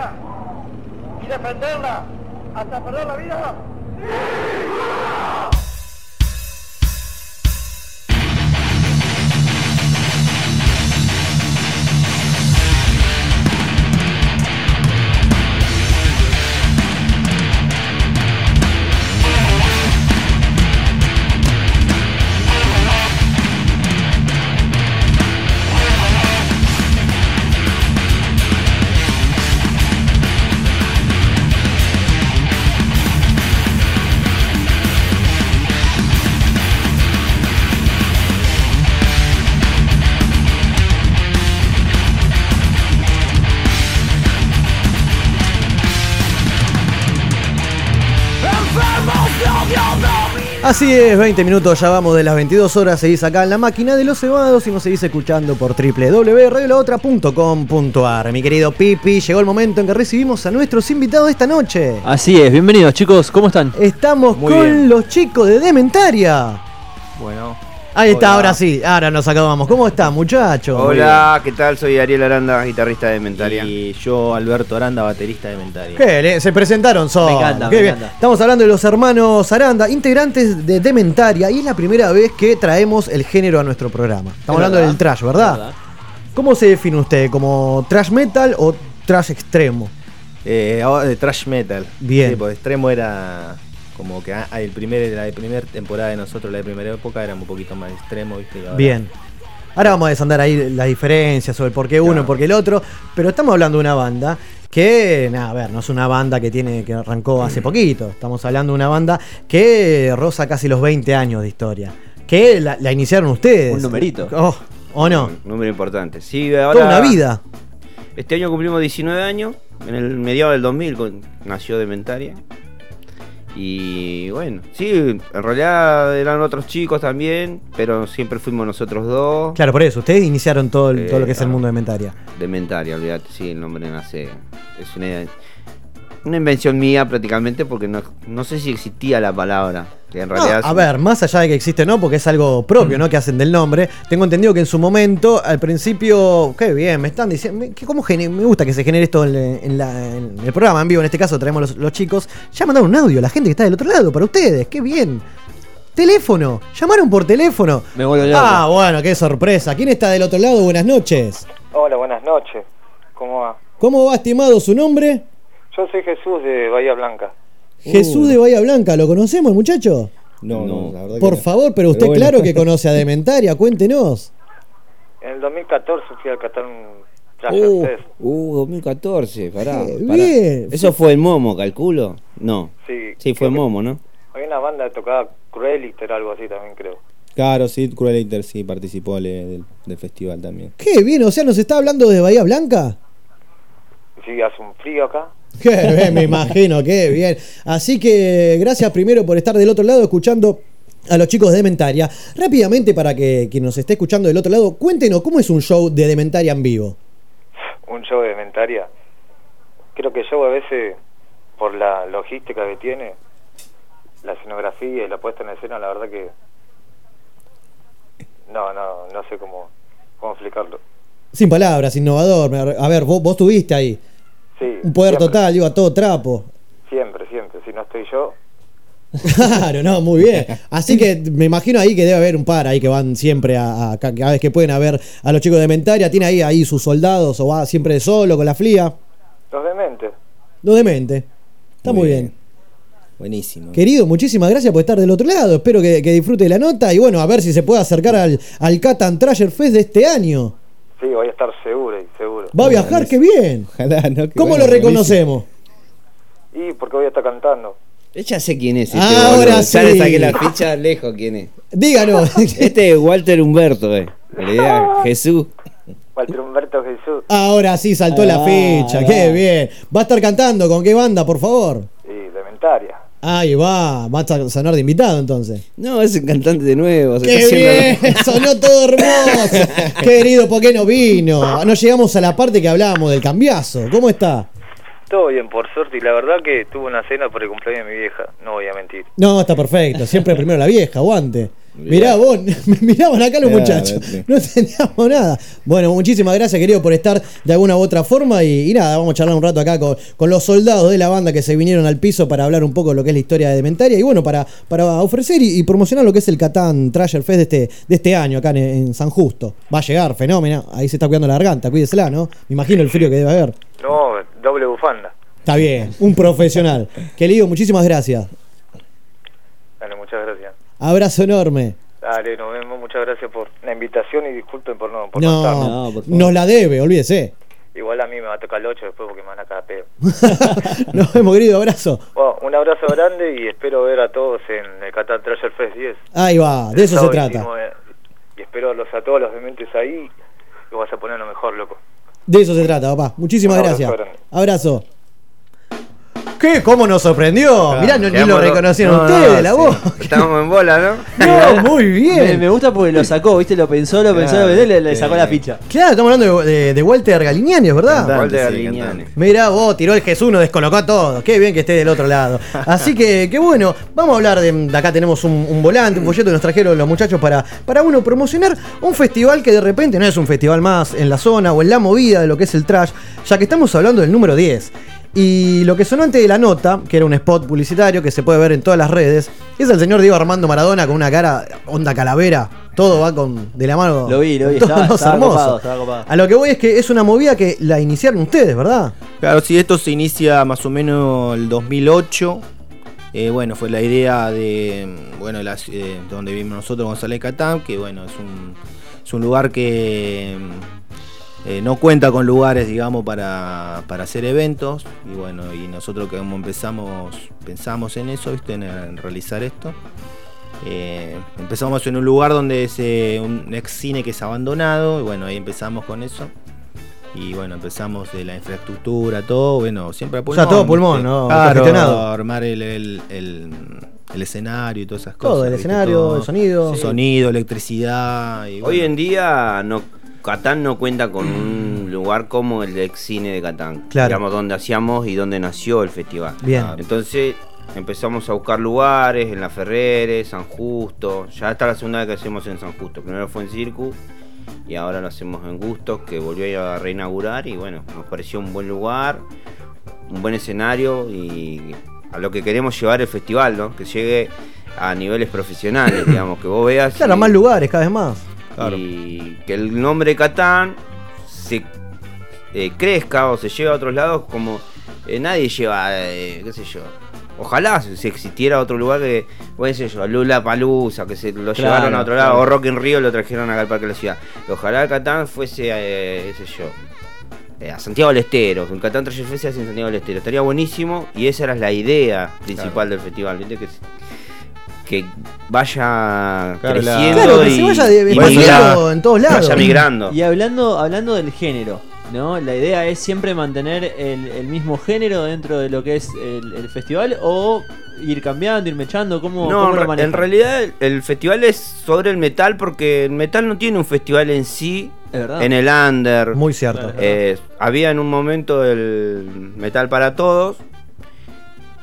Speaker 1: Así es, 20 minutos, ya vamos de las 22 horas, seguís acá en la máquina de los cebados y nos seguís escuchando por www.radiolaotra.com.ar. Mi querido Pipi, llegó el momento en que recibimos a nuestros invitados esta noche.
Speaker 2: Así es, bienvenidos chicos, ¿cómo están?
Speaker 1: Estamos
Speaker 2: Muy
Speaker 1: con
Speaker 2: bien.
Speaker 1: los chicos de Dementaria.
Speaker 22: Bueno.
Speaker 1: Ahí está,
Speaker 22: Hola.
Speaker 1: ahora sí, ahora nos acabamos. ¿Cómo están, muchachos?
Speaker 22: Hola, ¿qué tal? Soy Ariel Aranda, guitarrista de Mentaria.
Speaker 9: Y yo, Alberto Aranda, baterista de Mentaria.
Speaker 1: Qué bien, se presentaron solos.
Speaker 9: Me encanta,
Speaker 1: Qué
Speaker 9: me
Speaker 1: bien.
Speaker 9: encanta.
Speaker 1: Estamos hablando de los hermanos Aranda, integrantes de Dementaria, y es la primera vez que traemos el género a nuestro programa. Estamos
Speaker 9: Es
Speaker 1: hablando
Speaker 9: verdad,
Speaker 1: del trash, ¿verdad?
Speaker 9: es verdad.
Speaker 1: ¿Cómo se define usted? ¿Como trash metal o trash extremo?
Speaker 22: Eh, ahora de thrash metal.
Speaker 1: Bien.
Speaker 22: Sí, porque extremo era como que ah, el primer, la primera temporada de nosotros, la de primera época, éramos un poquito más extremo, ¿viste? Ahora-
Speaker 1: Bien. Ahora vamos a desandar ahí las diferencias sobre por qué uno y por qué el otro, pero estamos hablando de una banda que, nada, a ver, no es una banda que tiene que arrancó hace poquito, estamos hablando de una banda que roza casi los 20 años de historia, que la, la iniciaron ustedes.
Speaker 22: Un numerito.
Speaker 1: Oh, ¿O no?
Speaker 22: Un número importante. Sí, ahora.
Speaker 1: Toda una vida.
Speaker 22: Este año cumplimos 19 años. En el mediado del 2000 con- nació Dementaria.
Speaker 23: Y bueno, sí, en realidad eran otros chicos también, pero siempre fuimos nosotros dos.
Speaker 1: Claro, por eso, ustedes iniciaron todo, el- todo lo que es el
Speaker 23: claro.
Speaker 1: mundo de Mentaria.
Speaker 23: De Mentaria, olvídate, sí, el nombre nace. Es una, una invención mía prácticamente porque no, no sé si existía la palabra. Que en
Speaker 1: No,
Speaker 23: realidad
Speaker 1: a ver, más allá de que existe no, porque es algo propio, ¿no? Que hacen del nombre. Tengo entendido que en su momento, al principio, qué bien, me están diciendo, me- que cómo me gusta que se genere esto en, en la- en el programa en vivo, en este caso traemos los, los chicos. Ya mandaron un audio, la gente que está del otro lado, para ustedes, qué bien. Teléfono, llamaron por teléfono.
Speaker 2: Me vuelvo loco.
Speaker 1: Ah, bueno, qué sorpresa. ¿Quién está del otro lado? Buenas noches.
Speaker 24: Hola, buenas noches. ¿Cómo va?
Speaker 1: ¿Cómo va, estimado, su nombre?
Speaker 24: Yo soy Jesús de Bahía Blanca.
Speaker 1: Jesús de Bahía Blanca, ¿lo conocemos, el muchacho?
Speaker 9: No, no, la verdad que
Speaker 1: Por
Speaker 9: no.
Speaker 1: favor, pero usted
Speaker 9: Pero bueno.
Speaker 1: claro que conoce a Dementaria, cuéntenos.
Speaker 24: En el 2014 fui al Treasure
Speaker 23: Uh, uh, 2014, pará,
Speaker 1: Qué
Speaker 23: pará.
Speaker 1: bien.
Speaker 23: ¿Eso fue el Momo, calculo? No.
Speaker 24: Sí.
Speaker 23: Sí, fue Momo, ¿no?
Speaker 24: Había una banda que tocaba Crueliter, algo así también creo.
Speaker 9: Claro, sí, Cruel Inter sí participó le- del, del festival también.
Speaker 1: Qué bien, o sea, nos está hablando de Bahía Blanca.
Speaker 24: Sí, hace un frío acá.
Speaker 1: Qué bien, me imagino, qué bien. Así que gracias primero por estar del otro lado escuchando a los chicos de Dementaria. Rápidamente, para que quien nos esté escuchando del otro lado, cuéntenos cómo es un show de Dementaria en vivo.
Speaker 24: Un show de Mentaria. Creo que el show a veces, por la logística que tiene, la escenografía y la puesta en escena, la verdad que... No, no, no sé cómo, cómo explicarlo.
Speaker 1: Sin palabras, innovador. A ver, vos, vos estuviste ahí.
Speaker 24: Sí,
Speaker 1: Un poder
Speaker 24: siempre,
Speaker 1: total, iba todo trapo.
Speaker 24: Siempre, siempre. Si no estoy yo,
Speaker 1: Claro, no, muy bien. Así que me imagino ahí que debe haber un par ahí que van siempre a, a- cada vez que pueden a ver a los chicos de Mentaria. Tiene ahí, ahí sus soldados o va siempre solo con la flia.
Speaker 24: los dementes.
Speaker 1: Lo demente. Está muy,
Speaker 9: Muy
Speaker 1: bien.
Speaker 9: bien. Buenísimo.
Speaker 1: Querido, muchísimas gracias por estar del otro lado. Espero que, que disfrute de la nota y bueno, a ver si se puede acercar al, al Catan Treasure Fest de este año.
Speaker 24: Sí, voy a estar seguro y seguro.
Speaker 1: Va a viajar, qué bien.
Speaker 9: Ojalá, ¿no?
Speaker 1: ¿Cómo
Speaker 9: bueno,
Speaker 1: lo reconocemos?
Speaker 24: Y porque voy a estar cantando.
Speaker 23: Ya sé quién es este
Speaker 1: Ahora
Speaker 23: boludo.
Speaker 1: sí.
Speaker 23: Ya le saqué la ficha lejos quién es.
Speaker 1: Díganos.
Speaker 23: Este es Walter Humberto, eh. Idea, Jesús.
Speaker 24: Walter Humberto Jesús.
Speaker 1: Ahora sí saltó la
Speaker 23: Ah,
Speaker 1: ficha,
Speaker 23: va.
Speaker 1: qué bien. Va a estar cantando, ¿con qué banda, por favor?
Speaker 24: Y de Mentaria.
Speaker 1: Ahí va, va a sonar de invitado entonces.
Speaker 23: No, es un cantante de nuevo. se
Speaker 1: ¡Qué
Speaker 23: está haciendo-
Speaker 1: bien! Sonó todo hermoso. Querido, ¿por qué no vino? No llegamos a la parte que hablábamos del cambiazo. ¿Cómo está?
Speaker 24: Todo bien, por suerte. Y la verdad que tuve una cena por el cumpleaños de mi vieja. No voy a mentir.
Speaker 1: No, está perfecto. Siempre primero la vieja, aguante. Mirá vos, me miraban acá los
Speaker 9: Mirá,
Speaker 1: muchachos.
Speaker 9: vete.
Speaker 1: No teníamos nada. Bueno, muchísimas gracias, querido, por estar de alguna u otra forma. Y, y nada, vamos a charlar un rato acá con, con los soldados de la banda que se vinieron al piso para hablar un poco de lo que es la historia de Dementaria. Y bueno, para, para ofrecer y, y promocionar lo que es el Catán Treasure Fest de este, de este año acá en, en San Justo. Va a llegar, fenómeno. Ahí se está cuidando la garganta, cuídesela, ¿no? Me imagino el frío que debe haber.
Speaker 24: No, doble bufanda.
Speaker 1: Está bien, un profesional. Querido, muchísimas gracias.
Speaker 24: Dale, muchas gracias.
Speaker 1: Abrazo enorme.
Speaker 24: Dale, nos vemos. Muchas gracias por la invitación y disculpen por no por no estar.
Speaker 1: No, nos la debe, olvídese.
Speaker 24: Igual a mí me va a tocar el 8 después porque me van a caer pedo.
Speaker 1: Nos vemos, querido, abrazo.
Speaker 24: Bueno, un abrazo grande y espero ver a todos en el Qatar Treasure Fest 10.
Speaker 1: Ahí va, de
Speaker 24: El
Speaker 1: eso se
Speaker 24: sábado
Speaker 1: trata.
Speaker 24: 19. Y espero los, a todos los dementes ahí. Y vas a poner lo mejor, loco.
Speaker 1: De eso se trata, papá. Muchísimas
Speaker 24: Un abrazo
Speaker 1: gracias.
Speaker 24: grande.
Speaker 1: Abrazo. ¿Qué? ¿Cómo nos sorprendió?
Speaker 23: Ah,
Speaker 1: Mirá, no, ni lo reconocieron
Speaker 23: no,
Speaker 1: ustedes,
Speaker 23: no,
Speaker 1: la
Speaker 23: sí.
Speaker 1: voz.
Speaker 23: Estamos en bola, ¿no?
Speaker 1: No, muy bien.
Speaker 2: me gusta porque lo sacó, ¿viste? Lo pensó, lo pensó, lo
Speaker 23: Claro,
Speaker 2: pensó y le, sacó la ficha.
Speaker 1: Claro, estamos hablando de, de- de Walter Galignani, ¿verdad?
Speaker 23: Cantante,
Speaker 24: Walter
Speaker 23: sí,
Speaker 24: Galignani.
Speaker 1: Mirá vos, tiró el Jesús, nos descolocó a todos. Qué bien que esté del otro lado. Así que, qué bueno. Vamos a hablar de, de acá tenemos un, un volante, un folleto que nos trajeron los muchachos para, para uno promocionar un festival que de repente no es un festival más en la zona o en la movida de lo que es el trash, ya que estamos hablando del número 10. Y lo que sonó antes de la nota, que era un spot publicitario que se puede ver en todas las redes, es el señor Diego Armando Maradona con una cara onda calavera. Todo va con de la mano.
Speaker 2: Lo vi, lo vi,
Speaker 1: Todo
Speaker 2: estaba- estaba
Speaker 1: hermoso.
Speaker 2: copado, estaba copado.
Speaker 1: A lo que voy es que es una movida que la iniciaron ustedes, ¿verdad?
Speaker 22: Claro, sí, esto se inicia más o menos el 2008. Eh, bueno, fue la idea de, bueno, eh, donde vivimos nosotros, González Catán, que bueno, es un, es un lugar que eh, no cuenta con lugares, digamos, para, para hacer eventos. Y bueno, y nosotros como empezamos, pensamos en eso, ¿viste? En, en realizar esto. Eh, empezamos en un lugar donde es eh, un ex cine que es abandonado, y bueno, ahí empezamos con eso. Y bueno, empezamos de la infraestructura, todo, bueno, siempre a
Speaker 1: O
Speaker 22: pulmón.
Speaker 1: sea, todo pulmón,
Speaker 22: ¿viste?
Speaker 1: ¿no?
Speaker 22: Claro, armar el, el, el- el escenario y todas esas
Speaker 1: Todo,
Speaker 22: cosas.
Speaker 1: el
Speaker 22: ¿viste?
Speaker 1: escenario,
Speaker 22: Todo.
Speaker 1: el sonido.
Speaker 22: Sonido, electricidad. Y
Speaker 23: Hoy
Speaker 22: bueno.
Speaker 23: en día no Catán no cuenta con un lugar como el de cine de Catán.
Speaker 1: Claro.
Speaker 23: Digamos, donde hacíamos y donde nació el festival.
Speaker 1: Bien.
Speaker 23: Entonces empezamos a buscar lugares en La Ferrere, San Justo. Ya esta es la segunda vez que hacemos en San Justo. Primero fue en Circus y ahora lo hacemos en Gustos, que volvió a reinaugurar. Y bueno, nos pareció un buen lugar, un buen escenario y a lo que queremos llevar el festival, ¿no? Que llegue a niveles profesionales, digamos, que vos veas.
Speaker 1: Claro,
Speaker 23: y-
Speaker 1: más lugares, cada vez más.
Speaker 23: Y que el nombre Catán se eh, crezca o se lleve a otros lados como eh, nadie lleva, eh, qué sé yo. Ojalá si existiera otro lugar que, qué sé yo, Lula Palusa, que se lo
Speaker 2: Claro,
Speaker 23: llevaron a otro lado,
Speaker 2: claro.
Speaker 23: o Rock in Rio lo trajeron acá al Parque de la Ciudad. Ojalá Catán fuese, eh, qué sé yo, eh, a Santiago del Estero, que el Catán hace en Santiago del Estero. Estaría buenísimo y esa era la idea principal del festival, ¿viste? Que, que vaya
Speaker 9: Claro,
Speaker 23: creciendo
Speaker 9: Claro, que
Speaker 23: y,
Speaker 9: se vaya
Speaker 23: y
Speaker 9: expandiendo
Speaker 23: migra-
Speaker 1: en todos
Speaker 23: Vaya migrando.
Speaker 9: Y hablando, hablando del género, ¿no? La idea es siempre mantener el, el mismo género dentro de lo que es el, el festival o ir cambiando, ir mechando, ¿cómo,
Speaker 23: No,
Speaker 9: cómo
Speaker 23: en,
Speaker 9: lo
Speaker 23: re-
Speaker 9: manejan?
Speaker 23: en realidad el, festival es sobre el metal porque el metal no tiene un festival en sí.
Speaker 9: verdad.
Speaker 23: En el under.
Speaker 1: Muy cierto.
Speaker 23: Eh, había en un momento el metal para todos.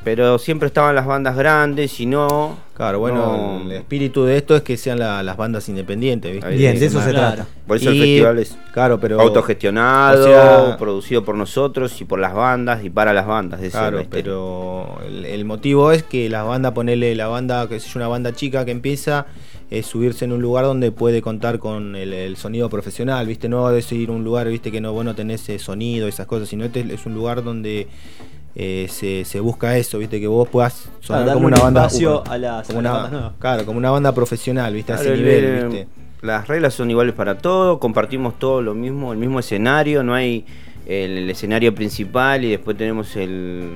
Speaker 23: Pero siempre estaban las bandas grandes y no.
Speaker 22: Claro, bueno,
Speaker 23: no-
Speaker 22: el espíritu de esto es que sean la- las bandas independientes, ¿viste?
Speaker 23: Bien, de eso se trata. Por eso el festival es
Speaker 22: claro, pero
Speaker 23: autogestionado,
Speaker 22: o sea,
Speaker 23: producido por nosotros y por las bandas y para las bandas. esa es la
Speaker 22: Claro,
Speaker 23: historia.
Speaker 22: pero el, el motivo es que la banda, ponerle la banda, que es una banda chica que empieza, es subirse en un lugar donde puede contar con el, el sonido profesional, ¿viste? No es ir a un lugar, ¿viste? Que no, vos no tenés ese sonido, esas cosas, sino este es un lugar donde eh, se, se busca eso, ¿viste? Que vos puedas sonar
Speaker 9: darle
Speaker 22: como
Speaker 9: un
Speaker 22: una banda.
Speaker 9: espacio
Speaker 22: uh,
Speaker 9: a las-
Speaker 22: como
Speaker 9: a las
Speaker 22: una-. Claro, como una banda profesional, ¿viste? A ese nivel,
Speaker 23: el-
Speaker 22: ¿viste?
Speaker 23: Las reglas son iguales para todos, compartimos todo lo mismo, el mismo escenario, no hay el, el escenario principal y después tenemos el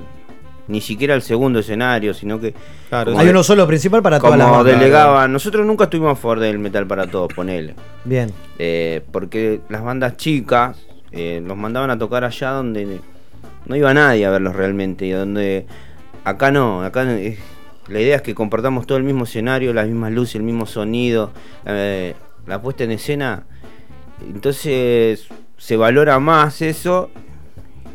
Speaker 23: ni siquiera el segundo escenario, sino que
Speaker 1: Hay
Speaker 23: de-
Speaker 1: uno solo principal para todas las bandas.
Speaker 23: delegaban, nosotros nunca estuvimos a favor del metal para todos, ponele.
Speaker 1: Bien.
Speaker 23: Eh, porque las bandas chicas eh, los mandaban a tocar allá donde no iba nadie a verlos realmente y donde acá no, acá eh, la idea es que compartamos todo el mismo escenario, las mismas luces, el mismo sonido, eh, la puesta en escena. Entonces se valora más eso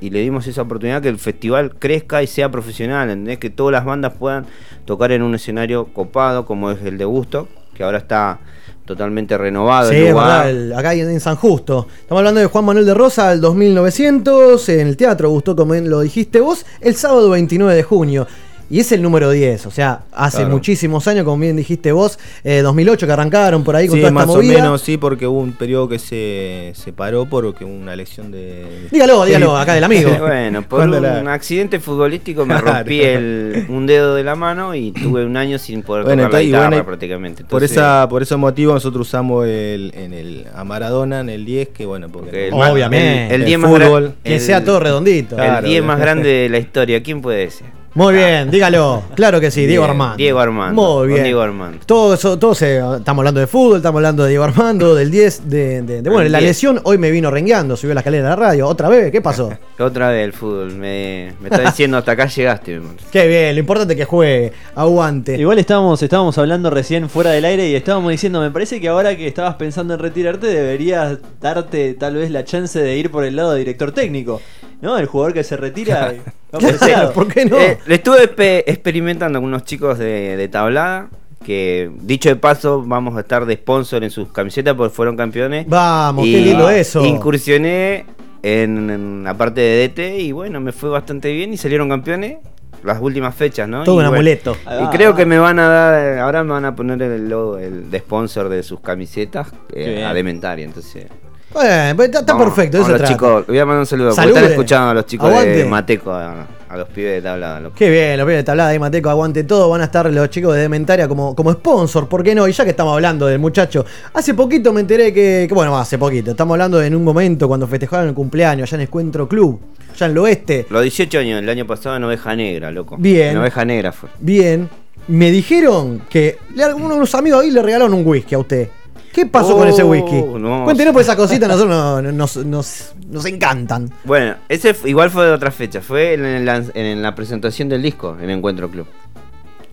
Speaker 23: y le dimos esa oportunidad que el festival crezca y sea profesional, ¿entendés? Que todas las bandas puedan tocar en un escenario copado como es el de Gusto, que ahora está totalmente renovado.
Speaker 1: Sí,
Speaker 23: el lugar.
Speaker 1: verdad, el- acá en San Justo. Estamos hablando de Juan Manuel de Rosa, el 2900, en el teatro, gustó como lo dijiste vos, el sábado 29 de junio. Y es el número 10, o sea, hace
Speaker 22: Claro.
Speaker 1: muchísimos años, como bien dijiste vos, eh, 2008 que arrancaron por ahí con
Speaker 22: Sí,
Speaker 1: toda
Speaker 22: más
Speaker 1: esta
Speaker 22: o
Speaker 1: movida.
Speaker 22: menos, sí, porque hubo un periodo que se separó porque hubo una elección de...
Speaker 1: Dígalo, dígalo, acá del amigo.
Speaker 23: Bueno, por un
Speaker 22: la-
Speaker 23: accidente futbolístico me rompí el, un dedo de la mano y tuve un año sin poder
Speaker 22: Bueno,
Speaker 23: tocar la guitarra
Speaker 22: bueno,
Speaker 23: prácticamente.
Speaker 22: por esa por ese motivo nosotros usamos el, en el a Maradona en el 10 que bueno porque
Speaker 23: el más-
Speaker 1: Obviamente.
Speaker 23: el,
Speaker 1: El
Speaker 23: 10 más
Speaker 22: fútbol.
Speaker 1: Que sea todo redondito.
Speaker 23: El
Speaker 1: Claro.
Speaker 23: 10 más grande de la historia, ¿quién puede ser?
Speaker 1: Muy bien, dígalo. Claro que sí, Diego
Speaker 23: Bien,
Speaker 1: Armando.
Speaker 23: Diego Armando.
Speaker 1: Muy bien.
Speaker 23: Diego Armando.
Speaker 1: Todo eso, todo se- estamos hablando de fútbol, estamos hablando de Diego Armando, del 10, de, de- de- bueno,
Speaker 23: El
Speaker 1: la
Speaker 23: 10.
Speaker 1: lesión hoy me vino rengueando, subió la escalera de la radio, otra vez, ¿qué pasó?
Speaker 23: Otra vez el fútbol. Me, me está diciendo hasta acá llegaste.
Speaker 1: Qué bien, lo importante es que juegue, aguante.
Speaker 9: Igual estábamos, estábamos hablando recién fuera del aire y estábamos diciendo, me parece que ahora que estabas pensando en retirarte deberías darte tal vez la chance de ir por el lado de director técnico. ¿No? El jugador que se retira va por ese lado.
Speaker 23: Eh, le estuve experimentando con unos chicos de, de tablada. Que dicho de paso, vamos a estar de sponsor en sus camisetas porque fueron campeones.
Speaker 1: Vamos, qué lindo eso.
Speaker 23: Incursioné en, en la parte de DT y bueno, me fue bastante bien y salieron campeones las últimas fechas, ¿no?
Speaker 1: Todo
Speaker 23: Y
Speaker 1: un
Speaker 23: bueno,
Speaker 1: amuleto.
Speaker 23: Y creo que me van a dar, ahora me van a poner el logo el de sponsor de sus camisetas
Speaker 1: Qué
Speaker 23: eh,
Speaker 1: bien.
Speaker 23: a Dementaria, entonces.
Speaker 1: Bueno, pues está, está
Speaker 23: Vamos,
Speaker 1: perfecto, eso
Speaker 23: los chicos, voy a mandar un saludo.
Speaker 1: Salude.
Speaker 23: están escuchando a los chicos
Speaker 1: Aguante.
Speaker 23: de Mateco, a, a los pibes de tablada. loco.
Speaker 1: Qué bien, los pibes de tablada de Mateco, aguante todo. Van a estar los chicos de Dementaria como, como sponsor, ¿por qué no? Y ya que estamos hablando del muchacho, hace poquito me enteré que, que, bueno, hace poquito, estamos hablando en un momento cuando festejaron el cumpleaños allá en Encuentro Club, allá en el oeste.
Speaker 23: Los 18 años, el año pasado en Oveja Negra, loco.
Speaker 1: Bien.
Speaker 23: En Oveja Negra fue.
Speaker 1: Bien, me dijeron que le- unos amigos ahí le regalaron un whisky a usted. ¿Qué pasó con ese
Speaker 23: Oh,
Speaker 1: whisky?
Speaker 23: no.
Speaker 1: Cuéntenos, pues esas cositas nosotros no- no- nos, nos, nos encantan.
Speaker 23: Bueno, ese igual fue de otra fecha, fue en, lan- en la presentación del disco, en Encuentro Club.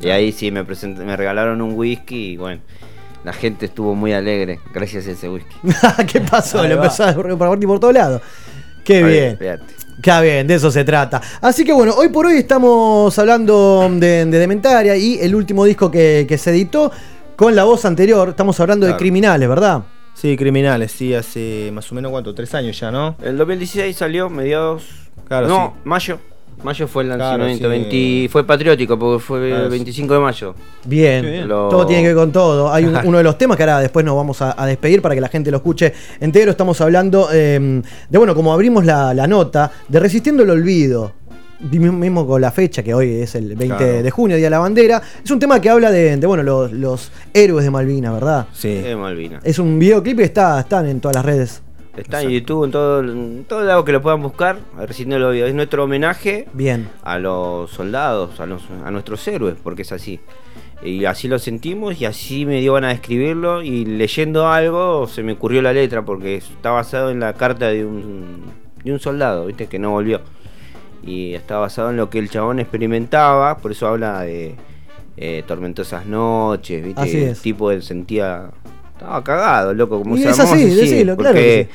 Speaker 23: Y ahí sí me, present- me regalaron un whisky y bueno, la gente estuvo muy alegre gracias a ese whisky.
Speaker 1: ¿Qué pasó?
Speaker 23: Ahí
Speaker 1: Lo
Speaker 23: va.
Speaker 1: empezó a repartir por todos lados. Qué bien. Qué bien, de eso se trata. Así que bueno, hoy por hoy estamos hablando de, de Dementaria y el último disco que, que se editó con la voz anterior. Estamos hablando de criminales, ¿verdad?
Speaker 22: Sí, criminales, sí, hace más o menos cuánto, tres años ya, ¿no?
Speaker 23: El 2016 salió mediados.
Speaker 22: Claro,
Speaker 23: no,
Speaker 22: sí.
Speaker 23: mayo. Mayo fue el
Speaker 22: Claro,
Speaker 23: lanzamiento.
Speaker 22: sí.
Speaker 23: 20 fue patriótico porque fue
Speaker 22: Claro,
Speaker 23: el
Speaker 22: sí.
Speaker 23: 25 de mayo.
Speaker 1: Bien,
Speaker 23: Lo-
Speaker 1: todo tiene que ver con todo. Hay un- uno de los temas que ahora después nos vamos a, a despedir para que la gente lo escuche entero. Estamos hablando eh, de, bueno, como abrimos la, la nota, de Resistiendo el Olvido. Mismo con la fecha, que hoy es el 20
Speaker 22: Claro.
Speaker 1: de junio, Día de la Bandera. Es un tema que habla de, de, bueno, los, los héroes de Malvinas, ¿verdad?
Speaker 22: Sí.
Speaker 23: De Malvinas.
Speaker 1: Es un videoclip que está, están en todas las redes.
Speaker 23: Está en YouTube, en todo, en todo lado que lo puedan buscar. Recién lo vio. Es nuestro homenaje
Speaker 1: Bien.
Speaker 23: a los soldados, a, los, a nuestros héroes, porque es así. Y así lo sentimos y así me dio ganas de escribirlo y leyendo algo se me ocurrió la letra porque está basado en la carta de un, de un soldado, ¿viste? Que no volvió. Y está basado en lo que el chabón experimentaba, por eso habla de eh, tormentosas noches, ¿viste?
Speaker 1: Así
Speaker 23: El
Speaker 1: es.
Speaker 23: tipo él sentía... Estaba cagado, loco, como
Speaker 1: Y
Speaker 23: se
Speaker 1: es así, decilo, claro
Speaker 23: porque,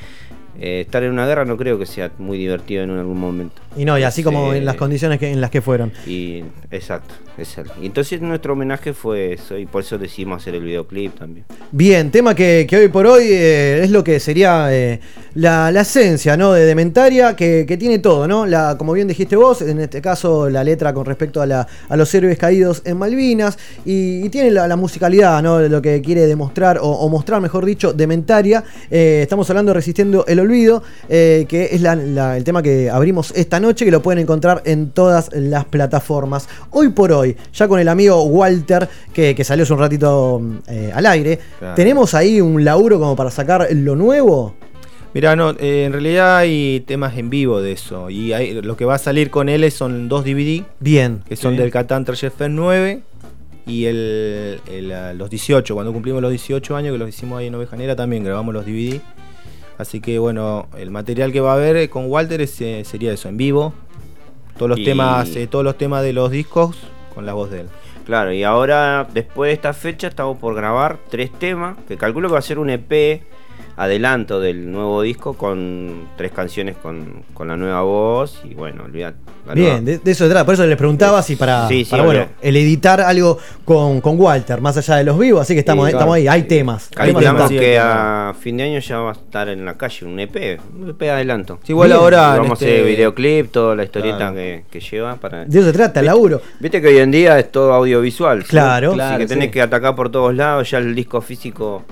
Speaker 1: que
Speaker 23: eh, estar en una guerra no creo que sea muy divertido en algún momento.
Speaker 1: Y no, y así como en las condiciones que, en las que fueron.
Speaker 23: Y exacto, exacto. Y entonces nuestro homenaje fue eso y por eso decidimos hacer el videoclip también.
Speaker 1: Bien, tema que, hoy por hoy eh, es lo que sería eh, la, esencia ¿no? de Dementaria, que, tiene todo, ¿no? La, como bien dijiste vos, en este caso la letra con respecto a, los héroes caídos en Malvinas, y, tiene la, musicalidad, ¿no? Lo que quiere demostrar, o, mostrar, mejor dicho, Dementaria. Eh, estamos hablando de Resistiendo el Olvido, que es el tema que abrimos esta noche, que lo pueden encontrar en todas las plataformas. Hoy por hoy, ya con el amigo Walter, que, que salió hace un ratito eh, al aire,
Speaker 22: Claro.
Speaker 1: ¿tenemos ahí un laburo como para sacar lo nuevo?
Speaker 22: Mirá, no, eh, en realidad hay temas en vivo de eso. Y hay- lo que va a salir con él son dos DVD.
Speaker 1: Bien.
Speaker 22: Que son
Speaker 1: Sí.
Speaker 22: del Catán Treasure Fair 9 y el, el, los 18. Cuando cumplimos los 18 años, que los hicimos ahí en Ovejanera, también grabamos los DVD. Así que bueno, el material que va a haber con Walter es, eh, sería eso, en vivo. Todos los
Speaker 23: Y-
Speaker 22: temas, eh, todos los temas de los discos con la voz de él.
Speaker 23: Claro, y ahora después de esta fecha estamos por grabar tres temas, que calculo que va a ser un EP adelanto del nuevo disco con tres canciones con, con la nueva voz y bueno, olvidate.
Speaker 1: Bien, de, de eso se trata. Por eso les preguntaba si para,
Speaker 23: Sí, sí,
Speaker 1: para, bueno, el editar algo con, con Walter, más allá de los vivos, así que estamos,
Speaker 23: Sí,
Speaker 1: estamos
Speaker 23: claro.
Speaker 1: ahí, hay temas. Temas
Speaker 23: Calculamos
Speaker 1: en-
Speaker 23: que a fin de año ya va a estar en la calle un EP, un EP adelanto.
Speaker 22: Sí, igual ahora
Speaker 23: Y
Speaker 22: en
Speaker 23: Vamos a
Speaker 22: este-
Speaker 23: hacer videoclip, toda la historieta
Speaker 22: Claro.
Speaker 23: que, que lleva para...
Speaker 1: De eso se trata, el laburo.
Speaker 23: Viste que hoy en día es todo audiovisual. ¿sí?
Speaker 1: Claro.
Speaker 23: Así
Speaker 1: Claro,
Speaker 23: que tenés
Speaker 1: sí.
Speaker 23: que atacar por todos lados. Ya el disco físico.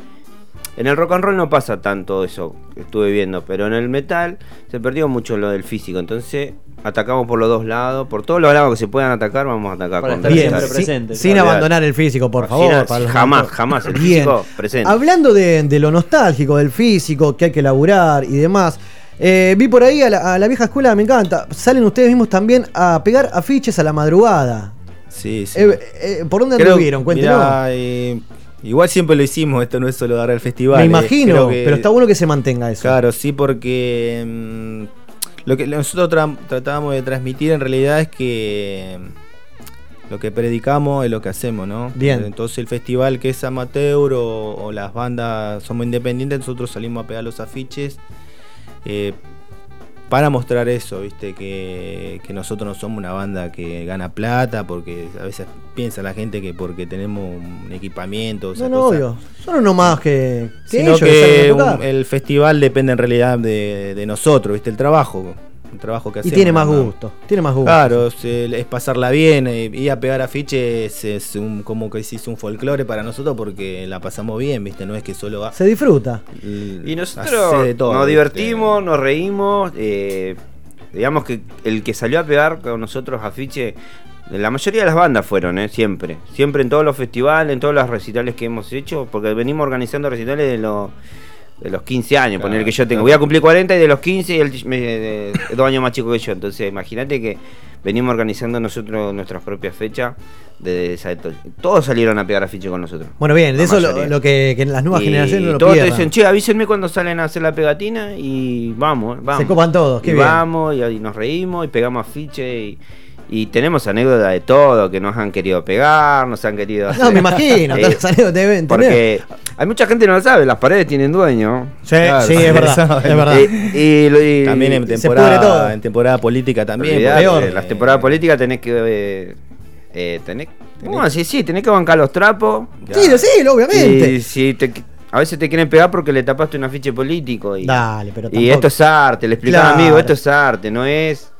Speaker 23: En el rock and roll no pasa tanto eso que estuve viendo, pero en el metal se perdió mucho lo del físico. Entonces atacamos por los dos lados, por todos los lados que se puedan atacar, vamos a atacar
Speaker 9: Para
Speaker 23: con metal.
Speaker 9: presente.
Speaker 1: Sin abandonar el físico, por
Speaker 23: Sin-
Speaker 1: favor. para
Speaker 23: jamás, jamás. El
Speaker 1: Bien.
Speaker 23: físico presente.
Speaker 1: Hablando de, de lo nostálgico, del físico, que hay que laburar y demás. eh, vi por ahí a la, a la vieja escuela, me encanta. Salen ustedes mismos también a pegar afiches a la madrugada.
Speaker 22: Sí, sí.
Speaker 1: Eh, eh, ¿Por dónde anduvieron? Cuéntenos.
Speaker 22: mirá, eh, igual siempre lo hicimos, esto no es solo dar al festival.
Speaker 1: Me
Speaker 22: eh,
Speaker 1: imagino,
Speaker 22: que-
Speaker 1: pero está bueno que se mantenga eso.
Speaker 22: Claro, sí, porque mm, lo que nosotros tra- tratábamos de transmitir en realidad es que mm, lo que predicamos es lo que hacemos, ¿no?
Speaker 1: Bien.
Speaker 22: Entonces el festival que es amateur o, o las bandas somos independientes, nosotros salimos a pegar los afiches eh, para mostrar eso, ¿viste? Que, que nosotros no somos una banda que gana plata, porque a veces piensa la gente que porque tenemos un equipamiento, o
Speaker 1: No, no, obvio. Son uno más que, que
Speaker 22: Sino
Speaker 1: ellos que
Speaker 22: un- el festival depende en realidad de, de nosotros, ¿viste? El trabajo. El trabajo que
Speaker 1: Y
Speaker 22: hacemos.
Speaker 1: tiene más gusto. Tiene más gusto.
Speaker 22: Claro, es, pasarla bien. eh, Ir a pegar afiches es un, como que decís, un folclore para nosotros porque la pasamos bien, ¿viste? No es que solo va.
Speaker 1: Se disfruta.
Speaker 23: Y nosotros
Speaker 22: de todo,
Speaker 23: nos
Speaker 22: ¿viste?
Speaker 23: divertimos, nos reímos. eh, digamos que el que salió a pegar con nosotros afiche, la mayoría de las bandas fueron, eh, siempre. Siempre en todos los festivales, en todos los recitales que hemos hecho, porque venimos organizando recitales de los. De los 15 años,
Speaker 22: Claro,
Speaker 23: poner que yo tengo.
Speaker 22: claro.
Speaker 23: Voy a cumplir 40 y de los 15 y me- de- dos años más chico que yo. Entonces, imagínate que venimos organizando nosotros nuestras propias fechas. Desde esa, todos salieron a pegar afiche con nosotros.
Speaker 1: Bueno, bien, de eso lo, que, que las nuevas
Speaker 23: Y
Speaker 1: generaciones no lo
Speaker 23: todos te dicen, che, avísenme cuando salen a hacer la pegatina y vamos, vamos.
Speaker 1: Se copan todos, qué
Speaker 23: y
Speaker 1: bien.
Speaker 23: vamos y, ahí nos reímos y pegamos afiche y, y tenemos anécdotas de todo, que nos han querido pegar, nos han querido
Speaker 1: No, me imagino, todas las anécdotas deben tener.
Speaker 23: Porque hay mucha gente que no lo sabe, las paredes tienen dueño.
Speaker 1: Sí, sí, es verdad, es verdad.
Speaker 23: Y, y y-
Speaker 22: También en temporada, en temporada política también.
Speaker 23: Olvidate,
Speaker 22: porque-
Speaker 23: Las temporadas políticas tenés que. Eh, eh, tenés, no, sí, sí, tenés que bancar los trapos.
Speaker 1: Sí, sí, obviamente.
Speaker 23: Y si te, a veces te quieren pegar porque le tapaste un afiche político. Y,
Speaker 1: Dale, pero
Speaker 23: y
Speaker 1: tampoco-
Speaker 23: esto es arte, le explicaba
Speaker 1: Claro.
Speaker 23: amigo, esto es arte, no es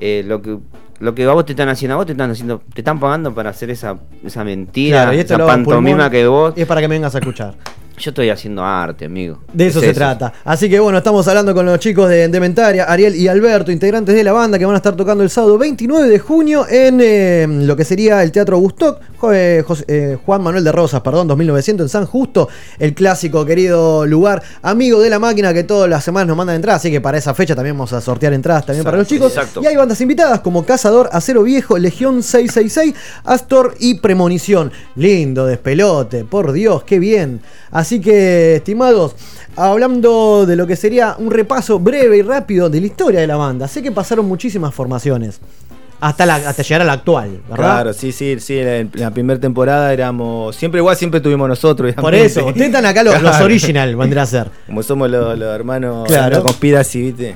Speaker 23: eh, lo que. Lo que a vos te están haciendo, a vos te están haciendo, te están pagando para hacer esa, esa mentira,
Speaker 1: Claro, y
Speaker 23: esa pantomima que vos.
Speaker 1: es para que me vengas a escuchar.
Speaker 23: Yo estoy haciendo arte, amigo.
Speaker 1: De eso
Speaker 23: Es
Speaker 1: se trata. Así que bueno, estamos hablando con los chicos de Dementaria, Ariel y Alberto, integrantes de la banda que van a estar tocando el sábado 29 de junio en eh, lo que sería el Teatro Gustoc, eh, eh, Juan Manuel de Rosas, perdón, 2900 en San Justo, el clásico querido lugar, amigo de la máquina que todas las semanas nos mandan entradas, así que para esa fecha también vamos a sortear entradas también para los chicos.
Speaker 23: exacto.
Speaker 1: Y hay bandas invitadas como Cazador, Acero Viejo, Legión 666, Astor y Premonición. Lindo despelote, por Dios, qué bien. Así que, estimados, hablando de lo que sería un repaso breve y rápido de la historia de la banda, sé que pasaron muchísimas formaciones. Hasta, la, hasta llegar a la actual, ¿verdad?
Speaker 22: Claro, sí, sí, sí. En la primera temporada éramos. Siempre igual, siempre tuvimos nosotros.
Speaker 1: Por eso, ustedes están acá los, los
Speaker 22: Claro.
Speaker 1: original, vendrá a ser.
Speaker 22: Como somos los, los hermanos
Speaker 1: Claro.
Speaker 22: claro. conspiracy, ¿viste?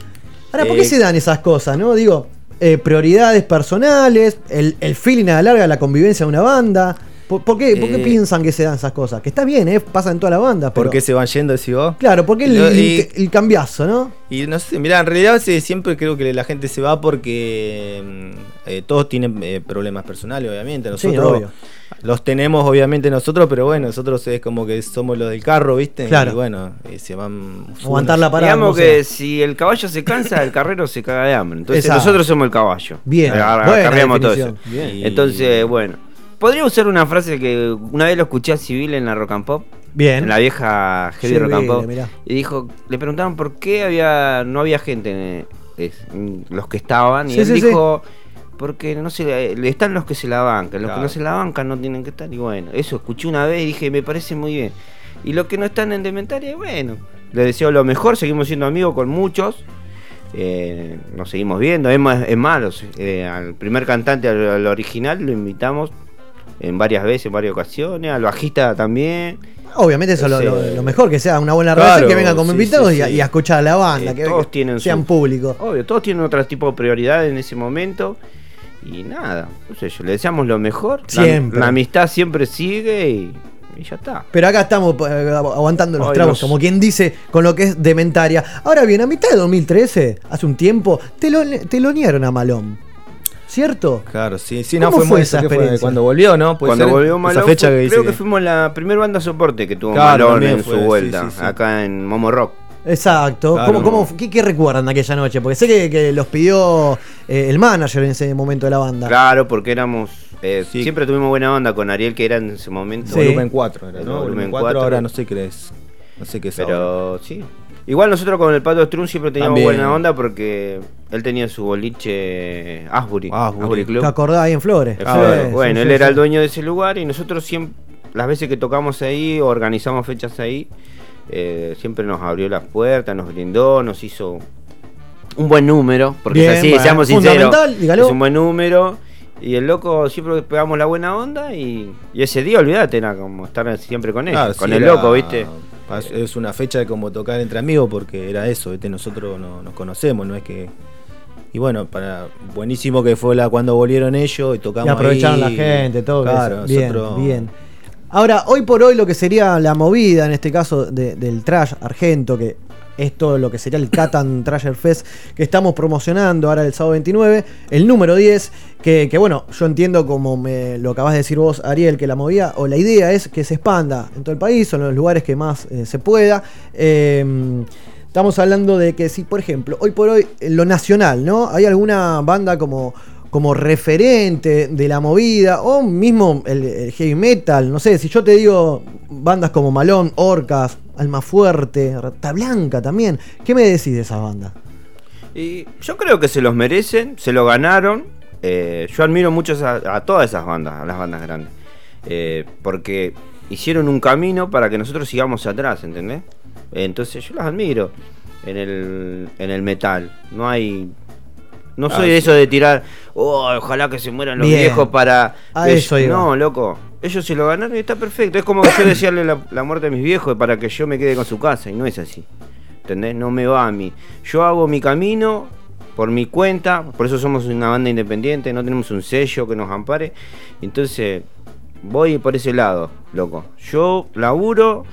Speaker 1: Ahora, ¿por
Speaker 22: Eh,
Speaker 1: qué se dan esas cosas, no? Digo, eh, prioridades personales, el, el feeling a la larga de la convivencia de una banda. ¿Por, por qué, por qué
Speaker 22: Eh.
Speaker 1: piensan que se dan esas cosas? Que está bien, ¿eh? Pasa en toda la banda.
Speaker 22: ¿Por
Speaker 1: pero-
Speaker 22: qué se van yendo, decís vos?
Speaker 1: Claro, porque el,
Speaker 22: Lo-
Speaker 1: el-
Speaker 22: y-
Speaker 1: el cambiazo, ¿no?
Speaker 22: Y no sé, mira, en realidad sí, siempre creo que la gente se va porque mm, eh, todos tienen eh, problemas personales, obviamente.
Speaker 1: Sí,
Speaker 22: Nosotros
Speaker 1: obvio.
Speaker 22: los tenemos, obviamente, nosotros, pero bueno, nosotros es como que somos los del carro, ¿viste?
Speaker 1: Claro.
Speaker 22: Y bueno, se van.
Speaker 1: Aguantar la parada.
Speaker 23: Digamos que
Speaker 1: sea.
Speaker 23: si el caballo se cansa, el carrero se caga de hambre. Entonces
Speaker 1: Exacto.
Speaker 23: nosotros somos el caballo.
Speaker 1: Bien,
Speaker 23: acarreamos todo eso.
Speaker 1: Bien.
Speaker 23: Entonces, bueno. Podría usar una frase que una vez lo escuché a Civil en la Rock and Pop.
Speaker 1: Bien.
Speaker 23: En la vieja Heavy
Speaker 1: Sí,
Speaker 23: Rock and Pop.
Speaker 1: mirá.
Speaker 23: Y dijo, le preguntaron por qué había no había gente en, es- en los que estaban. Y
Speaker 1: Sí,
Speaker 23: él
Speaker 1: sí,
Speaker 23: dijo, porque no sé, le están los que se la bancan. Los que no se la bancan no tienen que estar. Y bueno, eso escuché una vez y dije, me parece muy bien. Y los que no están en Dementaria, bueno, le deseo lo mejor, seguimos siendo amigos con muchos. Eh, nos seguimos viendo, es más, es eh, al primer cantante, al, al original, lo invitamos en varias veces, en varias ocasiones, al bajista también.
Speaker 1: Obviamente eso es lo,
Speaker 23: Sí.
Speaker 1: lo- lo mejor, que sea una buena
Speaker 23: Claro,
Speaker 1: relación, que vengan como
Speaker 23: sí,
Speaker 1: invitados
Speaker 23: sí,
Speaker 1: y,
Speaker 23: sí.
Speaker 1: y a escuchar a la banda,
Speaker 23: Eh,
Speaker 1: que,
Speaker 23: todos
Speaker 1: que
Speaker 23: tienen
Speaker 1: sean
Speaker 23: su-
Speaker 1: públicos.
Speaker 23: Obvio, todos tienen otro tipo de prioridad en ese momento. Y nada, no sé, yo le deseamos lo mejor.
Speaker 1: Siempre.
Speaker 23: La, amistad siempre sigue y, y ya está.
Speaker 1: Pero acá estamos eh, aguantando los
Speaker 23: Ay,
Speaker 1: tragos, como quien dice, con lo que es dementaria. Ahora bien, a mitad de 2013, hace un tiempo, te lo, te lo nieron a Malón. ¿Cierto?
Speaker 22: Claro, sí, sí,
Speaker 1: ¿Cómo
Speaker 22: no fue,
Speaker 1: fue
Speaker 22: muy
Speaker 1: esa experiencia?
Speaker 22: Cuando volvió, ¿no? Puede
Speaker 23: Cuando
Speaker 22: ser
Speaker 23: volvió
Speaker 22: esa
Speaker 23: Malón,
Speaker 22: fecha
Speaker 23: fue-
Speaker 22: que
Speaker 23: creo que fuimos la primera banda soporte que tuvo
Speaker 22: Claro,
Speaker 23: Malón en
Speaker 22: fue,
Speaker 23: su vuelta,
Speaker 22: sí, sí.
Speaker 23: acá en Momo Rock.
Speaker 1: Exacto.
Speaker 23: Claro.
Speaker 1: ¿Cómo, cómo- qué, qué recuerdan de aquella noche? Porque sé que, que los pidió eh, el manager en ese momento de la banda.
Speaker 23: Claro, porque éramos. eh, Siempre tuvimos buena onda con Ariel, que era en ese momento.
Speaker 1: Sí.
Speaker 22: Volumen 4 era,
Speaker 23: El
Speaker 22: ¿no?
Speaker 23: volumen
Speaker 22: Volumen 4
Speaker 23: 4.
Speaker 22: ahora no sé qué es. No sé qué es ahora.
Speaker 23: Pero sí. Igual nosotros con el Pato Strun siempre teníamos
Speaker 22: También.
Speaker 23: buena onda porque él tenía su boliche Asbury, Asbury Club.
Speaker 1: ¿Te acordás ahí en Flores?
Speaker 23: En
Speaker 1: Sí,
Speaker 23: Flores.
Speaker 1: sí,
Speaker 23: bueno,
Speaker 1: sí,
Speaker 23: él
Speaker 1: sí,
Speaker 23: era
Speaker 1: sí.
Speaker 23: el dueño de ese lugar y nosotros siempre, las veces que tocamos ahí, organizamos fechas ahí, eh, siempre nos abrió las puertas, nos brindó, nos hizo un buen número, porque
Speaker 1: Bien,
Speaker 23: es así,
Speaker 1: bueno,
Speaker 23: seamos sinceros,
Speaker 1: dígalo.
Speaker 23: es un buen número. Y el loco siempre pegamos la buena onda y, y ese día, olvídate, era como estar siempre con él,
Speaker 22: Claro,
Speaker 23: con el
Speaker 22: era-
Speaker 23: loco, ¿viste?
Speaker 22: Es- una fecha de como tocar entre amigos porque era eso, ¿viste? nosotros no, nos conocemos, no es que... Y bueno, para buenísimo que fue la cuando volvieron ellos y tocamos
Speaker 1: Y aprovecharon
Speaker 22: ahí.
Speaker 1: la gente, todo.
Speaker 22: Claro,
Speaker 1: eso. Bien,
Speaker 22: nosotros-
Speaker 1: bien. Ahora, hoy por hoy lo que sería la movida, en este caso de- del trash argento, que es todo lo que sería el Catan Trasher Fest que estamos promocionando ahora el sábado 29, el número 10, que, bueno, yo entiendo como me lo acabas de decir vos, Ariel, que la movida o la idea es que se expanda en todo el país, o en los lugares que más eh, se pueda. Eh, Estamos hablando de que si, por ejemplo, hoy por hoy, en lo nacional, ¿no? Hay alguna banda como, como referente de la movida, o mismo el, el heavy metal, no sé, si yo te digo bandas como Malón, Orcas, Alma Fuerte, Rata Blanca también, ¿qué me decís de esa banda?
Speaker 23: Y yo creo que se los merecen, se lo ganaron. eh, yo admiro mucho a, a todas esas bandas, a las bandas grandes. Eh, porque hicieron un camino para que nosotros sigamos atrás, ¿entendés? Entonces yo las admiro en el, en el metal. No hay. No soy
Speaker 1: Ah,
Speaker 23: de eso de tirar, "Oh, ojalá que se mueran los
Speaker 1: Bien.
Speaker 23: viejos para.
Speaker 1: A eso iba.
Speaker 23: no, loco. Ellos se lo ganaron y está perfecto. Es como que yo desearle la, la muerte a mis viejos para que yo me quede con su casa. Y no es así. ¿Entendés? No me va a mí. Yo hago mi camino por mi cuenta. Por eso somos una banda independiente. No tenemos un sello que nos ampare. Entonces, voy por ese lado, loco. Yo laburo,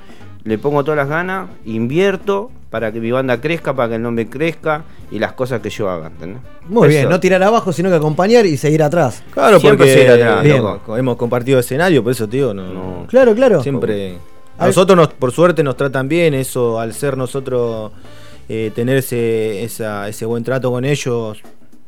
Speaker 23: le pongo todas las ganas, invierto para que mi banda crezca, para que el nombre crezca y las cosas que yo haga. ¿entendés?
Speaker 1: Muy bien, no tirar abajo, sino que acompañar y seguir atrás.
Speaker 22: Claro,
Speaker 23: Siempre
Speaker 22: porque
Speaker 23: seguir atrás,
Speaker 22: bien,
Speaker 23: loco.
Speaker 22: hemos compartido escenario, por eso, tío, no,
Speaker 1: Claro, claro.
Speaker 22: Siempre. A nosotros, nos, por suerte, nos tratan bien. Eso, al ser nosotros, eh, tener ese, esa- ese buen trato con ellos,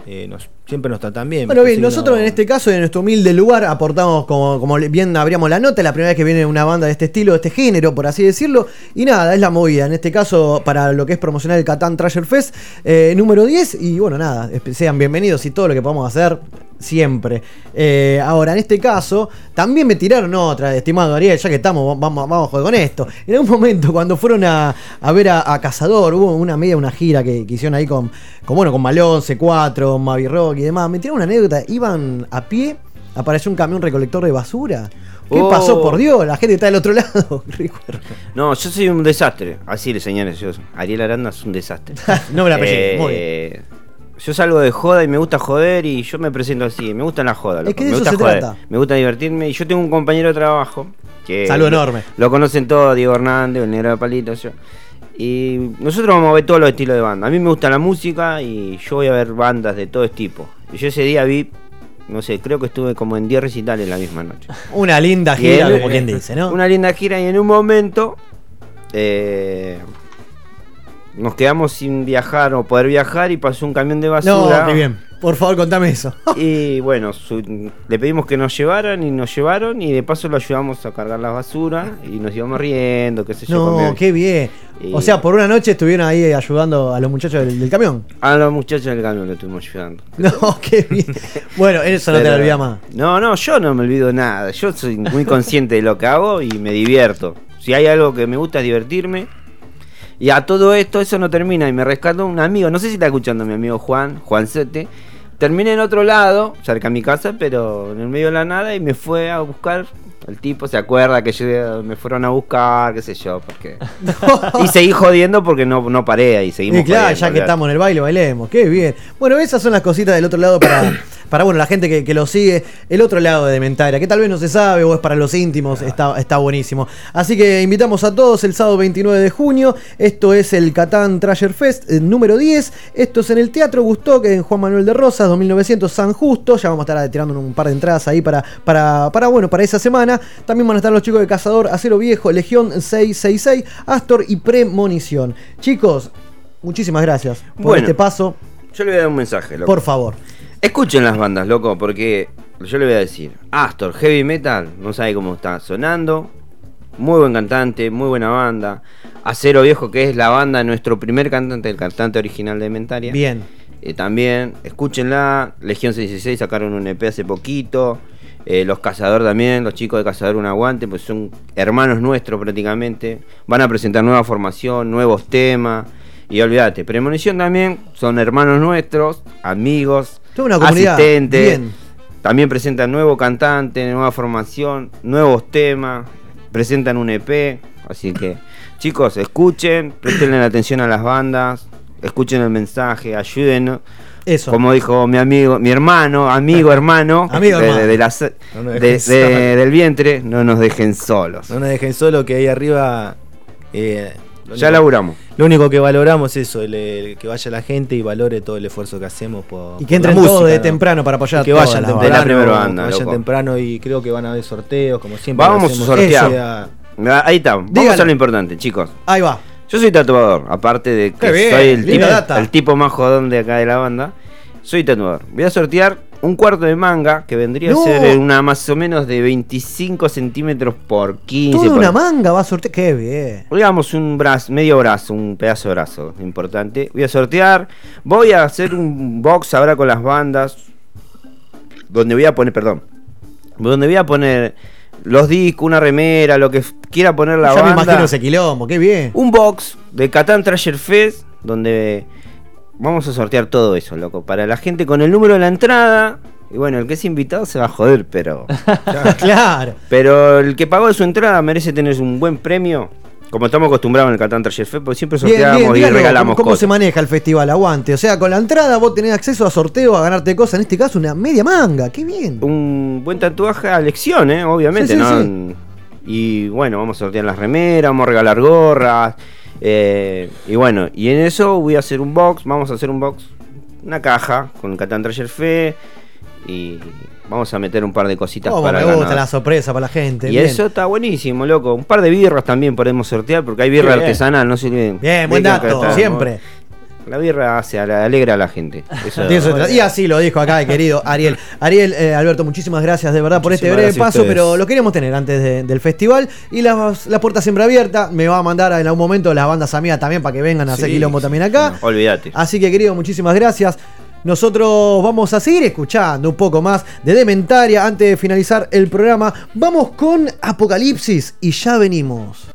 Speaker 22: eh, nos, siempre nos tratan bien.
Speaker 1: Bueno, bien, nosotros
Speaker 22: no-
Speaker 1: en este caso, en nuestro humilde lugar, aportamos como, como bien abríamos la nota, la primera vez que viene una banda de este estilo, de este género, por así decirlo. Y nada, es la movida. En este caso, para lo que es promocionar el Catán Trasher Fest, eh, número 10. Y bueno, nada, sean bienvenidos y todo lo que podamos hacer, siempre. Eh, ahora, en este caso, también me tiraron otra, estimado Ariel, ya que estamos, vamos, vamos a joder con esto. En algún momento, cuando fueron a, a ver a, a Cazador, hubo una media, una gira que, que hicieron ahí con, con, bueno, con Malón, C4, Mavi Rock y demás. Me tiraron una anécdota, iban a pie, apareció un camión recolector de basura. ¿Qué
Speaker 23: Oh.
Speaker 1: pasó, por Dios? La gente está del otro lado. Recuerdo.
Speaker 23: No, yo soy un desastre. Así le señales yo. Ariel Aranda es un desastre.
Speaker 1: No me la apellido, muy
Speaker 23: Eh, Yo salgo de joda y me gusta joder y yo me presento así. Me gusta la joda. loco.
Speaker 1: que de
Speaker 23: me
Speaker 1: eso
Speaker 23: gusta
Speaker 1: se
Speaker 23: joder.
Speaker 1: trata.
Speaker 23: Me gusta divertirme. Y yo tengo un compañero de trabajo. Que
Speaker 1: Saludo
Speaker 23: lo-
Speaker 1: enorme.
Speaker 23: Lo conocen todos, Diego Hernández, el negro de palito. yo. Y nosotros vamos a ver todos los estilos de banda. A mí me gusta la música y yo voy a ver bandas de todo tipo. Y yo ese día vi, no sé, creo que estuve como en 10 recitales la misma noche.
Speaker 1: Una linda gira,
Speaker 23: él-
Speaker 1: como quien dice, ¿no?
Speaker 23: Una linda gira y en un momento eh, nos quedamos sin viajar o poder viajar y pasó un camión de basura.
Speaker 1: No, qué bien. Por favor, contame eso.
Speaker 23: Y bueno, su- le pedimos que nos llevaran y nos llevaron y de paso lo ayudamos a cargar la basura y nos íbamos riendo, qué sé yo.
Speaker 1: No, qué bien.
Speaker 23: Y-
Speaker 1: O sea, por una noche estuvieron ahí ayudando a los muchachos del, del camión.
Speaker 23: A los muchachos del camión lo estuvimos ayudando.
Speaker 1: No, qué bien. Bueno, eso no te lo olvidas más.
Speaker 23: No, no, yo no me olvido nada. Yo soy muy consciente de lo que hago y me divierto. Si hay algo que me gusta es divertirme. Y a todo esto, eso no termina. Y me rescató un amigo. No sé si está escuchando mi amigo Juan, Juan Sete. Terminé en otro lado, cerca de mi casa, pero en el medio de la nada. Y me fue a buscar. El tipo se acuerda que yo, me fueron a buscar, qué sé yo, porque. y seguí jodiendo porque no, no paré ahí. Seguimos
Speaker 1: Y claro,
Speaker 23: jodiendo,
Speaker 1: ya que estamos en el baile, bailemos. Qué bien. Bueno, esas son las cositas del otro lado para, para bueno, la gente que, que lo sigue. El otro lado de Mentaria, que tal vez no se sabe o es para los íntimos, está, está buenísimo. Así que invitamos a todos el sábado 29 de junio. Esto es el Catán Trasher Fest eh, número 10. Esto es en el Teatro Gustoc, en Juan Manuel de Rosas, 2900 San Justo. Ya vamos a estar tirando un par de entradas ahí para, para, para, bueno, para esa semana. También van a estar los chicos de Cazador, Acero Viejo, Legión 666, Astor y Premonición. Chicos, muchísimas gracias por
Speaker 23: Bueno.
Speaker 1: este paso.
Speaker 23: Yo le voy a dar un mensaje, loco.
Speaker 1: Por favor.
Speaker 23: Escuchen las bandas, loco, porque yo le voy a decir, Astor, heavy metal, no sabe cómo está sonando. Muy buen cantante, muy buena banda. Acero Viejo, que es la banda de nuestro primer cantante, el cantante original de Mentaria.
Speaker 1: Bien.
Speaker 23: Eh, también, escúchenla. Legión 66 sacaron un EP hace poquito. Eh, los Cazador también, los chicos de Cazador un aguante, pues son hermanos nuestros prácticamente. Van a presentar nueva formación, nuevos temas. Y olvídate, Premonición también son hermanos nuestros, amigos,
Speaker 1: Toda una comunidad.
Speaker 23: asistentes.
Speaker 1: Bien.
Speaker 23: También presentan nuevo cantante, nueva formación, nuevos temas, presentan un EP. Así que, chicos, escuchen, prestenle atención a las bandas, escuchen el mensaje, ayúdenos.
Speaker 1: Eso.
Speaker 23: Como dijo mi amigo, mi hermano, amigo, hermano,
Speaker 1: Amigo,
Speaker 23: de-
Speaker 1: hermano.
Speaker 23: de- de
Speaker 22: No solos.
Speaker 23: del vientre, no nos dejen solos.
Speaker 22: No nos dejen solo, que ahí arriba. eh,
Speaker 23: Ya laburamos.
Speaker 22: Lo único que valoramos es eso, el, el que vaya la gente y valore todo el esfuerzo que hacemos por.
Speaker 1: Y que
Speaker 22: por la
Speaker 1: entren todos de
Speaker 22: ¿no?
Speaker 1: temprano para apoyar
Speaker 22: Y que vayan temprano.
Speaker 23: la primera banda,
Speaker 22: que vayan
Speaker 23: loco.
Speaker 22: temprano y creo que van a haber sorteos, como siempre.
Speaker 23: Vamos a sortear.
Speaker 22: Sea-
Speaker 23: Ahí está, vamos
Speaker 1: Dígalo.
Speaker 23: a lo importante, chicos.
Speaker 1: Ahí va.
Speaker 23: Yo soy tatuador, aparte de que
Speaker 1: bien,
Speaker 23: soy el tipo, el tipo más jodón de acá de la banda. Soy tatuador. Voy a sortear un cuarto de manga que vendría
Speaker 1: No.
Speaker 23: a ser una más o menos de 25 centímetros por 15.
Speaker 1: Toda
Speaker 23: por-
Speaker 1: una manga va a sortear. Qué bien.
Speaker 23: Digamos un brazo, medio brazo, un pedazo de brazo importante. Voy a sortear. Voy a hacer un box ahora con las bandas. donde voy a poner, perdón, donde voy a poner los discos, una remera, lo que quiera poner la
Speaker 1: Ya me
Speaker 23: banda.
Speaker 1: imagino ese quilombo, qué bien.
Speaker 23: Un box de Catán Trasher Fest donde vamos a sortear todo eso, loco. Para la gente con el número de la entrada. Y bueno, el que es invitado se va a joder, pero.
Speaker 1: claro.
Speaker 23: Pero el que pagó su entrada merece tener un buen premio. Como estamos acostumbrados en el Catán Fest, porque siempre sorteamos
Speaker 1: bien,
Speaker 23: y
Speaker 1: díganos,
Speaker 23: regalamos
Speaker 1: ¿cómo, cómo
Speaker 23: cosas.
Speaker 1: se maneja el festival? Aguante. O sea, con la entrada vos tenés acceso a sorteo, a ganarte cosas. En este caso, una media manga. Qué bien.
Speaker 23: Un buen tatuaje a elección, ¿eh? Obviamente,
Speaker 1: Sí, sí,
Speaker 23: ¿no?
Speaker 1: sí.
Speaker 23: Y bueno, vamos a sortear las remeras, vamos a regalar gorras. Eh, y bueno, y en eso voy a hacer un box, vamos a hacer un box, una caja con Catán Treasure Fe. Y vamos a meter un par de cositas
Speaker 1: Cómo
Speaker 23: para
Speaker 1: me gusta la sorpresa para la gente.
Speaker 23: Y
Speaker 1: bien.
Speaker 23: eso está buenísimo, loco. Un par de birras también podemos sortear, porque hay birra
Speaker 1: Bien.
Speaker 23: artesanal, no olviden.
Speaker 1: Bien, buen dato, siempre.
Speaker 23: La birra hace, alegra a la gente. Eso-
Speaker 1: eso y así lo dijo acá el querido Ariel. Ariel, eh, Alberto, muchísimas gracias de verdad por este breve paso, pero lo queríamos tener antes de- del festival. Y las, la puerta siempre abierta. Me va a mandar en algún momento las bandas amigas también para que vengan a hacer quilombo también acá.
Speaker 23: no, olvídate.
Speaker 1: Así que, querido, muchísimas gracias. Nosotros vamos a seguir escuchando un poco más de Dementaria antes de finalizar el programa. Vamos con Apocalipsis y ya venimos.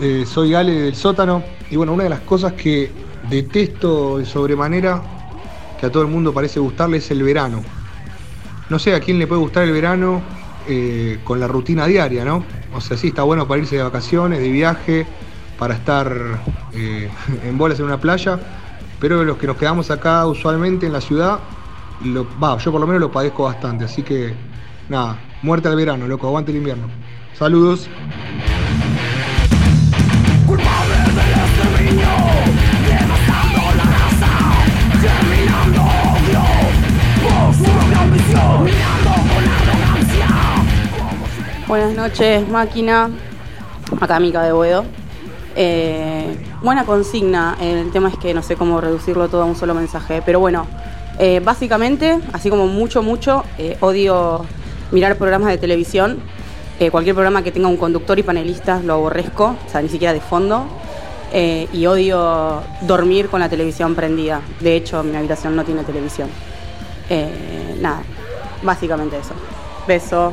Speaker 25: Eh, soy Ale del sótano y bueno, una de las cosas que detesto de sobremanera, que a todo el mundo parece gustarle, es el verano. No sé a quién le puede gustar el verano eh, con la rutina diaria, ¿no? O sea, sí, está bueno para irse de vacaciones, de viaje, para estar eh, en bolas en una playa, pero los que nos quedamos acá usualmente en la ciudad, lo, va, yo por lo menos lo padezco bastante, así que nada, muerte al verano, loco, aguante el invierno. Saludos.
Speaker 26: Buenas noches, máquina. Acá Mica de Boedo. Eh, buena consigna, eh, el tema es que no sé cómo reducirlo todo a un solo mensaje, pero bueno, eh, básicamente, así como mucho, mucho, odio mirar programas de televisión. cualquier programa que tenga un conductor y panelistas lo aborrezco, o sea, ni siquiera de fondo. y odio dormir con la televisión prendida. De hecho, mi habitación no tiene televisión. nada, básicamente eso. Beso.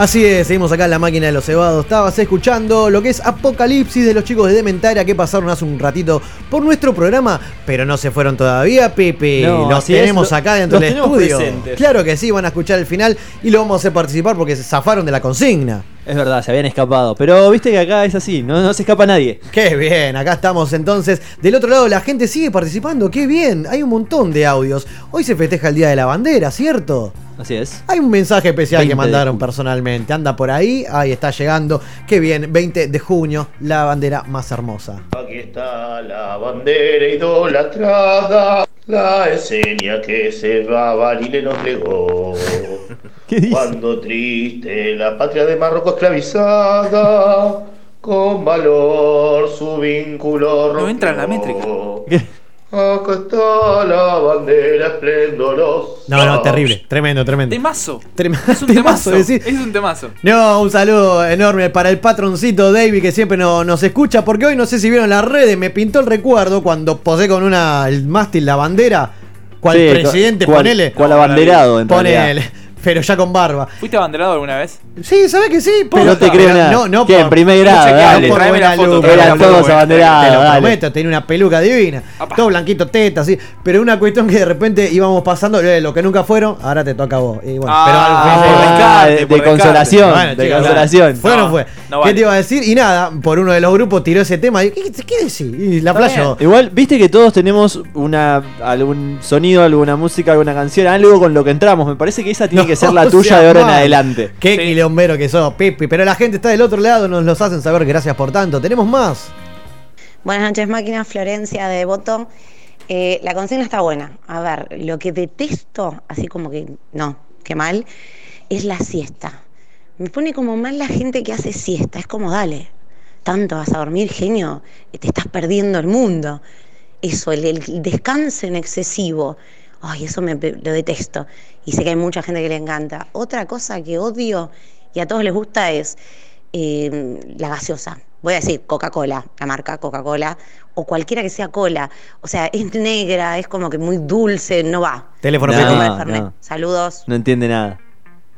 Speaker 1: Así es, seguimos acá en la máquina de los cebados. Estabas escuchando lo que es Apocalipsis de los chicos de Dementaria que pasaron hace un ratito por nuestro programa, pero no se fueron todavía, Pepe.
Speaker 2: No,
Speaker 1: los
Speaker 2: es,
Speaker 1: tenemos acá dentro del estudio.
Speaker 2: presentes.
Speaker 1: Claro que sí, van a escuchar el final y lo vamos a hacer participar porque se zafaron de la consigna.
Speaker 2: Es verdad, se habían escapado. Pero viste que acá es así, no, no se escapa nadie.
Speaker 1: Qué bien, acá estamos entonces. Del otro lado la gente sigue participando, qué bien. Hay un montón de audios. Hoy se festeja el Día de la Bandera, ¿cierto?
Speaker 2: Así es.
Speaker 1: Hay un mensaje especial
Speaker 2: 20
Speaker 1: que mandaron personalmente. Anda por ahí, ahí está llegando. Qué bien, 20 de junio, la bandera más hermosa.
Speaker 27: Aquí está la bandera idolatrada, la enseña que se va Barile nos legó. Cuando triste la patria de Marruecos esclavizada, con valor su vínculo
Speaker 4: No entra en la métrica.
Speaker 27: Acá está la bandera esplendorosa.
Speaker 1: No, no, terrible, tremendo, tremendo.
Speaker 4: Temazo.
Speaker 1: Trem-
Speaker 4: Es un
Speaker 1: temazo,
Speaker 4: temazo.
Speaker 1: decís.
Speaker 4: Es un temazo.
Speaker 1: No, un saludo enorme para el patroncito David que siempre no- nos escucha. Porque hoy no sé si vieron las redes, me pintó el recuerdo cuando posé con una el mástil la bandera. Cual
Speaker 2: Sí,
Speaker 1: presidente,
Speaker 2: cual-
Speaker 1: ponele.
Speaker 2: cual abanderado, en
Speaker 1: Ponele. Pero ya con barba.
Speaker 4: ¿Fuiste abanderado alguna vez?
Speaker 1: Sí, ¿sabes que sí?
Speaker 2: No te creo nada.
Speaker 1: No, no
Speaker 2: ¿Qué, en primer grado,
Speaker 1: no, por buena
Speaker 2: foto,
Speaker 1: pero
Speaker 2: la foto,
Speaker 1: Te lo
Speaker 2: abanderados, dale.
Speaker 1: prometo, tenía una peluca divina. Todo blanquito, teta, así. Pero una cuestión que de repente íbamos pasando, eh, lo que nunca fueron, ahora te toca a vos. Y bueno,
Speaker 2: Ah,
Speaker 1: pero al-
Speaker 2: por descarte, de por consolación,
Speaker 1: Bueno,
Speaker 2: de consolación.
Speaker 1: Fue o no fue.
Speaker 2: no
Speaker 1: ¿Qué
Speaker 2: vale.
Speaker 1: te iba a decir? Y nada, por uno de los grupos tiró ese tema. Y, ¿Qué, qué decís? Y la playa.
Speaker 2: Igual, viste que todos tenemos una algún sonido, alguna música, alguna canción, algo con lo que entramos. Me parece que esa tiene que ser la tuya de ahora en adelante.
Speaker 1: Qué quilombero que sos, Pipi. Pero la gente está del otro lado, nos los hacen saber. Gracias por tanto. Tenemos más.
Speaker 28: Buenas noches, máquina Florencia de Voto. Eh, la consigna está buena. A ver, lo que detesto, así como que no, qué mal, es la siesta. Me pone como mal la gente que hace siesta. Es como, dale, tanto vas a dormir, genio, te estás perdiendo el mundo. Eso, el, el descanso en excesivo. Ay, eso me, lo detesto. Y sé que hay mucha gente que le encanta. Otra cosa que odio y a todos les gusta es eh, la gaseosa. Voy a decir Coca-Cola, la marca Coca-Cola, o cualquiera que sea cola. O sea, es negra, es como que muy dulce, no va.
Speaker 1: Teléfono
Speaker 28: No,
Speaker 2: No, no.
Speaker 28: Saludos.
Speaker 2: No entiende nada.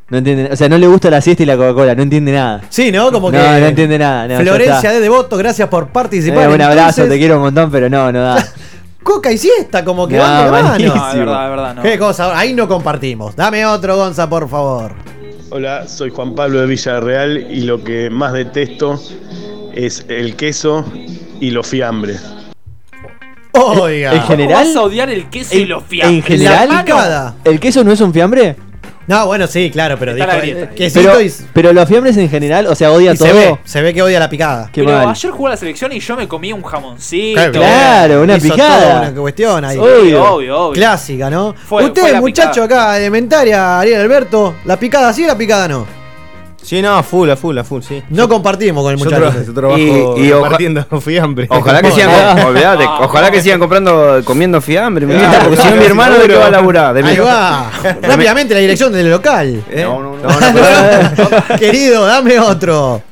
Speaker 2: No entiende, o sea, no le gusta la siesta y la Coca-Cola, no entiende nada.
Speaker 1: Sí, ¿no? Como
Speaker 2: no,
Speaker 1: que.
Speaker 2: no entiende nada. no,
Speaker 1: Florencia de Devoto, gracias por participar.
Speaker 2: Eh, un abrazo,
Speaker 1: Entonces,
Speaker 2: te quiero un montón, pero no, no da.
Speaker 1: Coca y siesta, como que
Speaker 2: No,
Speaker 1: van de la mano.
Speaker 4: No, es verdad, es verdad. No.
Speaker 1: Qué cosa, ahí no compartimos. Dame otro, Gonza, por favor.
Speaker 25: Hola, soy Juan Pablo de Villarreal y lo que más detesto es el queso y los fiambres.
Speaker 1: Oiga.
Speaker 2: En general.
Speaker 4: vas a odiar el queso y los fiambres?
Speaker 2: En general. ¿el queso no es un fiambre?
Speaker 1: No, bueno, sí, claro, pero
Speaker 4: Está
Speaker 1: dijo,
Speaker 4: la grieta.
Speaker 1: quesito
Speaker 2: Pero,
Speaker 1: y,
Speaker 2: pero los fiambres en general, o sea, odia
Speaker 1: y
Speaker 2: todo.
Speaker 1: se ve, se ve que odia la picada.
Speaker 2: Qué
Speaker 4: Pero
Speaker 2: mal.
Speaker 4: ayer jugó la selección y yo me comí un jamoncito.
Speaker 1: Claro,
Speaker 2: Claro, una
Speaker 1: Hizo
Speaker 2: picada.
Speaker 1: toda una cuestión ahí.
Speaker 2: Obvio.
Speaker 4: obvio, obvio.
Speaker 1: Clásica, ¿no?
Speaker 4: Fue-
Speaker 1: Usted,
Speaker 4: fue la
Speaker 1: muchacho acá, elementaria, Ariel Alberto, ¿la picada sí o la picada no?
Speaker 22: Sí, no, a full, a full, a full, sí.
Speaker 1: No compartimos con el
Speaker 22: Yo,
Speaker 1: muchacho.
Speaker 22: tra- yo trabajo
Speaker 23: Y- y oja-
Speaker 22: repartiendo fiambre.
Speaker 23: Ojalá que sigan, olvidate, ojalá que sigan comprando, comiendo fiambre, porque si no mi hermano de qué va a laburar. De mi-
Speaker 1: Ahí va. Rápidamente la dirección del local.
Speaker 23: ¿Eh? No, no, no.
Speaker 1: Querido, dame otro.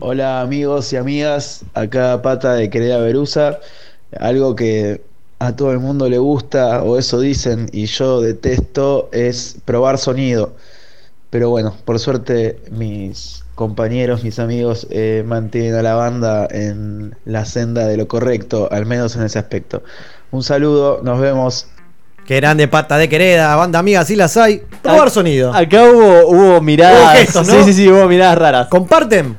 Speaker 29: Hola amigos y amigas, acá Pata de Querida Verusa. Algo que a todo el mundo le gusta, o eso dicen, y yo detesto, es probar sonido. Pero bueno, por suerte mis compañeros, mis amigos eh, mantienen a la banda en la senda de lo correcto, al menos en ese aspecto. Un saludo, nos vemos.
Speaker 1: Qué grande pata de querida, banda amiga, sí las hay. Probar sonido.
Speaker 2: Acá hubo, hubo miradas.
Speaker 1: Hubo gestos, ¿no?
Speaker 2: Sí, sí, sí, hubo miradas raras.
Speaker 1: ¿Comparten?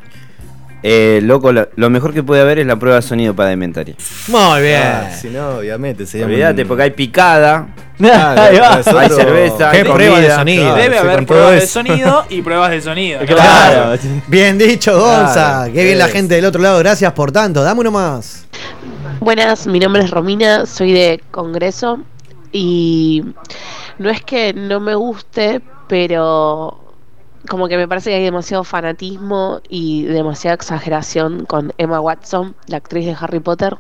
Speaker 23: Eh, loco, lo, lo mejor que puede haber es la prueba de sonido para Dementaria.
Speaker 1: Muy bien.
Speaker 22: Ah, si no, obviamente sería
Speaker 23: Olvídate, porque hay picada,
Speaker 22: Ahí va.
Speaker 23: hay cerveza, hay
Speaker 1: Qué prueba de sonido.
Speaker 4: Debe
Speaker 1: Se
Speaker 4: haber pruebas de sonido y pruebas de sonido.
Speaker 1: Claro. Bien dicho, Gonza.
Speaker 30: Claro,
Speaker 1: Qué bien la gente del otro lado. Gracias por tanto. Dame uno más.
Speaker 30: Buenas, mi nombre es Romina, soy de Congreso y no es que no me guste, pero como que me parece que hay demasiado fanatismo y demasiada exageración con Emma Watson, la actriz de Harry Potter,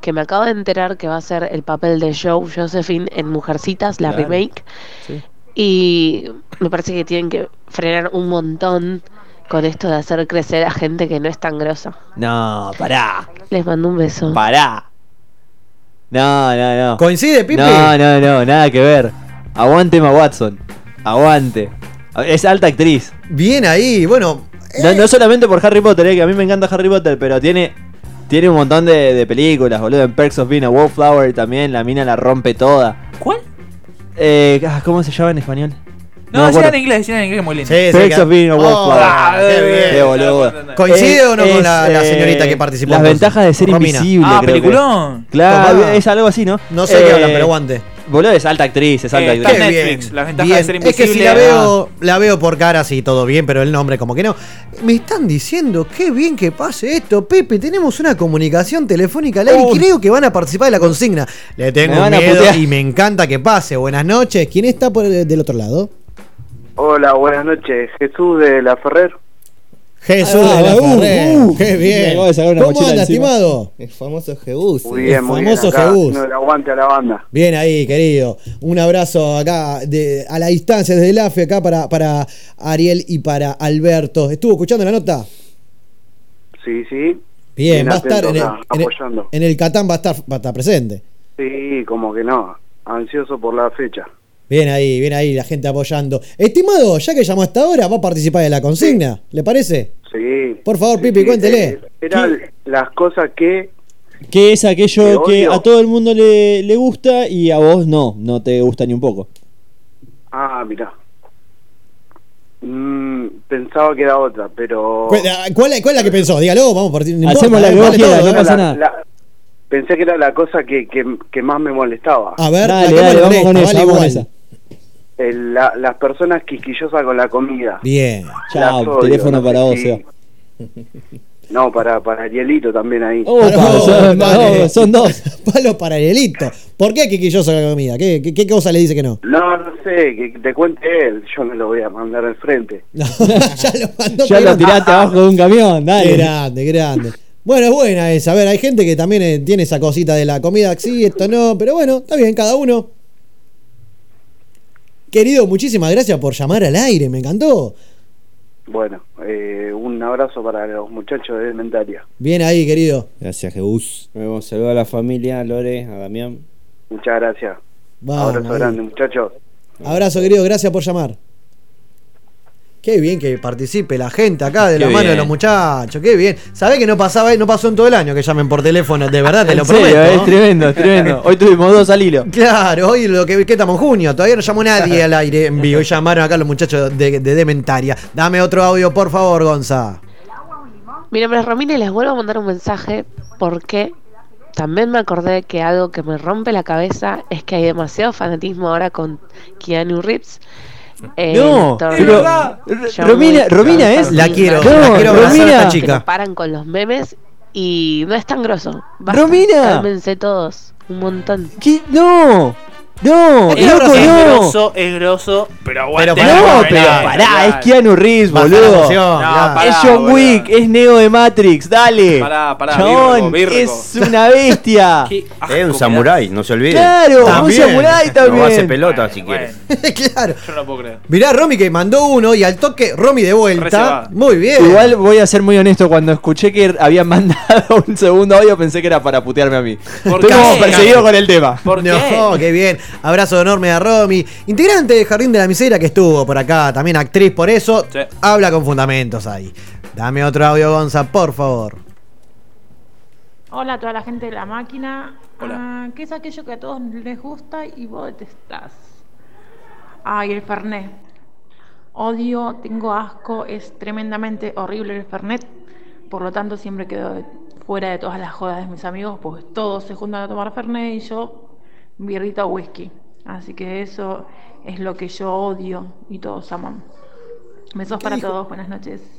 Speaker 30: que me acabo de enterar que va a ser el papel de Joe Josephine en Mujercitas, la
Speaker 2: Claro.
Speaker 30: remake,
Speaker 2: Sí.
Speaker 30: y me parece que tienen que frenar un montón con esto de hacer crecer a gente que no es tan grosa.
Speaker 2: No, pará.
Speaker 30: Les mando un beso.
Speaker 2: Pará. No, no, no.
Speaker 1: ¿Coincide, Pipi?
Speaker 2: No, no, no, nada que ver. Aguante Emma Watson. Aguante. Es alta actriz.
Speaker 1: Bien ahí. Bueno,
Speaker 2: No, no solamente por Harry Potter, eh, que a mí me encanta Harry Potter, pero tiene tiene un montón de, de películas, boludo. En Perks of Being a Wallflower también, la mina la rompe toda.
Speaker 4: ¿Cuál?
Speaker 2: Eh, ah, ¿Cómo se llama en español?
Speaker 4: No,
Speaker 2: me
Speaker 4: decía
Speaker 2: acuerdo.
Speaker 4: en inglés, decía en inglés muy lindo.
Speaker 2: Perks of Being a Wallflower.
Speaker 4: ah, qué bien.
Speaker 2: Qué boludo.
Speaker 1: ¿Coincide o no con la,
Speaker 2: eh,
Speaker 1: señorita que participó?
Speaker 2: Las ventajas de ser
Speaker 1: Romina.
Speaker 2: invisible.
Speaker 4: Ah,
Speaker 2: creo que.
Speaker 4: peliculón.
Speaker 2: Claro,
Speaker 1: Tomá.
Speaker 2: es algo así, ¿no?
Speaker 1: No sé qué
Speaker 2: Eh,
Speaker 1: hablan, pero aguante.
Speaker 2: Boludo, es alta actriz, es alta
Speaker 4: Eh,
Speaker 2: actriz.
Speaker 4: está Netflix, ventajas
Speaker 1: bien.
Speaker 4: de ser
Speaker 1: Es que si
Speaker 4: invisible.
Speaker 1: la veo, la veo por cara, sí, todo bien, pero el nombre como que no. Me están diciendo, qué bien que pase esto. Pepe, tenemos una comunicación telefónica al aire y creo que van a participar de la consigna. Le tengo
Speaker 2: Me
Speaker 1: miedo y me encanta que pase. Buenas noches. ¿Quién está por el- del otro lado?
Speaker 26: Hola, buenas noches. Jesús de la Ferrer.
Speaker 1: Jesús
Speaker 22: Ah,
Speaker 1: de la
Speaker 22: uh, uh.
Speaker 1: qué bien. ¿Cómo
Speaker 22: mochila
Speaker 1: anda, estimado?
Speaker 22: El famoso Jebus.
Speaker 26: Muy bien, muy
Speaker 1: famoso
Speaker 26: bien. el aguante a la banda.
Speaker 1: Bien ahí, querido. Un abrazo acá de, a la distancia desde el AFE acá para, para Ariel y para Alberto. ¿Estuvo escuchando la nota?
Speaker 26: Sí, sí.
Speaker 1: Bien, va a estar en el,
Speaker 26: acá,
Speaker 1: en el-
Speaker 26: apoyando.
Speaker 1: en el Catán va a estar, va a estar presente.
Speaker 26: Sí, como que no. Ansioso por la fecha.
Speaker 1: Bien ahí, bien ahí, la gente apoyando. Estimado, ya que llamó hasta ahora, va a participar de la consigna. ¿Le parece?
Speaker 26: Sí.
Speaker 1: Por favor,
Speaker 26: Sí,
Speaker 1: Pipi,
Speaker 26: sí,
Speaker 1: cuéntele.
Speaker 26: eran las cosas que.
Speaker 2: ¿Qué es aquello
Speaker 26: Que
Speaker 2: que a todo el mundo le, le gusta y a vos no? No te gusta ni un poco.
Speaker 26: Ah, mira. pensaba que era otra, pero.
Speaker 1: ¿Cuál, cuál es- cuál es la que pensó? Dígalo, vamos a partir. no
Speaker 2: Hacemos
Speaker 1: importa,
Speaker 2: la que vos quieras, no pasa
Speaker 26: La-
Speaker 2: nada.
Speaker 26: la- pensé que era la cosa que, que, que más me molestaba.
Speaker 1: A ver,
Speaker 2: Dale,
Speaker 1: la que
Speaker 2: dale, vamos con
Speaker 1: molesta,
Speaker 2: esa,
Speaker 1: vale
Speaker 2: vamos con
Speaker 1: igual.
Speaker 2: esa.
Speaker 26: El- la- las personas quisquillosas con la comida.
Speaker 1: Bien.
Speaker 2: Chao,
Speaker 26: odio,
Speaker 2: teléfono
Speaker 26: no
Speaker 2: para vos, Seba.
Speaker 26: No, para, para Arielito también ahí.
Speaker 2: Opa,
Speaker 1: No,
Speaker 2: son,
Speaker 1: vale.
Speaker 2: no, son dos.
Speaker 1: Palo para el elito. ¿Por qué quisquilloso con la comida? ¿Qué, qué, qué cosa le dice que no?
Speaker 26: No, no sé, que te cuente él, yo no lo voy a mandar al frente.
Speaker 1: ya lo mandó
Speaker 2: Ya lo tiraste abajo de un camión,
Speaker 1: Qué
Speaker 2: dale.
Speaker 1: grande, qué grande. Bueno, es buena esa. A ver, hay gente que también eh, tiene esa cosita de la comida. Sí, esto no, pero bueno, está bien, cada uno. Querido, muchísimas gracias por llamar al aire, me encantó.
Speaker 26: Bueno, eh, un abrazo para los muchachos de Elementaria.
Speaker 1: Bien ahí, querido.
Speaker 22: Gracias, Jebus. Nos vemos. Saludos a la familia, a Lore, a Damián.
Speaker 26: Muchas gracias.
Speaker 1: Vamos,
Speaker 26: abrazo
Speaker 1: ahí.
Speaker 26: grande, muchachos.
Speaker 1: Abrazo, querido, gracias por llamar. Qué bien que participe la gente acá de
Speaker 31: Qué
Speaker 1: la mano de los muchachos, qué bien. ¿Sabés que no pasaba, no pasó en todo el año que llamen por teléfono? De verdad, te lo
Speaker 2: serio,
Speaker 1: prometo.
Speaker 2: es
Speaker 1: ¿no?
Speaker 2: tremendo, es tremendo. Hoy tuvimos dos al hilo.
Speaker 1: Claro, hoy lo que, que estamos en junio, todavía no llamó nadie al aire en vivo. Y llamaron acá los muchachos de, de Dementaria. Dame otro audio, por favor, Gonza.
Speaker 30: Mi nombre es Romina y les vuelvo a mandar un mensaje porque también me acordé que algo que me rompe la cabeza es que hay demasiado fanatismo ahora con Keanu Reeves. Eh,
Speaker 2: No, pero- Romina- Romina es-
Speaker 1: La quiero,
Speaker 2: No,
Speaker 1: la quiero abrazar a
Speaker 2: Romina.
Speaker 1: esta chica.
Speaker 30: paran con los memes y no es tan grosso. Basta,
Speaker 2: Romina.
Speaker 30: Cálmense todos, un montón.
Speaker 2: ¿Qué? No. No,
Speaker 4: es,
Speaker 2: loco,
Speaker 4: es
Speaker 2: no.
Speaker 4: grosso, es grosso, pero aguante.
Speaker 2: Pero
Speaker 4: la
Speaker 2: no, pero pará, es Keanu Reeves, boludo.
Speaker 4: No, pará,
Speaker 2: es John
Speaker 4: boludo.
Speaker 2: Wick, es Neo de Matrix, dale.
Speaker 4: Pará, pará, Virgo, Virgo.
Speaker 2: es una bestia.
Speaker 4: Asco
Speaker 23: Es un samurái, no se olvide.
Speaker 2: Claro, un
Speaker 1: También.
Speaker 2: samurái
Speaker 23: No hace
Speaker 2: también.
Speaker 23: pelota si quiere.
Speaker 1: claro.
Speaker 4: Yo no puedo creer.
Speaker 1: Mirá, Romy que mandó uno y al toque Romy de vuelta. Muy bien.
Speaker 2: Igual voy a ser muy honesto, cuando escuché que habían mandado un segundo audio pensé que era para putearme a mí.
Speaker 4: ¿Por
Speaker 2: Estoy
Speaker 4: qué?
Speaker 2: como perseguido con el tema.
Speaker 4: ¿Por qué?
Speaker 1: No, qué bien. Abrazo enorme a Romy. Integrante de Jardín de la Miseria que estuvo por acá, también actriz por eso.
Speaker 4: Sí.
Speaker 1: Habla con fundamentos ahí. Dame otro audio, Gonza, por favor.
Speaker 32: Hola a toda la gente de la máquina.
Speaker 4: Hola.
Speaker 32: Ah, ¿Qué es aquello que a todos les gusta y vos detestás? Ay, el Fernet. Odio, tengo asco, es tremendamente horrible el Fernet. Por lo tanto, siempre quedo fuera de todas las jodas de mis amigos, pues todos se juntan a tomar Fernet y yo birrita o whisky. Así que eso es lo que yo odio y todos aman. Besos para todos, buenas noches.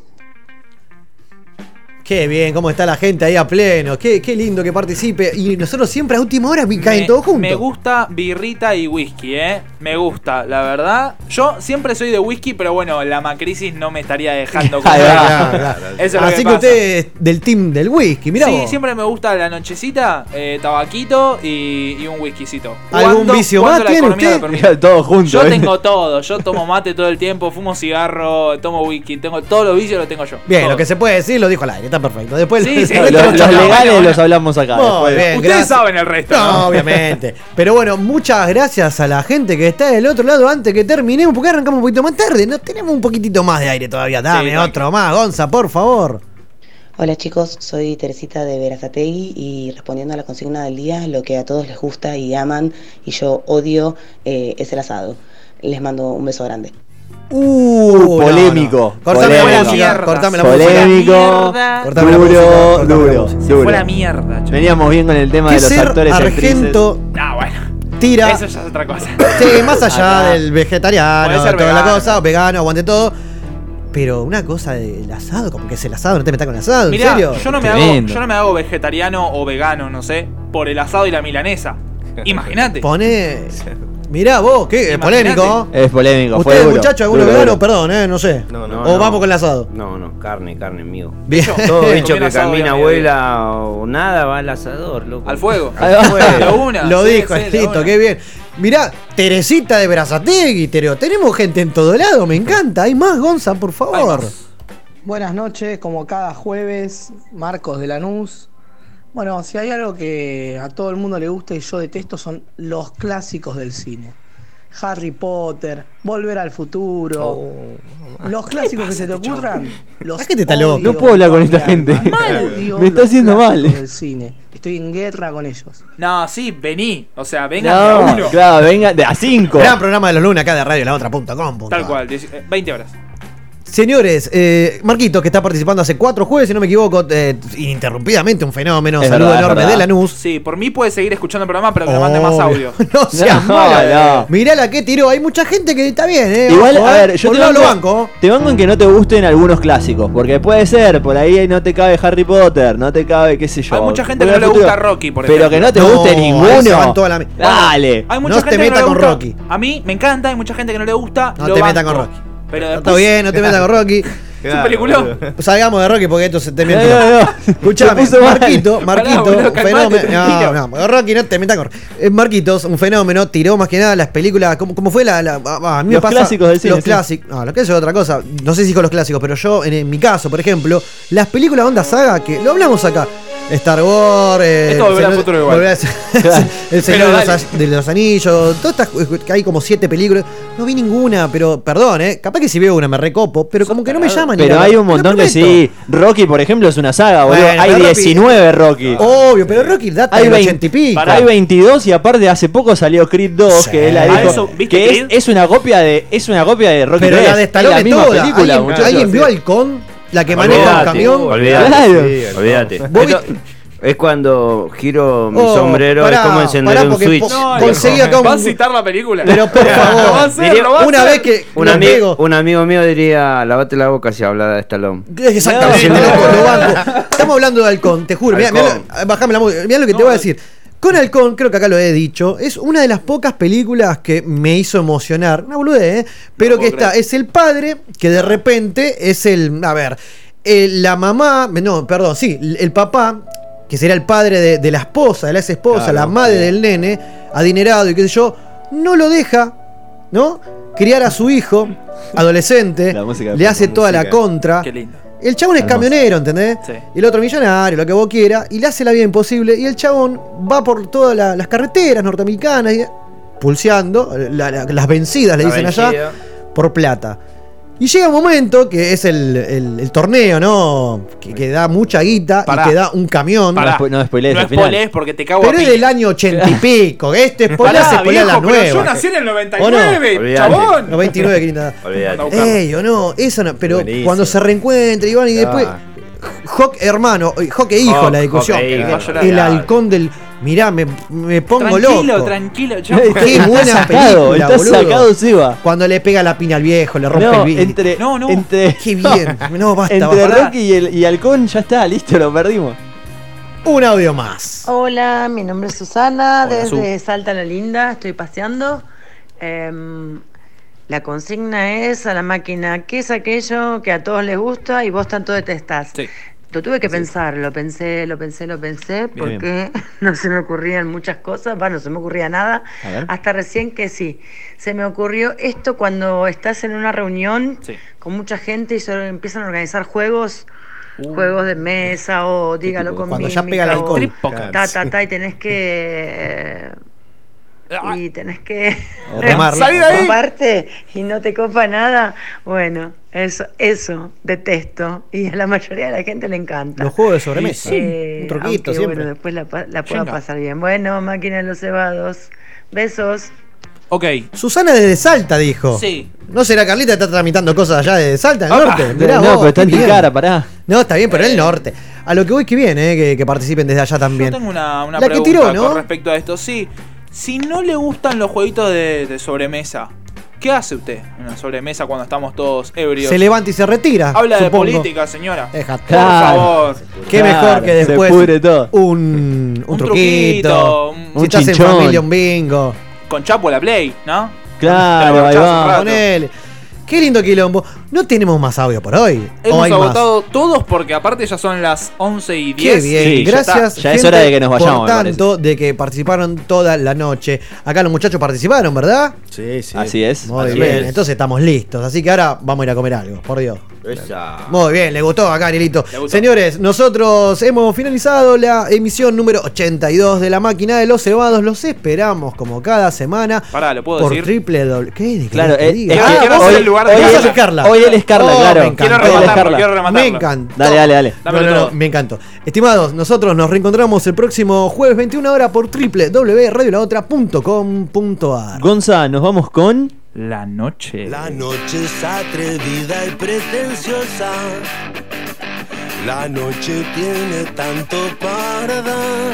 Speaker 1: Qué bien, cómo está la gente ahí a pleno. Qué, qué lindo que participe. Y nosotros siempre a última hora caen
Speaker 4: Me-
Speaker 1: todos juntos.
Speaker 4: Me gusta birrita y whisky, ¿eh? Me gusta, la verdad. Yo siempre soy de whisky, pero bueno, la macrisis no me estaría dejando
Speaker 1: Claro,
Speaker 4: comer.
Speaker 1: claro, claro.
Speaker 4: Eso es lo
Speaker 1: Así que,
Speaker 4: pasa.
Speaker 1: usted es del team del whisky, mirá
Speaker 4: sí,
Speaker 1: vos.
Speaker 4: siempre me gusta la nochecita, eh, tabaquito y, y un whiskycito.
Speaker 1: ¿Algún vicio más tiene usted?
Speaker 2: Todo junto.
Speaker 4: Yo
Speaker 2: ¿eh?
Speaker 4: tengo todo, yo tomo mate todo el tiempo, fumo cigarro, tomo whisky, tengo todos los vicios los tengo yo.
Speaker 1: Bien,
Speaker 4: Todos.
Speaker 1: lo que se puede decir lo dijo al aire, está perfecto. Después
Speaker 4: Sí, sí,
Speaker 2: los,
Speaker 4: lo-
Speaker 2: los
Speaker 4: no,
Speaker 2: legales
Speaker 4: bueno,
Speaker 2: los hablamos acá. Después.
Speaker 1: bien,
Speaker 4: Ustedes
Speaker 1: gracias.
Speaker 4: saben el resto,
Speaker 1: No,
Speaker 4: ¿no?
Speaker 1: obviamente. Pero bueno, muchas gracias a la gente que está del otro lado antes que terminemos, porque arrancamos un poquito más tarde. No tenemos un poquitito más de aire todavía. Dame
Speaker 4: Sí,
Speaker 1: otro más, Gonza, por favor.
Speaker 5: Hola chicos, soy Teresita de Verazategui y respondiendo a la consigna del día, lo que a todos les gusta y aman y yo odio eh, es el asado. Les mando un beso grande.
Speaker 2: Uh,
Speaker 1: no,
Speaker 2: polémico.
Speaker 1: Cortame la
Speaker 2: polémico.
Speaker 1: música, cortame la
Speaker 2: Polémico.
Speaker 4: música.
Speaker 1: Cortame la
Speaker 2: duro, duro.
Speaker 4: Fue la mierda.
Speaker 2: Veníamos bien con el tema
Speaker 1: ¿Qué
Speaker 2: de los
Speaker 1: ser
Speaker 2: actores
Speaker 1: argento
Speaker 4: Ah, bueno.
Speaker 1: tira?
Speaker 4: Eso ya es otra cosa.
Speaker 1: Sí, más allá
Speaker 2: Acá.
Speaker 1: del vegetariano, toda la
Speaker 4: vegano.
Speaker 1: cosa, vegano, aguante todo. Pero una cosa del asado, como que es el asado, no te metas con el asado, ¿en
Speaker 4: Mirá,
Speaker 1: serio?
Speaker 4: yo no, me hago, yo no me hago vegetariano o vegano, no sé, por el asado y la milanesa. Imagínate.
Speaker 1: Pone. Mirá vos, qué
Speaker 4: Imagínate.
Speaker 1: polémico.
Speaker 2: Es polémico. fue
Speaker 1: Ustedes,
Speaker 2: duro,
Speaker 1: muchachos, alguno
Speaker 2: duro,
Speaker 1: vegano,
Speaker 2: duro.
Speaker 1: perdón, eh, no sé.
Speaker 23: No, no,
Speaker 1: o
Speaker 23: no.
Speaker 1: vamos con el asado.
Speaker 23: No, no, carne, carne, amigo.
Speaker 1: Bien.
Speaker 23: Todo bicho que camina, vuela o nada va al asador, loco.
Speaker 4: Al fuego. De una.
Speaker 1: Lo
Speaker 4: sí,
Speaker 1: dijo,
Speaker 4: sí,
Speaker 1: listo, qué bien. Mirá, Teresita de Brazategui, Tereo. Tenemos gente en todo lado, me encanta. Hay más, Gonza, por favor.
Speaker 33: Buenas noches, como cada jueves, Marcos de Lanús. Bueno, si hay algo que a todo el mundo le gusta y yo detesto son los clásicos del cine. Harry Potter, Volver al Futuro. los clásicos que se te ocurran. Los
Speaker 1: ¿A qué te está loco?
Speaker 33: odio
Speaker 2: No puedo hablar con esta gente. Me está haciendo mal.
Speaker 33: del cine. Estoy en guerra con ellos.
Speaker 4: No, sí, vení. O sea, venga a
Speaker 2: No,
Speaker 4: uno.
Speaker 2: claro, venga, de a 5.
Speaker 1: Gran programa de los lunes acá de Radio La Otra.com.
Speaker 4: Tal cual, dieci- eh, 20 horas.
Speaker 1: Señores, eh, Marquito, que está participando hace cuatro jueves, si no me equivoco, eh, ininterrumpidamente, un fenómeno.
Speaker 2: Es
Speaker 1: Saludo
Speaker 2: verdad,
Speaker 1: enorme de Lanús.
Speaker 4: Sí, por mí puede seguir escuchando el programa, pero que me mande más
Speaker 1: Obvio.
Speaker 4: audio.
Speaker 1: No seas
Speaker 2: No,
Speaker 1: malo.
Speaker 2: no.
Speaker 1: Mirá la que tiró. Hay mucha gente que está bien, ¿eh?
Speaker 2: Igual,
Speaker 1: Ojo,
Speaker 2: a
Speaker 1: eh.
Speaker 2: ver, yo
Speaker 1: Por
Speaker 2: te banco,
Speaker 1: lo banco.
Speaker 2: te banco en que no te gusten algunos clásicos. Porque puede ser, por ahí no te cabe Harry Potter, no te cabe, qué sé yo.
Speaker 4: Hay mucha gente que no le
Speaker 2: futuro.
Speaker 4: gusta Rocky, por
Speaker 2: Pero
Speaker 4: ejemplo.
Speaker 2: que no te
Speaker 1: No,
Speaker 2: guste ninguno.
Speaker 1: van toda la-
Speaker 2: Dale.
Speaker 4: Hay mucha
Speaker 1: No
Speaker 4: gente
Speaker 1: te
Speaker 4: que
Speaker 1: metas
Speaker 4: no le
Speaker 1: con
Speaker 4: gusta.
Speaker 1: Rocky.
Speaker 4: A mí me encanta, hay mucha gente que no le gusta.
Speaker 1: No
Speaker 4: lo
Speaker 1: te metas con Rocky.
Speaker 4: Pero
Speaker 1: Está
Speaker 4: después,
Speaker 1: bien, no te metas con Rocky.
Speaker 4: Es un peliculón.
Speaker 1: Salgamos de Rocky porque esto se termina.
Speaker 2: No, no, no.
Speaker 1: Escuchame. Marquito, Marquito,
Speaker 4: Pará, boludo,
Speaker 1: un
Speaker 4: calmate,
Speaker 1: fenómeno.
Speaker 4: tranquilo.
Speaker 1: No, no, Rocky no te metas con eh, Marquitos, un fenómeno, tiró más que nada las películas. ¿Cómo, cómo fue la.? la- a mí me
Speaker 2: Los
Speaker 1: pasa.
Speaker 2: clásicos del cine,
Speaker 1: Los
Speaker 2: sí.
Speaker 1: clásicos. No, los clásicos es otra cosa. No sé si con los clásicos, pero yo, en, en mi caso, por ejemplo, las películas onda saga, que lo hablamos acá. Star Wars, eh,
Speaker 4: Esto Volver al
Speaker 1: el Señor-
Speaker 4: Futuro igual.
Speaker 1: El Señor de los, de los Anillos, todas estas, que hay como siete películas. No vi ninguna, pero perdón, eh. Capaz que si veo una me recopo, pero como que no me llaman.
Speaker 2: Pero hay un montón que
Speaker 1: prometo.
Speaker 2: sí. Rocky, por ejemplo, es una saga, boludo.
Speaker 1: Bueno,
Speaker 2: hay
Speaker 1: pero Rocky-
Speaker 2: 19 Rocky.
Speaker 1: Obvio, pero Rocky data
Speaker 2: Hay
Speaker 1: del
Speaker 2: 20
Speaker 1: 80 y pico.
Speaker 2: Hay 22 y aparte hace poco salió Creed 2,
Speaker 1: Sí.
Speaker 2: que es la
Speaker 1: Ah,
Speaker 2: dijo,
Speaker 4: eso, ¿viste
Speaker 2: que es, es una copia de es una copia de Rocky
Speaker 1: Pero
Speaker 2: 3.
Speaker 1: la de
Speaker 2: es
Speaker 1: Stallone
Speaker 2: la
Speaker 1: es
Speaker 2: misma
Speaker 1: toda.
Speaker 2: película,
Speaker 1: ¿Alguien. ¿alguien vio Halcón? La que maneja un
Speaker 23: Olvídate,
Speaker 1: camión.
Speaker 23: Olvídate. Olvídate. Es cuando giro mi
Speaker 1: Oh,
Speaker 23: sombrero,
Speaker 1: pará,
Speaker 23: es como encender
Speaker 1: pará,
Speaker 23: un switch.
Speaker 4: No,
Speaker 1: conseguí acá un-
Speaker 4: ¿Va a citar la película?
Speaker 1: Pero por favor,
Speaker 4: hacer,
Speaker 1: una vez que
Speaker 23: Un, ami- un amigo mío diría, lavate la boca si habla de Stallone.
Speaker 1: Exactamente,
Speaker 2: No, no.
Speaker 1: Estamos hablando de halcón, te juro. Mirá, mirá bajame la música. Mirá lo que te voy a decir. Con Halcón, creo que acá lo he dicho, es una de las pocas películas que me hizo emocionar. Una boludez, ¿eh? Pero que está, es el padre que de repente es el. A ver, eh, la mamá. No, perdón, sí, el papá, que será el padre de, de la esposa, de la ex esposa,
Speaker 34: Claro,
Speaker 1: la madre
Speaker 34: sí.
Speaker 1: del nene, adinerado y qué sé yo, no lo deja, ¿no? Criar a su hijo, adolescente, le hace toda la contra.
Speaker 4: Qué lindo.
Speaker 1: El chabón es
Speaker 34: Hermoso.
Speaker 1: camionero, ¿entendés?
Speaker 4: Sí.
Speaker 1: Y el otro millonario, lo que vos quieras, y le hace la vida imposible. Y el chabón va por todas la- las carreteras norteamericanas, y- pulseando, la- la- las vencidas le
Speaker 23: La
Speaker 1: dicen
Speaker 23: vencida.
Speaker 1: allá, por plata. Y llega un momento que es el, el- el torneo, ¿no? Que, que da mucha guita
Speaker 4: Pará.
Speaker 1: y que da un camión.
Speaker 4: Pará.
Speaker 2: No, no spoilees
Speaker 4: No
Speaker 2: al final.
Speaker 4: spoilees porque te cago
Speaker 1: Pero
Speaker 4: a
Speaker 1: es
Speaker 4: piña.
Speaker 1: del año ochenta y pico. Este spoiler
Speaker 4: Pará,
Speaker 1: se spoilea la
Speaker 4: pero
Speaker 1: nueva.
Speaker 4: yo nací en el
Speaker 1: ¿O no?
Speaker 4: 99,
Speaker 23: Olvidate.
Speaker 4: chabón.
Speaker 1: 99, qué linda.
Speaker 23: Olvídate.
Speaker 1: Ey, o no, eso no. Pero
Speaker 23: Buenísimo.
Speaker 1: cuando se reencuentra y van y después. Hawk hermano, Hawk e hijo
Speaker 23: Hawk,
Speaker 1: la discusión.
Speaker 23: Hawk e hijo.
Speaker 1: El halcón del. Mirá, me, me pongo
Speaker 4: tranquilo,
Speaker 1: loco.
Speaker 4: tranquilo, chabón.
Speaker 1: Qué buena
Speaker 2: sacado,
Speaker 1: película, boludo.
Speaker 2: sacado Seba.
Speaker 1: Cuando le pega la piña al viejo, le rompe
Speaker 2: No,
Speaker 1: el vidrio.
Speaker 2: entre,
Speaker 4: No, no.
Speaker 2: entre,
Speaker 1: Qué bien. No, basta,
Speaker 2: entre
Speaker 1: basta.
Speaker 2: Rocky y, el, y Halcón ya está, listo, lo perdimos.
Speaker 1: Un audio más.
Speaker 35: Hola, mi nombre es Susana,
Speaker 4: Hola,
Speaker 35: desde Salta la Linda, estoy paseando. Em, la consigna es a la máquina, ¿qué es aquello que a todos les gusta y vos tanto detestás?
Speaker 4: Sí.
Speaker 35: Lo tuve que pensar, lo pensé, lo pensé, lo pensé,
Speaker 2: Bien,
Speaker 35: porque no se me ocurrían muchas cosas, va, no se me ocurría nada, hasta recién que sí. Se me ocurrió esto cuando estás en una reunión
Speaker 4: Sí.
Speaker 35: con mucha gente y se empiezan a organizar juegos, juegos de mesa o dígalo con
Speaker 1: cuando ya pega el
Speaker 35: o
Speaker 1: alcohol.
Speaker 4: Poker.
Speaker 35: Ta, ta, ta, y tenés que.
Speaker 4: Ah.
Speaker 35: Y tenés que.
Speaker 1: O remarla.
Speaker 4: Salí de ahí.
Speaker 35: Comparte y no te copa nada. Bueno, eso, eso detesto. Y a la mayoría de la gente le encanta.
Speaker 1: Los juegos de sobremesa.
Speaker 35: Eh,
Speaker 1: un truquito
Speaker 35: aunque,
Speaker 1: siempre.
Speaker 35: Bueno, después la, la pueda
Speaker 4: Venga.
Speaker 35: pasar bien. Bueno, máquina de los cebados. Besos.
Speaker 4: Ok.
Speaker 1: Susana desde Salta dijo.
Speaker 4: Sí.
Speaker 1: ¿No será Carlita está tramitando cosas allá de Salta, del
Speaker 4: Ah,
Speaker 1: norte? Mirá
Speaker 2: no,
Speaker 1: vos,
Speaker 2: pero está en
Speaker 1: bien.
Speaker 2: cara, pará.
Speaker 1: No, está bien, pero en el norte. A lo que voy que viene, eh, que, que participen desde allá también.
Speaker 4: Yo tengo una, una
Speaker 1: La que tiró, ¿no?
Speaker 4: con respecto a esto. Sí, si no le gustan los jueguitos de, de sobremesa, ¿qué hace usted en la sobremesa cuando estamos todos ebrios?
Speaker 1: Se levanta y se retira.
Speaker 4: Habla de política, señora.
Speaker 1: Déjate.
Speaker 4: Por
Speaker 2: Claro.
Speaker 4: favor.
Speaker 1: Qué
Speaker 2: Claro,
Speaker 1: mejor que
Speaker 2: se
Speaker 1: después
Speaker 2: pudre todo.
Speaker 1: un, un,
Speaker 4: Un
Speaker 1: truquito,
Speaker 4: truquito, un-
Speaker 1: si
Speaker 2: un
Speaker 1: estás en
Speaker 2: chinchón.
Speaker 1: familia, un bingo.
Speaker 4: Con Chapo la Play, ¿no?
Speaker 2: Claro, ahí va.
Speaker 4: rato.
Speaker 1: Ponele. Qué lindo quilombo. No tenemos más audio por hoy. ¿O
Speaker 4: Hemos
Speaker 1: más?
Speaker 4: agotado todos porque aparte ya son las 11 y 10.
Speaker 1: Qué bien,
Speaker 2: Sí,
Speaker 1: gracias.
Speaker 2: Ya es hora de que nos vayamos,
Speaker 1: Por tanto, de que participaron toda la noche. Acá los muchachos participaron, ¿verdad?
Speaker 22: Sí, sí.
Speaker 2: Así es.
Speaker 1: Muy
Speaker 2: así
Speaker 1: bien,
Speaker 2: es.
Speaker 1: entonces estamos listos. Así que ahora vamos a ir a comer algo, por Dios.
Speaker 23: Esa.
Speaker 1: Muy bien, le gustó acá, Arielito. Señores, nosotros hemos finalizado la emisión número 82 de la máquina de los cebados. Los esperamos como cada semana
Speaker 4: Pará, ¿lo puedo
Speaker 1: por
Speaker 4: decir?
Speaker 1: triple doble. ¿Qué? ¿De qué
Speaker 2: Claro, eh, es
Speaker 1: Ah,
Speaker 2: que
Speaker 1: vos
Speaker 2: hoy,
Speaker 4: el lugar
Speaker 2: hoy
Speaker 4: de
Speaker 1: Carla.
Speaker 2: hoy él es Carla,
Speaker 1: Oh,
Speaker 2: claro.
Speaker 1: me encanta.
Speaker 4: Quiero rematarlo, quiero rematarlo.
Speaker 1: Me encantó.
Speaker 2: Dale, dale, dale.
Speaker 1: No,
Speaker 4: Dámelo
Speaker 1: no, no,
Speaker 4: todo.
Speaker 1: me encantó. Estimados, nosotros nos reencontramos el próximo jueves 21 hora por www.radiolaotra.com.ar.
Speaker 2: Gonza, nos vamos con.
Speaker 4: La noche.
Speaker 7: La noche es atrevida y pretenciosa. La noche tiene tanto para dar.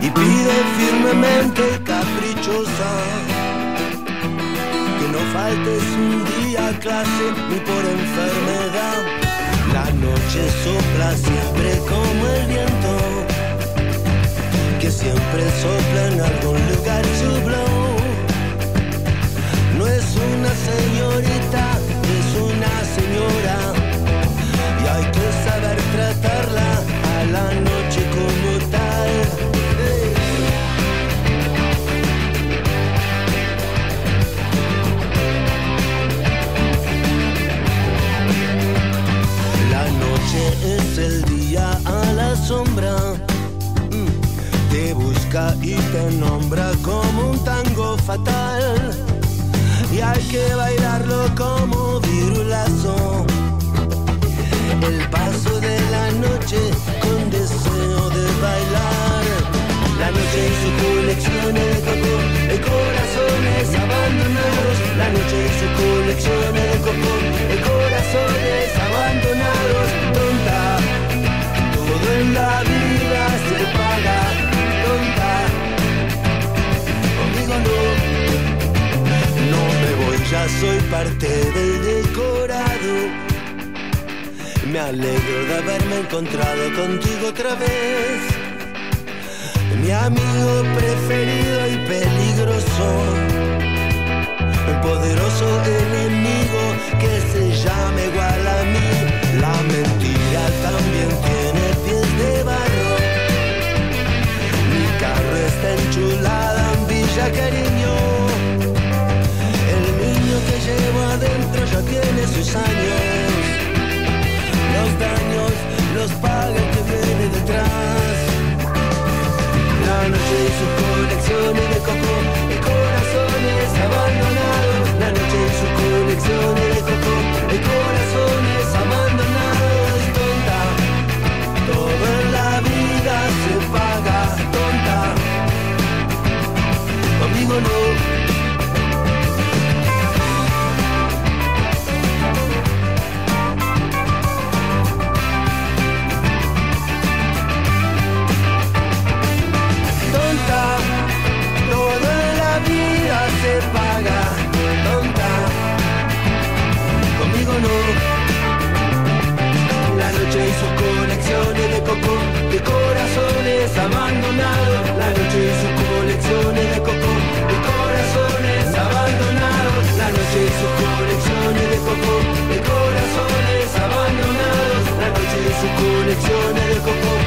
Speaker 7: Y pide firmemente y caprichosa. Faltes un día clase ni por enfermedad. La noche sopla siempre como el viento. Que siempre sopla en algún lugar su blow. No es una señorita, es una señora. Y hay que saber tratarla a la noche es el día a la sombra. Mm. Te busca y te nombra como un tango fatal. Y hay que bailarlo como virulazo. El paso de la noche con deseo de bailar. La noche y su colección de coco, de corazones abandonados. La noche y su colección de coco, de corazones abandonados. Tonta, todo en la vida se paga. Tonta, conmigo no. No me voy, ya soy parte del decorado. Me alegro de haberme encontrado contigo otra vez. Mi amigo preferido y peligroso, el poderoso enemigo que se llama igual a mí. La mentira también tiene pies de barro. Mi carro está enchulada en Villa Cariño. El niño que llevo adentro ya tiene sus años. Los daños los paga el que viene detrás. La noche y sus colecciones de coco y corazones abandonados. La noche y sus colecciones de coco y corazones abandonados. Tonta, todo la vida se paga. Tonta, conmigo no. De de corazones abandonados. La noche y sus colecciones de coco, de corazones abandonados. La noche y sus colecciones de coco, de corazones abandonados. La noche y sus colecciones